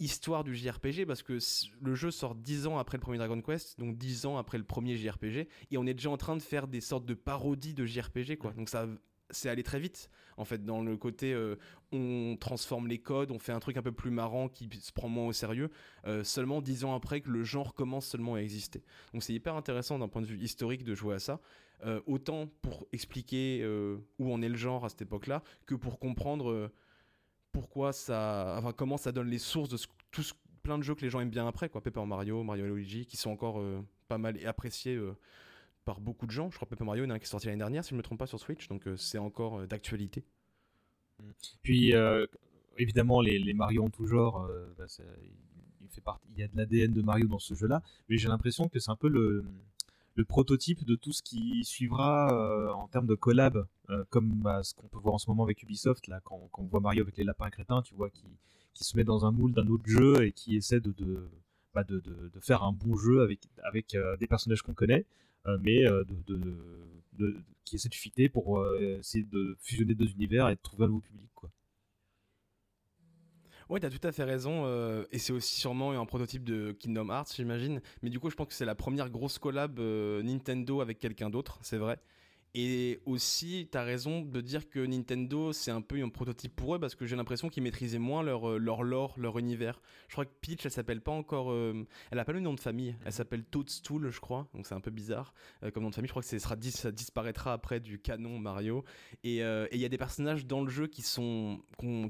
histoire du JRPG parce que le jeu sort 10 ans après le premier Dragon Quest, donc 10 ans après le premier JRPG, et on est déjà en train de faire des sortes de parodies de JRPG quoi. Donc ça c'est allé très vite en fait dans le côté euh, on transforme les codes, on fait un truc un peu plus marrant qui se prend moins au sérieux euh, seulement 10 ans après que le genre commence seulement à exister. Donc c'est hyper intéressant d'un point de vue historique de jouer à ça. Euh, autant pour expliquer euh, où en est le genre à cette époque-là que pour comprendre euh, pourquoi ça, comment ça donne les sources de tout ce- plein de jeux que les gens aiment bien après, quoi. Paper Mario, Mario Luigi, qui sont encore pas mal appréciés par beaucoup de gens. Je crois que Paper Mario, il y en a un qui est sorti l'année dernière, si je ne me trompe pas, sur Switch, donc c'est encore d'actualité. Puis euh, évidemment les, Mario en tout genre, bah, fait il y a de l'ADN de Mario dans ce jeu-là, mais j'ai l'impression que c'est un peu le, le prototype de tout ce qui suivra euh, en termes de collab, euh, comme bah, ce qu'on peut voir en ce moment avec Ubisoft, là, quand, quand on voit Mario avec les lapins crétins, tu vois, qui, qui se met dans un moule d'un autre jeu et qui essaie de, de, bah, de, de- faire un bon jeu avec, avec euh, des personnages qu'on connaît, mais qui essaie de fitter pour essayer de fusionner deux univers et de trouver un nouveau public. Quoi. Ouais, t'as tout à fait raison, euh, et c'est aussi sûrement un prototype de Kingdom Hearts, j'imagine. Mais du coup, je pense que c'est la première grosse collab euh, Nintendo avec quelqu'un d'autre, c'est vrai. Et aussi, t'as raison de dire que Nintendo, c'est un peu un prototype pour eux, parce que j'ai l'impression qu'ils maîtrisaient moins leur, euh, leur lore, leur univers. Je crois que Peach, elle s'appelle pas encore... euh, elle a pas le nom de famille, elle s'appelle Toadstool, je crois, donc c'est un peu bizarre euh, comme nom de famille. Je crois que ce sera, dis- ça disparaîtra après du canon Mario. Et euh, et il y a des personnages dans le jeu qui sont,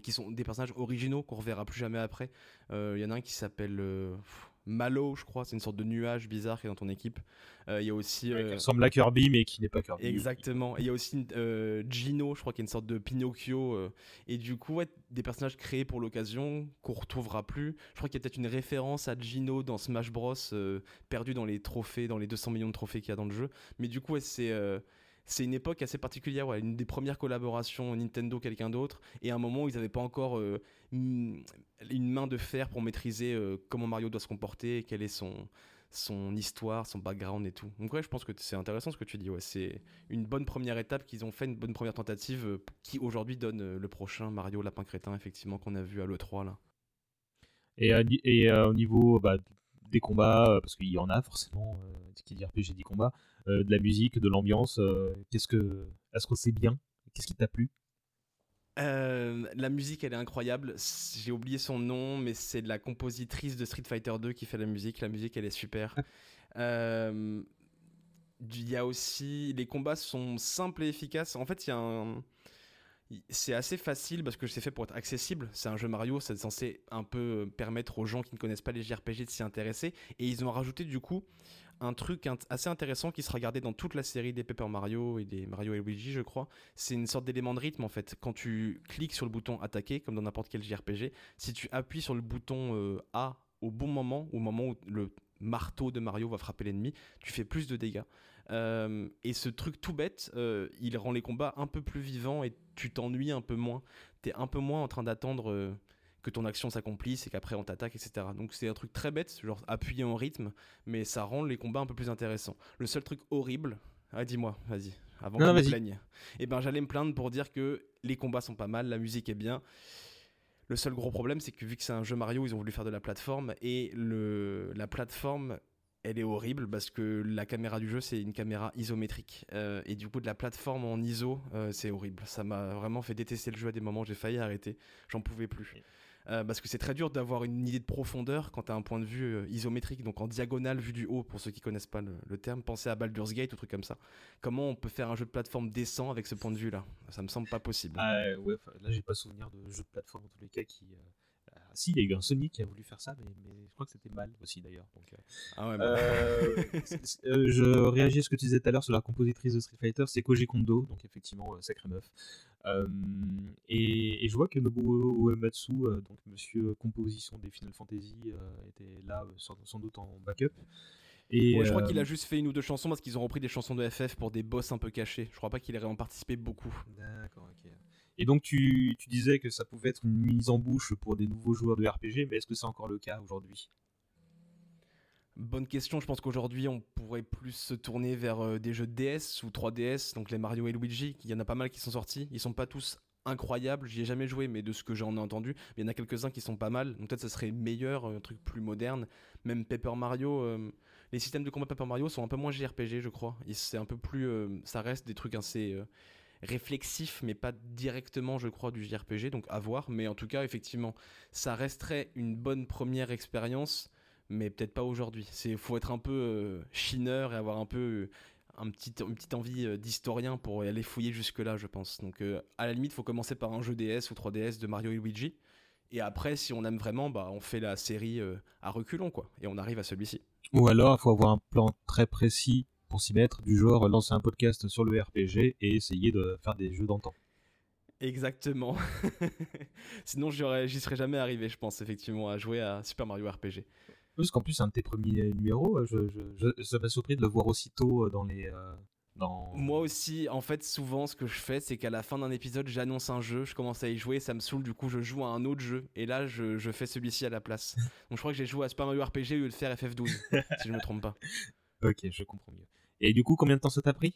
qui sont des personnages originaux qu'on reverra plus jamais après. Il y en a un qui s'appelle Malo, je crois, c'est une sorte de nuage bizarre qui est dans ton équipe. Euh, Il y a aussi. Qui euh, ressemble à Kirby, mais qui n'est pas Kirby. Exactement. Et il y a aussi euh, Gino, je crois, qui est une sorte de Pinocchio. et du coup, ouais, des personnages créés pour l'occasion qu'on retrouvera plus. Je crois qu'il y a peut-être une référence à Gino dans Smash Bros, perdu dans les trophées, dans les 200 millions de trophées qu'il y a dans le jeu. Mais du coup, ouais, c'est. C'est une époque assez particulière, une des premières collaborations Nintendo quelqu'un d'autre, et à un moment où ils n'avaient pas encore euh, une une main de fer pour maîtriser euh, comment Mario doit se comporter, quelle est son, histoire, son background et tout. Donc ouais, je pense que c'est intéressant ce que tu dis. Ouais, c'est une bonne première étape qu'ils ont fait, une bonne première tentative euh, qui aujourd'hui donne le prochain Mario Lapin Crétin, effectivement, qu'on a vu à l'E3 là. Et, au niveau bah, des combats, parce qu'il y en a forcément, qui dit RPG dit combat, euh, de la musique, de l'ambiance. euh, Qu'est-ce que, est-ce que c'est bien? Qu'est-ce qui t'a plu? Euh, la musique, elle est incroyable. J'ai oublié son nom, mais c'est de la compositrice de Street Fighter 2 qui fait la musique. La musique, elle est super. Euh, Il y a aussi. Les combats sont simples et efficaces. En fait, il y a un. C'est assez facile parce que c'est fait pour être accessible. C'est un jeu Mario, c'est censé un peu permettre aux gens qui ne connaissent pas les JRPG de s'y intéresser. Et ils ont rajouté du coup un truc assez intéressant qui sera gardé dans toute la série des Paper Mario et des Mario et Luigi, je crois. C'est une sorte d'élément de rythme en fait. Quand tu cliques sur le bouton attaquer, comme dans n'importe quel JRPG, si tu appuies sur le bouton euh, A au bon moment, au moment où le marteau de Mario va frapper l'ennemi, tu fais plus de dégâts. Euh, et ce truc tout bête, euh, il rend les combats un peu plus vivants et tu t'ennuies un peu moins. T'es un peu moins en train d'attendre que ton action s'accomplisse et qu'après on t'attaque, etc. Donc c'est un truc très bête, genre appuyer en rythme, mais ça rend les combats un peu plus intéressants. Le seul truc horrible, ah dis-moi, vas-y, avant je me plaigne. Et ben j'allais me plaindre pour dire que les combats sont pas mal, la musique est bien. Le seul gros problème, c'est que vu que c'est un jeu Mario, ils ont voulu faire de la plateforme et le, la plateforme, elle est horrible parce que la caméra du jeu, c'est une caméra isométrique. Euh, et du coup, de la plateforme en ISO, euh, c'est horrible. Ça m'a vraiment fait détester le jeu à des moments, j'ai failli arrêter. J'en pouvais plus. Euh, parce que c'est très dur d'avoir une idée de profondeur quand tu un point de vue euh, isométrique, donc en diagonale vu du haut, pour ceux qui connaissent pas le, terme. Pensez à Baldur's Gate ou truc comme ça. Comment on peut faire un jeu de plateforme décent avec ce point de vue-là? Ça me semble pas possible. Ah, ouais, là j'ai pas souvenir de jeux de plateforme en tous les cas qui. euh, si, il y a eu un Sonic qui a voulu faire ça, mais, mais je crois que c'était mal aussi d'ailleurs. Donc, euh, Ah ouais, bah. euh, (laughs) euh, je réagis à ce que tu disais tout à l'heure sur la compositrice de Street Fighter, c'est Koji Kondo, donc effectivement, euh, sacrée meuf. Euh, et, et je vois que Nobuo Uematsu, euh, donc monsieur composition des Final Fantasy, euh, était là sans, sans doute en backup. Et, Ouais, je crois euh, qu'il a juste fait une ou deux chansons parce qu'ils ont repris des chansons de FF pour des boss un peu cachés. Je crois pas qu'il ait vraiment participé beaucoup. D'accord, ok. Et donc tu, disais que ça pouvait être une mise en bouche pour des nouveaux joueurs de RPG, mais est-ce que c'est encore le cas aujourd'hui? Bonne question, je pense qu'aujourd'hui on pourrait plus se tourner vers euh, des jeux DS ou 3DS, donc les Mario et Luigi, il y en a pas mal qui sont sortis, ils sont pas tous incroyables, j'y ai jamais joué, mais de ce que j'en ai entendu, il y en a quelques-uns qui sont pas mal, donc peut-être ça serait meilleur, un truc plus moderne, même Paper Mario, euh, les systèmes de combat Paper Mario sont un peu moins JRPG je crois, c'est un peu plus, euh, ça reste des trucs assez... euh, réflexifs mais pas directement je crois du JRPG donc à voir mais en tout cas effectivement ça resterait une bonne première expérience mais peut-être pas aujourd'hui. C'est faut être un peu euh, chineur et avoir un peu euh, un petit, une petite envie euh, d'historien pour aller fouiller jusque là, je pense. Donc à la limite, faut commencer par un jeu DS ou 3DS de Mario et Luigi. Et après, si on aime vraiment, bah on fait la série à reculons quoi, et on arrive à celui-ci. Ou alors il faut avoir un plan très précis pour s'y mettre, du genre lancer un podcast sur le RPG et essayer de faire des jeux d'antan. Exactement. (laughs) Sinon, j'y serais jamais arrivé, je pense effectivement, à jouer à Super Mario RPG. Parce qu'en plus, c'est un de tes premiers numéros, je, je, je- ça m'a surpris de le voir aussitôt euh, dans les. euh, dans... Moi aussi, en fait, souvent, ce que je fais, c'est qu'à la fin d'un épisode, j'annonce un jeu, je commence à y jouer, ça me saoule, du coup, je joue à un autre jeu, et là, je, je fais celui-ci à la place. (laughs) Donc, je crois que j'ai joué à Super Mario RPG au lieu de faire FF12, si je me trompe pas. Ok, je comprends mieux. Et du coup, combien de temps ça t'a pris?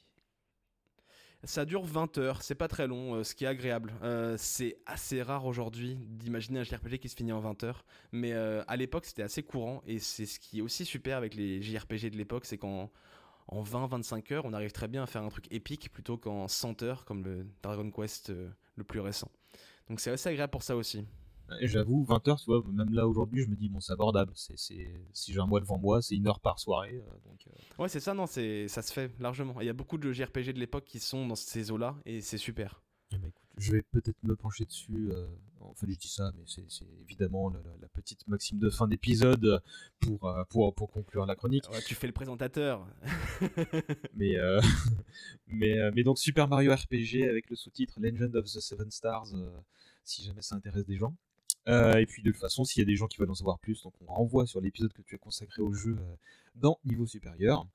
Ça dure 20 heures, c'est pas très long, euh, ce qui est agréable. Euh, c'est assez rare aujourd'hui d'imaginer un JRPG qui se finit en 20 heures, mais euh, à l'époque c'était assez courant, et c'est ce qui est aussi super avec les JRPG de l'époque, c'est qu'en en 20-25 heures, on arrive très bien à faire un truc épique plutôt qu'en 100 heures comme le Dragon Quest le plus récent. Donc c'est assez agréable pour ça aussi. J'avoue, 20 heures, tu vois, même là aujourd'hui, je me dis, bon, c'est abordable. C'est. Si j'ai un mois devant moi, c'est une heure par soirée. euh, donc, euh, Ouais, c'est ça, non, c'est ça se fait largement. Il y a beaucoup de JRPG de l'époque qui sont dans ces eaux-là, et c'est super. eh ben, écoute, je vais peut-être me pencher dessus. euh, Enfin, je dis ça, mais c'est, évidemment la, la- la petite maxime de fin d'épisode pour, euh, pour, pour conclure la chronique. Ouais, tu fais le présentateur. (laughs) mais, euh, (laughs) mais, mais donc Super Mario RPG avec le sous-titre Legend of the Seven Stars, euh, si jamais ça intéresse des gens. Euh, et puis de toute façon, s'il y a des gens qui veulent en savoir plus, donc on renvoie sur l'épisode que tu as consacré au jeu euh, dans Niveau Supérieur.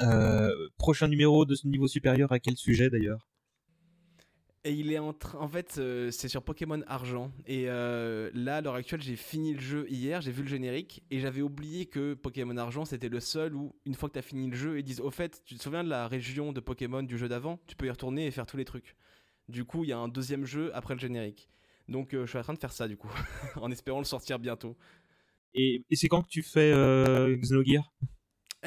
Euh, prochain numéro de ce niveau supérieur, à quel sujet d'ailleurs? Et il est en. En fait, c'est sur Pokémon Argent. Et là, à l'heure actuelle, j'ai fini le jeu hier, j'ai vu le générique. Et j'avais oublié que Pokémon Argent, c'était le seul où, une fois que tu as fini le jeu, ils disent Au fait, tu te souviens de la région de Pokémon du jeu d'avant? Tu peux y retourner et faire tous les trucs. Du coup, il y a un deuxième jeu après le générique. Donc, euh, je suis en train de faire ça, du coup, (laughs) en espérant le sortir bientôt. Et, et c'est quand que tu fais euh, Xenogear?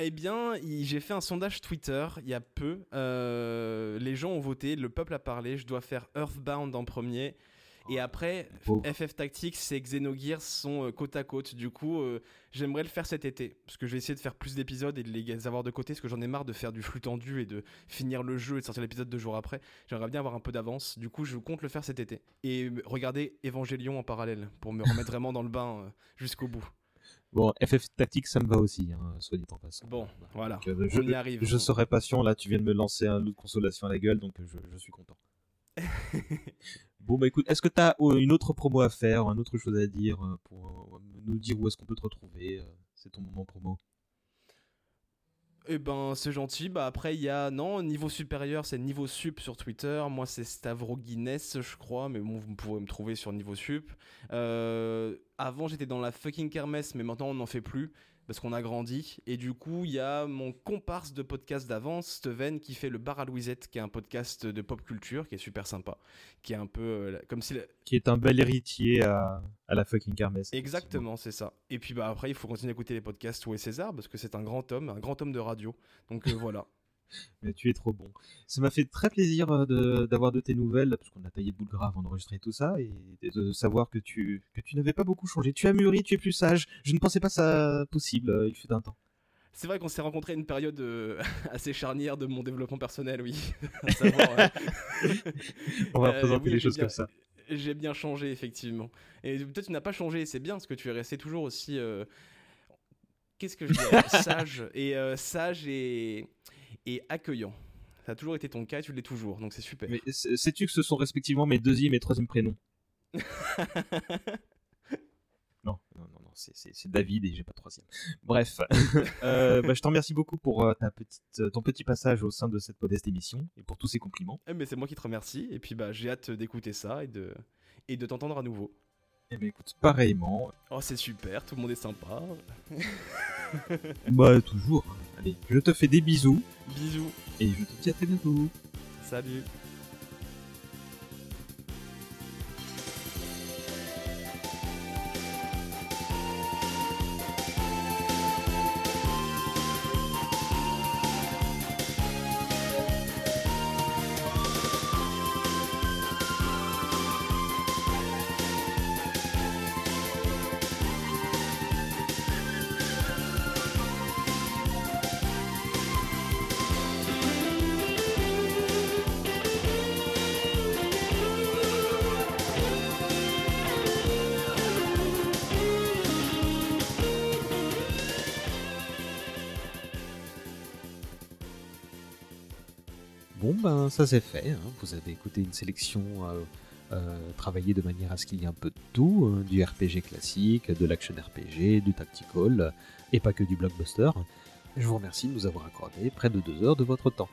Eh bien, j'ai fait un sondage Twitter il y a peu. Euh, les gens ont voté, le peuple a parlé. Je dois faire Earthbound en premier. Et après, Oh. FF Tactics et Xenogears sont euh, côte à côte. Du coup, euh, j'aimerais le faire cet été. Parce que je vais essayer de faire plus d'épisodes et de les avoir de côté. Parce que j'en ai marre de faire du flux tendu et de finir le jeu et de sortir l'épisode deux jours après. J'aimerais bien avoir un peu d'avance. Du coup, je compte le faire cet été. Et regarder Evangelion en parallèle. Pour me remettre vraiment dans le bain euh, jusqu'au bout. Bon, FF Tactics, ça me va aussi, hein, soit dit en passant. Bon, voilà. Donc, euh, on je, y arrive. je serai patient, là, tu viens de me lancer un lot de consolation à la gueule, donc je, je suis content. (laughs) bon, bah écoute, est-ce que tu as une autre promo à faire, une autre chose à dire euh, pour euh, nous dire où est-ce qu'on peut te retrouver euh, C'est ton moment promo? Eh ben, c'est gentil. Bah après, il y a non niveau supérieur, c'est niveau sup sur Twitter. Moi, c'est Stavro Guinness, je crois, mais bon, vous pourrez me trouver sur niveau sup. Euh, avant, j'étais dans la fucking kermesse, mais maintenant, on n'en fait plus parce qu'on a grandi. Et du coup, il y a mon comparse de podcast d'avance, Steven, qui fait le Bar à Louisette, qui est un podcast de pop culture, qui est super sympa, qui est un peu euh, comme si la- Qui est un bel héritier à, à la fucking kermesse. Exactement, c'est ça. Et puis bah après, il faut continuer à écouter les podcasts Où est César parce que c'est un grand homme, un grand homme de radio. Donc euh, (laughs) voilà. Mais tu es trop bon. Ça m'a fait très plaisir euh, de- d'avoir de, tes nouvelles, parce qu'on a taillé le bout de gras avant d'enregistrer tout ça, et de, savoir que tu, que tu n'avais pas beaucoup changé. Tu as mûri, tu es plus sage. Je ne pensais pas ça possible, euh, il fut un temps. C'est vrai qu'on s'est rencontré à une période euh, (laughs) assez charnière de mon développement personnel, oui. (laughs) Savoir, euh, (laughs) On va présenter oui, les choses bien- comme ça. J'ai bien changé, effectivement. Et toi, tu n'as pas changé, c'est bien, parce que tu es resté toujours aussi. euh, Qu'est-ce que je dirais Sage. Et sage et, et accueillant. Ça a toujours été ton cas et tu l'es toujours, donc c'est super. Mais sais- sais-tu que ce sont respectivement mes deuxième et troisième prénoms? (laughs) Non, non, non, non, c'est- David et j'ai pas de troisième. Bref, (laughs) Euh, bah, je te remercie beaucoup pour euh, ta petite, euh, ton petit passage au sein de cette modeste émission et pour tous ces compliments. Eh, mais c'est moi qui te remercie, et puis bah, j'ai hâte d'écouter ça et de, et de t'entendre à nouveau. Eh ben écoute, pareillement. Oh, c'est super, tout le monde est sympa. (laughs) Bah toujours. Allez, je te fais des bisous. Bisous. Et je te dis à très bientôt. Salut. Ça c'est fait, hein. vous avez écouté une sélection euh, euh, travaillée de manière à ce qu'il y ait un peu de tout, hein, du RPG classique, de l'action RPG, du tactical, et pas que du blockbuster. Je vous remercie de nous avoir accordé près de deux heures de votre temps.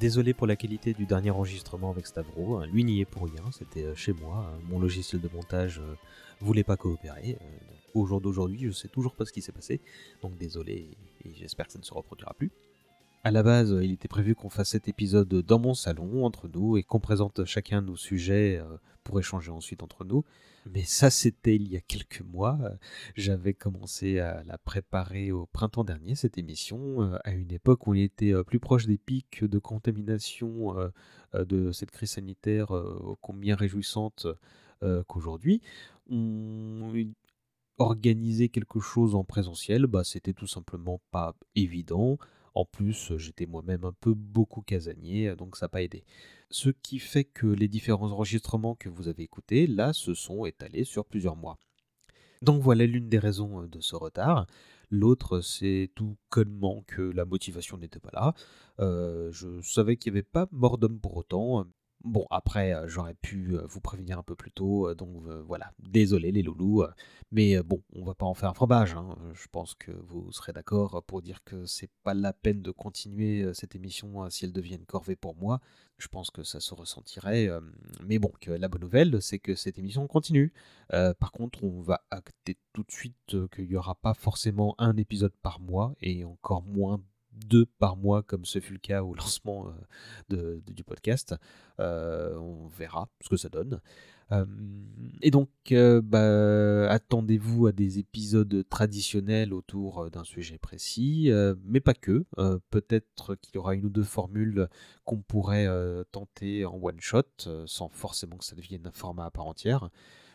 Désolé pour la qualité du dernier enregistrement avec Stavro, hein, lui n'y est pour rien, c'était euh, chez moi, mon logiciel de montage euh, voulait pas coopérer. euh, au jour d'aujourd'hui, je sais toujours pas ce qui s'est passé, donc désolé et j'espère que ça ne se reproduira plus. À la base, il était prévu qu'on fasse cet épisode dans mon salon, entre nous, et qu'on présente chacun nos sujets euh, pour échanger ensuite entre nous. Mais ça, c'était il y a quelques mois. J'avais commencé à la préparer au printemps dernier, cette émission, euh, à une époque où on était euh, plus proche des pics de contamination de cette crise sanitaire combien réjouissante qu'aujourd'hui. Organiser quelque chose en présentiel, bah, c'était tout simplement pas évident. En plus, j'étais moi-même un peu beaucoup casanier, donc ça n'a pas aidé. Ce qui fait que les différents enregistrements que vous avez écoutés, là, se sont étalés sur plusieurs mois. Donc voilà l'une des raisons euh, de ce retard. L'autre, c'est tout connement que la motivation n'était pas là. Euh, je savais qu'il n'y avait pas mort d'homme pour autant. Bon, après, euh, j'aurais pu euh, vous prévenir un peu plus tôt, euh, donc voilà, désolé les loulous, mais bon, on va pas en faire un fromage, hein. je pense que vous serez d'accord pour dire que c'est pas la peine de continuer cette émission euh, si elle devient une corvée pour moi, je pense que ça se ressentirait, mais bon, la bonne nouvelle, c'est que cette émission continue. Par contre, on va acter tout de suite qu'il n'y aura pas forcément un épisode par mois, et encore moins deux par mois comme ce fut le cas au (laughs) lancement euh, du podcast. Euh, on verra ce que ça donne. Euh, et donc, bah, attendez-vous à des épisodes traditionnels autour d'un sujet précis, mais pas que. Peut-être qu'il y aura une ou deux formules qu'on pourrait tenter en one shot, euh, sans forcément que ça devienne un format à part entière.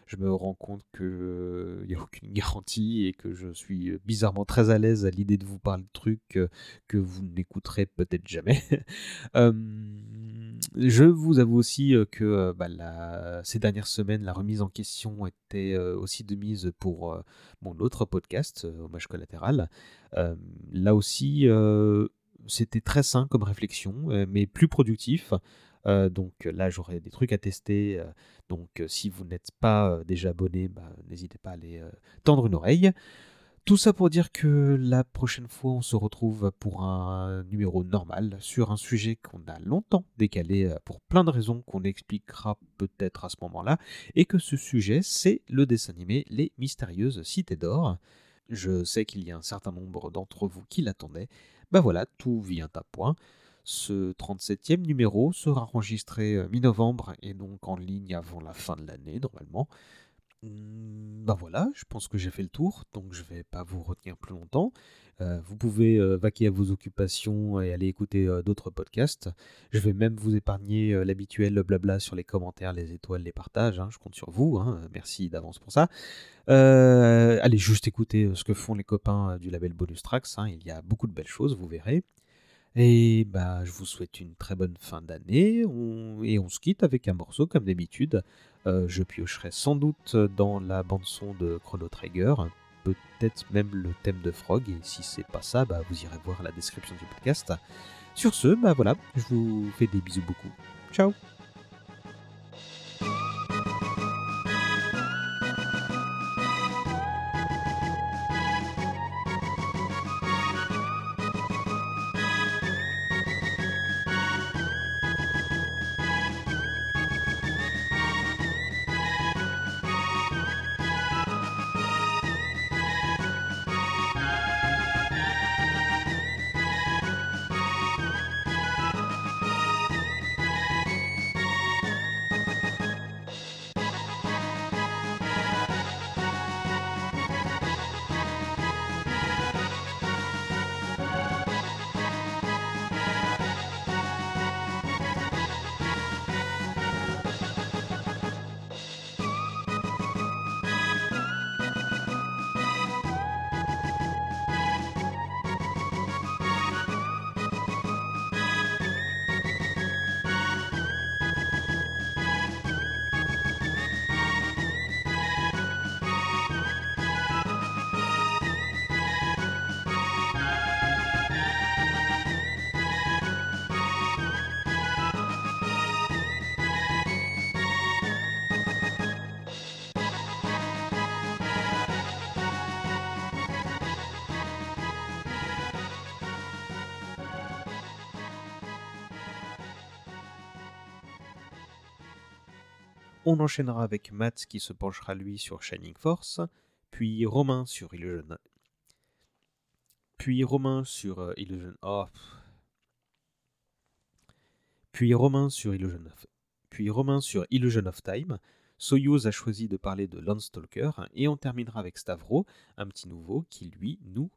Je me rends compte qu'il n'y a aucune garantie et que je suis bizarrement très à l'aise à l'idée de vous parler de trucs euh, que vous n'écouterez peut-être jamais. (laughs) Euh, je vous avoue aussi euh, que euh, bah, ces dernières semaines, la remise en question était euh, aussi de mise pour euh, mon autre podcast, euh, Hommage collatéral. Euh, là aussi, euh, c'était très sain comme réflexion, euh, mais plus productif. Euh, donc là, j'aurai des trucs à tester. euh, donc euh, si vous n'êtes pas euh, déjà abonné, bah, n'hésitez pas à aller euh, tendre une oreille. Tout ça pour dire que la prochaine fois, on se retrouve pour un numéro normal sur un sujet qu'on a longtemps décalé euh, pour plein de raisons qu'on expliquera peut-être à ce moment-là, et que ce sujet, c'est le dessin animé Les Mystérieuses Cités d'Or. Je sais qu'il y a un certain nombre d'entre vous qui l'attendaient. Ben voilà, tout vient à point. Ce 37e numéro sera enregistré euh, mi-novembre et donc en ligne avant la fin de l'année normalement. Ben voilà, je pense que j'ai fait le tour, donc je vais pas vous retenir plus longtemps. Euh, vous pouvez euh, vaquer à vos occupations et aller écouter d'autres podcasts. Je vais même vous épargner l'habituel blabla sur les commentaires, les étoiles, les partages. hein, je compte sur vous. hein, merci d'avance pour ça. Allez juste écouter ce que font les copains du label Bonus Tracks. hein, il y a beaucoup de belles choses, vous verrez. Et bah, je vous souhaite une très bonne fin d'année. Et on se quitte avec un morceau comme d'habitude. Euh, je piocherai sans doute dans la bande-son de Chrono Trigger, peut-être même le thème de Frog. Et si c'est pas ça, bah, vous irez voir la description du podcast. Sur ce, bah voilà, je vous fais des bisous beaucoup. Ciao enchaînera avec Matt qui se penchera lui sur Shining Force, puis Romain sur Illusion. Puis Romain sur euh, Illusion. Oh. Puis Romain sur Illusion of... Puis Romain sur Illusion of Time. Soyuz a choisi de parler de Landstalker et on terminera avec Stavro, un petit nouveau qui lui nous